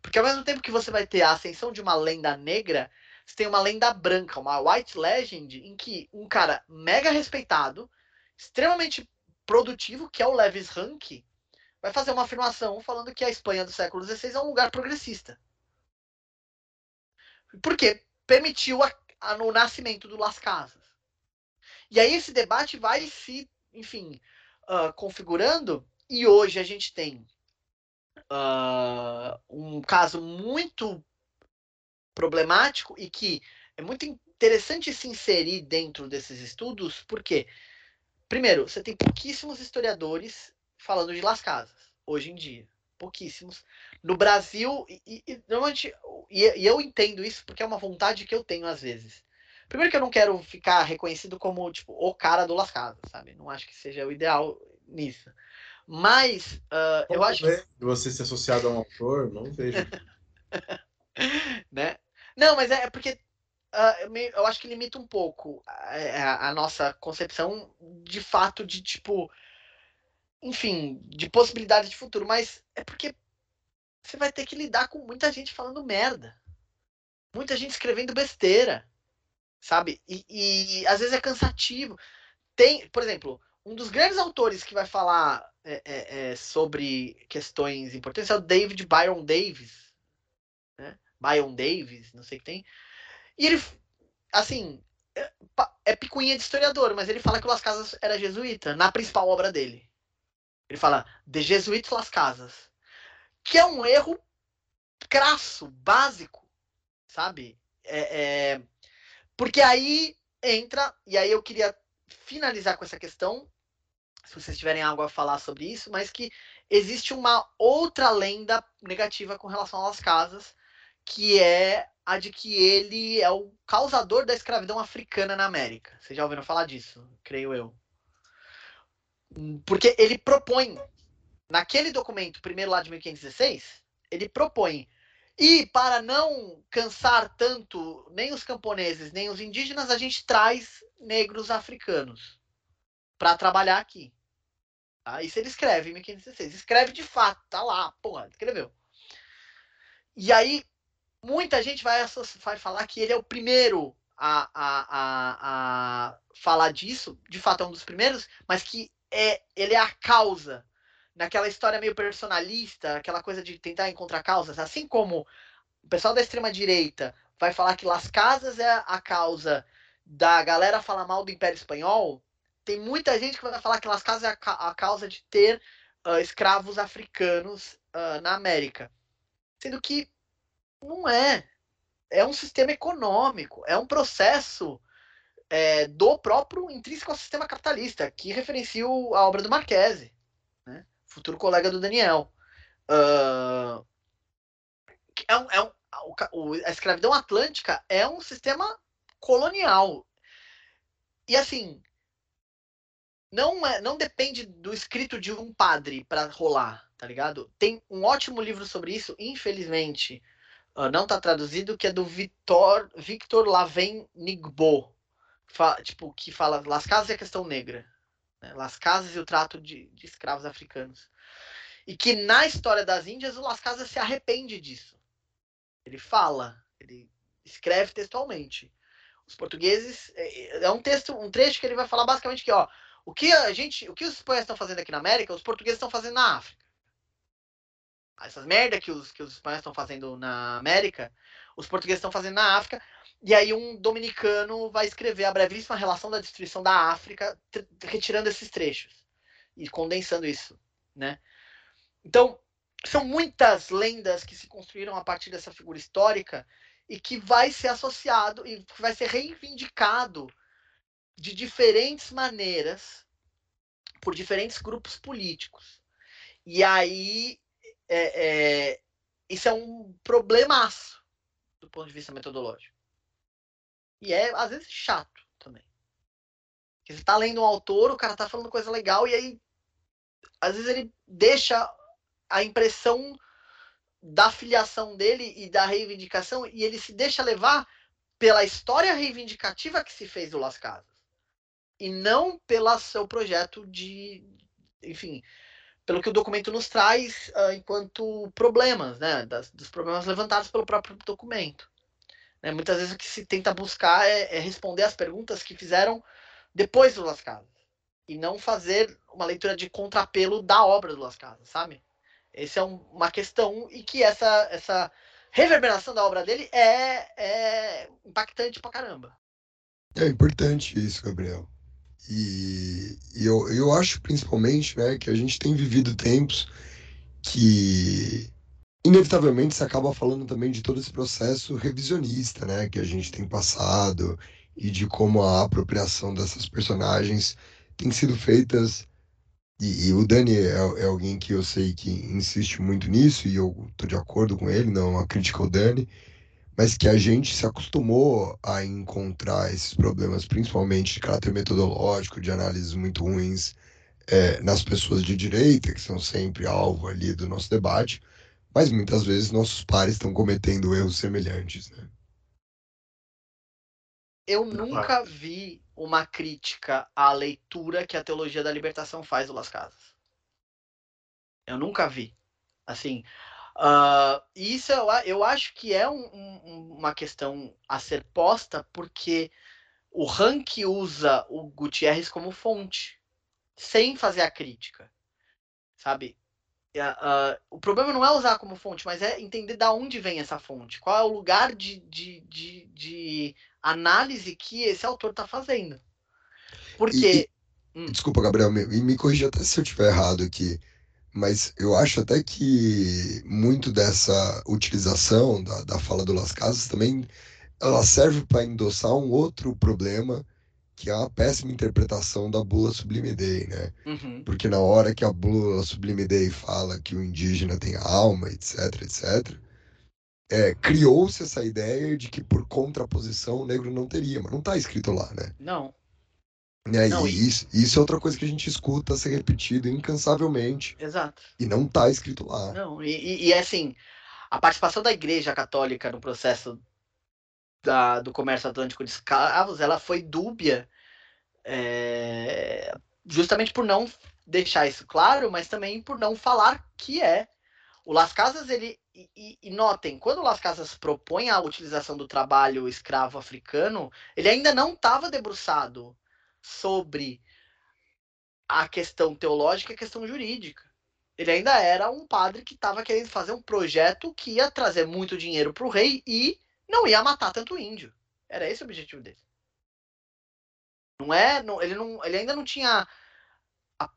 Porque ao mesmo tempo que você vai ter a ascensão de uma lenda negra, você tem uma lenda branca, uma white legend, em que um cara mega respeitado, extremamente produtivo, que é o Levis Rank, vai fazer uma afirmação falando que a Espanha do século XVI é um lugar progressista. Porque permitiu a, a, o nascimento do Las Casas. E aí esse debate vai se, enfim, uh, configurando, e hoje a gente tem uh, um caso muito problemático e que é muito interessante se inserir dentro desses estudos, porque Primeiro, você tem pouquíssimos historiadores falando de Las Casas, hoje em dia. Pouquíssimos. No Brasil, e, e normalmente, e, e, eu entendo isso porque é uma vontade que eu tenho às vezes. Primeiro que eu não quero ficar reconhecido como, tipo, o cara do Las Casas, sabe? Não acho que seja o ideal nisso. Mas uh, eu acho que. Você se associado a um autor, não vejo. né? Não, mas é porque uh, eu acho que limita um pouco a, a, nossa concepção de fato de tipo. Enfim, de possibilidades de futuro, mas é porque você vai ter que lidar com muita gente falando merda. Muita gente escrevendo besteira. Sabe? E, e às vezes é cansativo. Tem, por exemplo, um dos grandes autores que vai falar é, é, é, sobre questões importantes é o David Byron Davis. Né? Byron Davis, não sei o que tem. E ele, assim, é, picuinha de historiador, mas ele fala que Las Casas era jesuíta na principal obra dele. Ele fala de Jesuítas Las Casas. Que é um erro crasso, básico, sabe? É, é, porque aí entra, e aí eu queria finalizar com essa questão, se vocês tiverem algo a falar sobre isso, mas que existe uma outra lenda negativa com relação às casas, que é a de que ele é o causador da escravidão africana na América. Vocês já ouviram falar disso, creio eu. Porque ele propõe, naquele documento, primeiro lá de 1516, ele propõe. E para não cansar tanto nem os camponeses, nem os indígenas, a gente traz negros africanos para trabalhar aqui. Tá? Isso ele escreve em 1516. Escreve de fato, tá lá, porra, escreveu. E aí, muita gente vai, vai falar que ele é o primeiro a, a, a, a falar disso, de fato é um dos primeiros, mas que é, ele é a causa naquela história meio personalista, aquela coisa de tentar encontrar causas, assim como o pessoal da extrema direita vai falar que Las Casas é a causa da galera falar mal do Império Espanhol, tem muita gente que vai falar que Las Casas é a, a causa de ter uh, escravos africanos uh, na América. Sendo que não é. É um sistema econômico, é um processo é, do próprio intrínseco ao sistema capitalista, que referencia a obra do Marquese, né? futuro colega do Daniel. Uh, é um, é um, a escravidão atlântica é um sistema colonial. E assim, não, é, não depende do escrito de um padre para rolar, tá ligado? Tem um ótimo livro sobre isso, infelizmente, não tá traduzido, que é do Victor, Victor Laven Nigbo, tipo, que fala Las Casas e a questão negra. Né? Las Casas e o trato de, de escravos africanos. E que na história das Índias, o Las Casas se arrepende disso. Ele fala, ele escreve textualmente. Os portugueses é, é um texto, um trecho que ele vai falar basicamente que, ó, o que a gente, o que os espanhóis estão fazendo aqui na América, os portugueses estão fazendo na África. Essas merda que os, que os espanhóis estão fazendo na América, os portugueses estão fazendo na África. E aí um dominicano vai escrever a brevíssima relação da destruição da África, retirando esses trechos e condensando isso, né? Então, são muitas lendas que se construíram a partir dessa figura histórica e que vai ser associado e vai ser reivindicado de diferentes maneiras por diferentes grupos políticos. E aí é, é, isso é um problemaço do ponto de vista metodológico. E é, às vezes, chato também. Porque você está lendo um autor, o cara está falando coisa legal, e aí, às vezes, ele deixa a impressão da filiação dele e da reivindicação, e ele se deixa levar pela história reivindicativa que se fez do Las Casas. E não pelo seu projeto de. Enfim, pelo que o documento nos traz uh, enquanto problemas, né? Das, dos problemas levantados pelo próprio documento. Né? Muitas vezes o que se tenta buscar é, é responder as perguntas que fizeram depois do Las Casas. E não fazer uma leitura de contrapelo da obra do Las Casas, sabe? Essa é um, uma questão e que essa, essa reverberação da obra dele é, é impactante pra caramba. É importante isso, Gabriel. E, e eu, eu acho principalmente né, que a gente tem vivido tempos que inevitavelmente se acaba falando também de todo esse processo revisionista né, que a gente tem passado e de como a apropriação dessas personagens tem sido feitas. E, e, o Dani é, é, alguém que eu sei que insiste muito nisso, e eu tô de acordo com ele, não é uma crítica ao Dani, mas que a gente se acostumou a encontrar esses problemas, principalmente de caráter metodológico, de análises muito ruins, é, nas pessoas de direita, que são sempre alvo ali do nosso debate, mas muitas vezes nossos pares estão cometendo erros semelhantes, né? Eu nunca vi uma crítica à leitura que a teologia da libertação faz do Las Casas. Eu nunca vi. Assim, uh, isso eu, eu acho que é um, um, uma questão a ser posta porque o Rank usa o Gutierrez como fonte, sem fazer a crítica, sabe? Uh, o problema não é usar como fonte, mas é entender da onde vem essa fonte, qual é o lugar de, de, de, de análise que esse autor está fazendo. Porque. E, hum. Desculpa, Gabriel, me, me corrija até se eu estiver errado aqui, mas eu acho até que muito dessa utilização da, da fala do Las Casas também ela serve para endossar um outro problema que é uma péssima interpretação da bula sublime Dei, né? Uhum. Porque na hora que a bula sublime Dei fala que o indígena tem alma, etc, etc, é, criou-se essa ideia de que por contraposição o negro não teria, mas não está escrito lá, né? Não. Né? Não, e isso, isso é outra coisa que a gente escuta ser repetido incansavelmente. Exato. E não está escrito lá. Não, e, e, e assim, a participação da Igreja Católica no processo da, do comércio atlântico de escravos, ela foi dúbia é, justamente por não deixar isso claro, mas também por não falar que é. O Las Casas, ele. E, e, notem, quando o Las Casas propõe a utilização do trabalho escravo africano, ele ainda não estava debruçado sobre a questão teológica e a questão jurídica. Ele ainda era um padre que estava querendo fazer um projeto que ia trazer muito dinheiro para o rei e não ia matar tanto índio. Era esse o objetivo dele. Não é, não, ele, não, ele ainda não tinha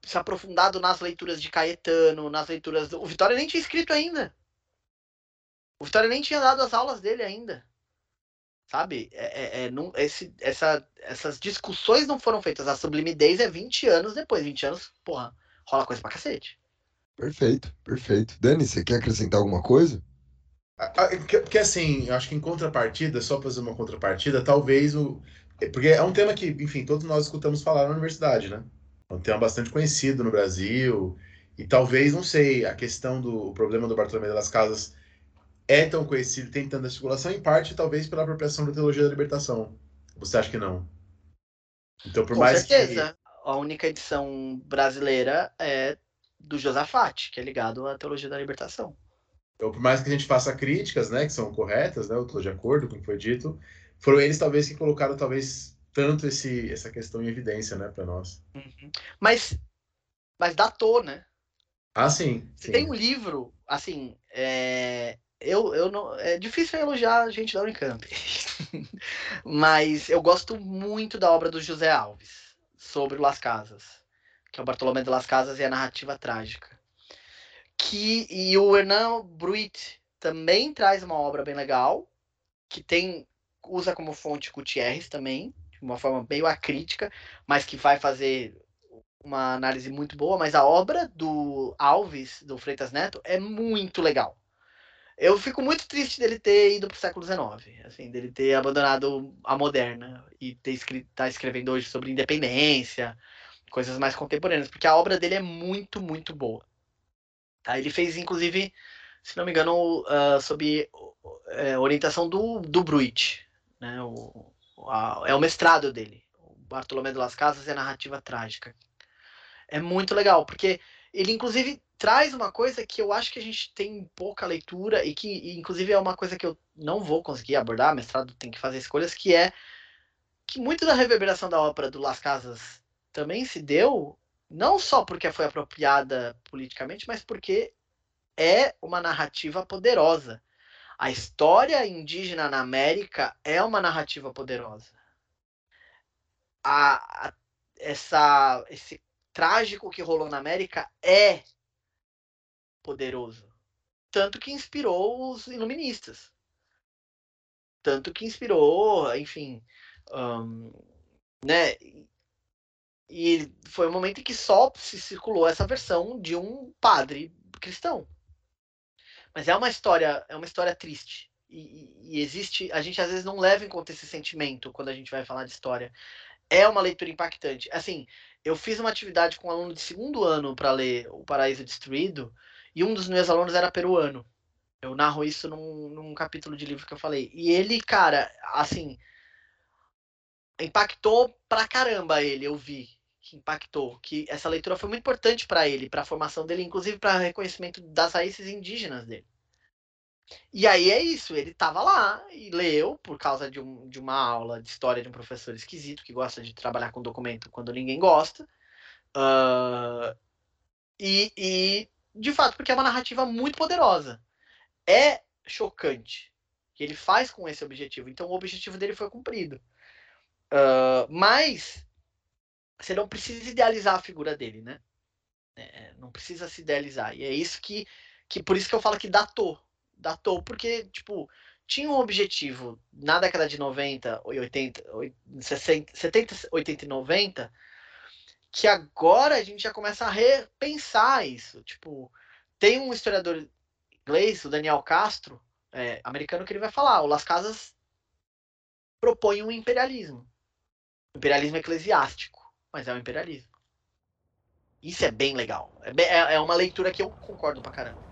se aprofundado nas leituras de Caetano, nas leituras do, o Vitória nem tinha escrito ainda. O Vitória nem tinha dado as aulas dele ainda. Sabe? É, é, é não, esse, essa, essas discussões não foram feitas. A sublimidez é 20 anos depois. 20 anos, porra, rola coisa pra cacete. Perfeito, perfeito. Dani, você quer acrescentar alguma coisa? Porque assim, eu acho que em contrapartida, só fazer uma contrapartida, talvez o. Porque é um tema que, enfim, todos nós escutamos falar na universidade, né? É um tema bastante conhecido no Brasil. E talvez, não sei, a questão do problema do Bartolomeu das Casas é tão conhecido, tem tanta circulação, em parte, talvez, pela apropriação da teologia da libertação. Você acha que não? Então, por Com mais certeza. Que... A única edição brasileira é do Josafat, que é ligado à teologia da libertação. Então, por mais que a gente faça críticas, né, que são corretas, né, eu estou de acordo com o que foi dito, foram eles talvez que colocaram talvez tanto esse, essa questão em evidência, né, para nós. Uhum. Mas, mas datou, né? Ah, sim. sim. Tem um livro, assim, é, eu, eu não, é difícil elogiar a gente da Unicamp, mas eu gosto muito da obra do José Alves sobre Las Casas, que é o Bartolomé de Las Casas e a narrativa trágica. Que e o Hernan Bruit também traz uma obra bem legal, que tem usa como fonte Gutierrez também, de uma forma meio acrítica, mas que vai fazer uma análise muito boa, mas a obra do Alves, do Freitas Neto, é muito legal. Eu fico muito triste dele ter ido para o século XIX, assim, dele ter abandonado a moderna e ter escrito, tá escrevendo hoje sobre independência, coisas mais contemporâneas, porque a obra dele é muito, muito boa. Tá? Ele fez, inclusive, se não me engano, uh, sob uh, orientação do, do Bruit. Né? O, a, é o mestrado dele. O Bartolomé de las Casas a narrativa trágica. É muito legal, porque ele, inclusive, traz uma coisa que eu acho que a gente tem pouca leitura e que, inclusive, é uma coisa que eu não vou conseguir abordar. Mestrado tem que fazer escolhas, que é que muito da reverberação da ópera do Las Casas também se deu não só porque foi apropriada politicamente, mas porque é uma narrativa poderosa. A história indígena na América é uma narrativa poderosa. A, a, essa, esse trágico que rolou na América é poderoso. Tanto que inspirou os iluministas. Tanto que inspirou, enfim, um, né? E foi um momento em que só se circulou essa versão de um padre cristão. Mas é uma história, é uma história triste. E, e, existe, a gente às vezes não leva em conta esse sentimento quando a gente vai falar de história. é uma leitura impactante. Assim, eu fiz uma atividade com um aluno de segundo ano para ler O Paraíso Destruído, e um dos meus alunos era peruano. Eu narro isso num, num capítulo de livro que eu falei. E ele, cara, assim, impactou pra caramba ele, eu vi que impactou, que essa leitura foi muito importante para ele, para a formação dele, inclusive para reconhecimento das raízes indígenas dele. E aí é isso, ele tava lá e leu por causa de, um, de uma aula de história de um professor esquisito que gosta de trabalhar com documento quando ninguém gosta. Uh, e, e, de fato, porque é uma narrativa muito poderosa. É chocante que ele faz com esse objetivo. Então o objetivo dele foi cumprido. Uh, mas você não precisa idealizar a figura dele, né? É, não precisa se idealizar. E é isso que, que. Por isso que eu falo que datou datou porque, tipo, tinha um objetivo na década de 90, 80, 60, 70, 80 e 90, que agora a gente já começa a repensar isso. Tipo, tem um historiador inglês, o Daniel Castro, é, americano, que ele vai falar: o Las Casas propõe um imperialismo. imperialismo eclesiástico, mas é um imperialismo. Isso é bem legal. É, é, é uma leitura que eu concordo pra caramba.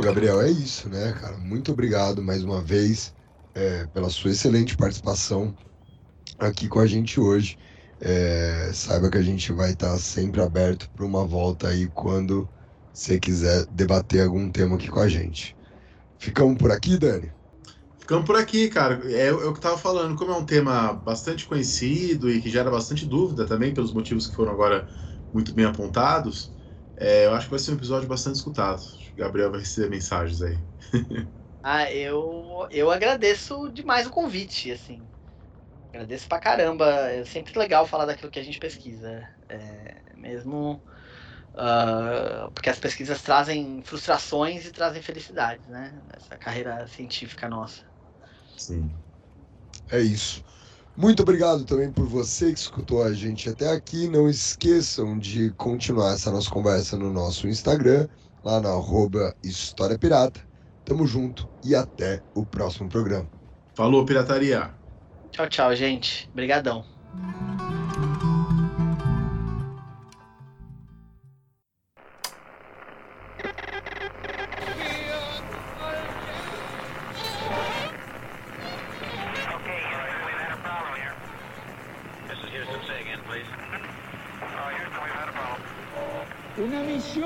Gabriel, é isso, né, cara? Muito obrigado mais uma vez é, pela sua excelente participação aqui com a gente hoje. É, saiba que a gente vai estar sempre aberto para uma volta aí quando você quiser debater algum tema aqui com a gente. Ficamos por aqui, Dani? Ficamos por aqui, cara. É, é o que estava falando. Como é um tema bastante conhecido e que gera bastante dúvida também, pelos motivos que foram agora muito bem apontados, é, eu acho que vai ser um episódio bastante escutado. Gabriel vai receber mensagens aí. ah, eu, eu agradeço demais o convite, assim. Agradeço pra caramba. É sempre legal falar daquilo que a gente pesquisa. É, mesmo uh, porque as pesquisas trazem frustrações e trazem felicidades, né? Essa carreira científica nossa. Sim. É isso. Muito obrigado também por você que escutou a gente até aqui. Não esqueçam de continuar essa nossa conversa no nosso Instagram, lá na arroba História Pirata. Tamo junto e até o próximo programa. Falou, pirataria. Tchau, tchau, gente. Obrigadão.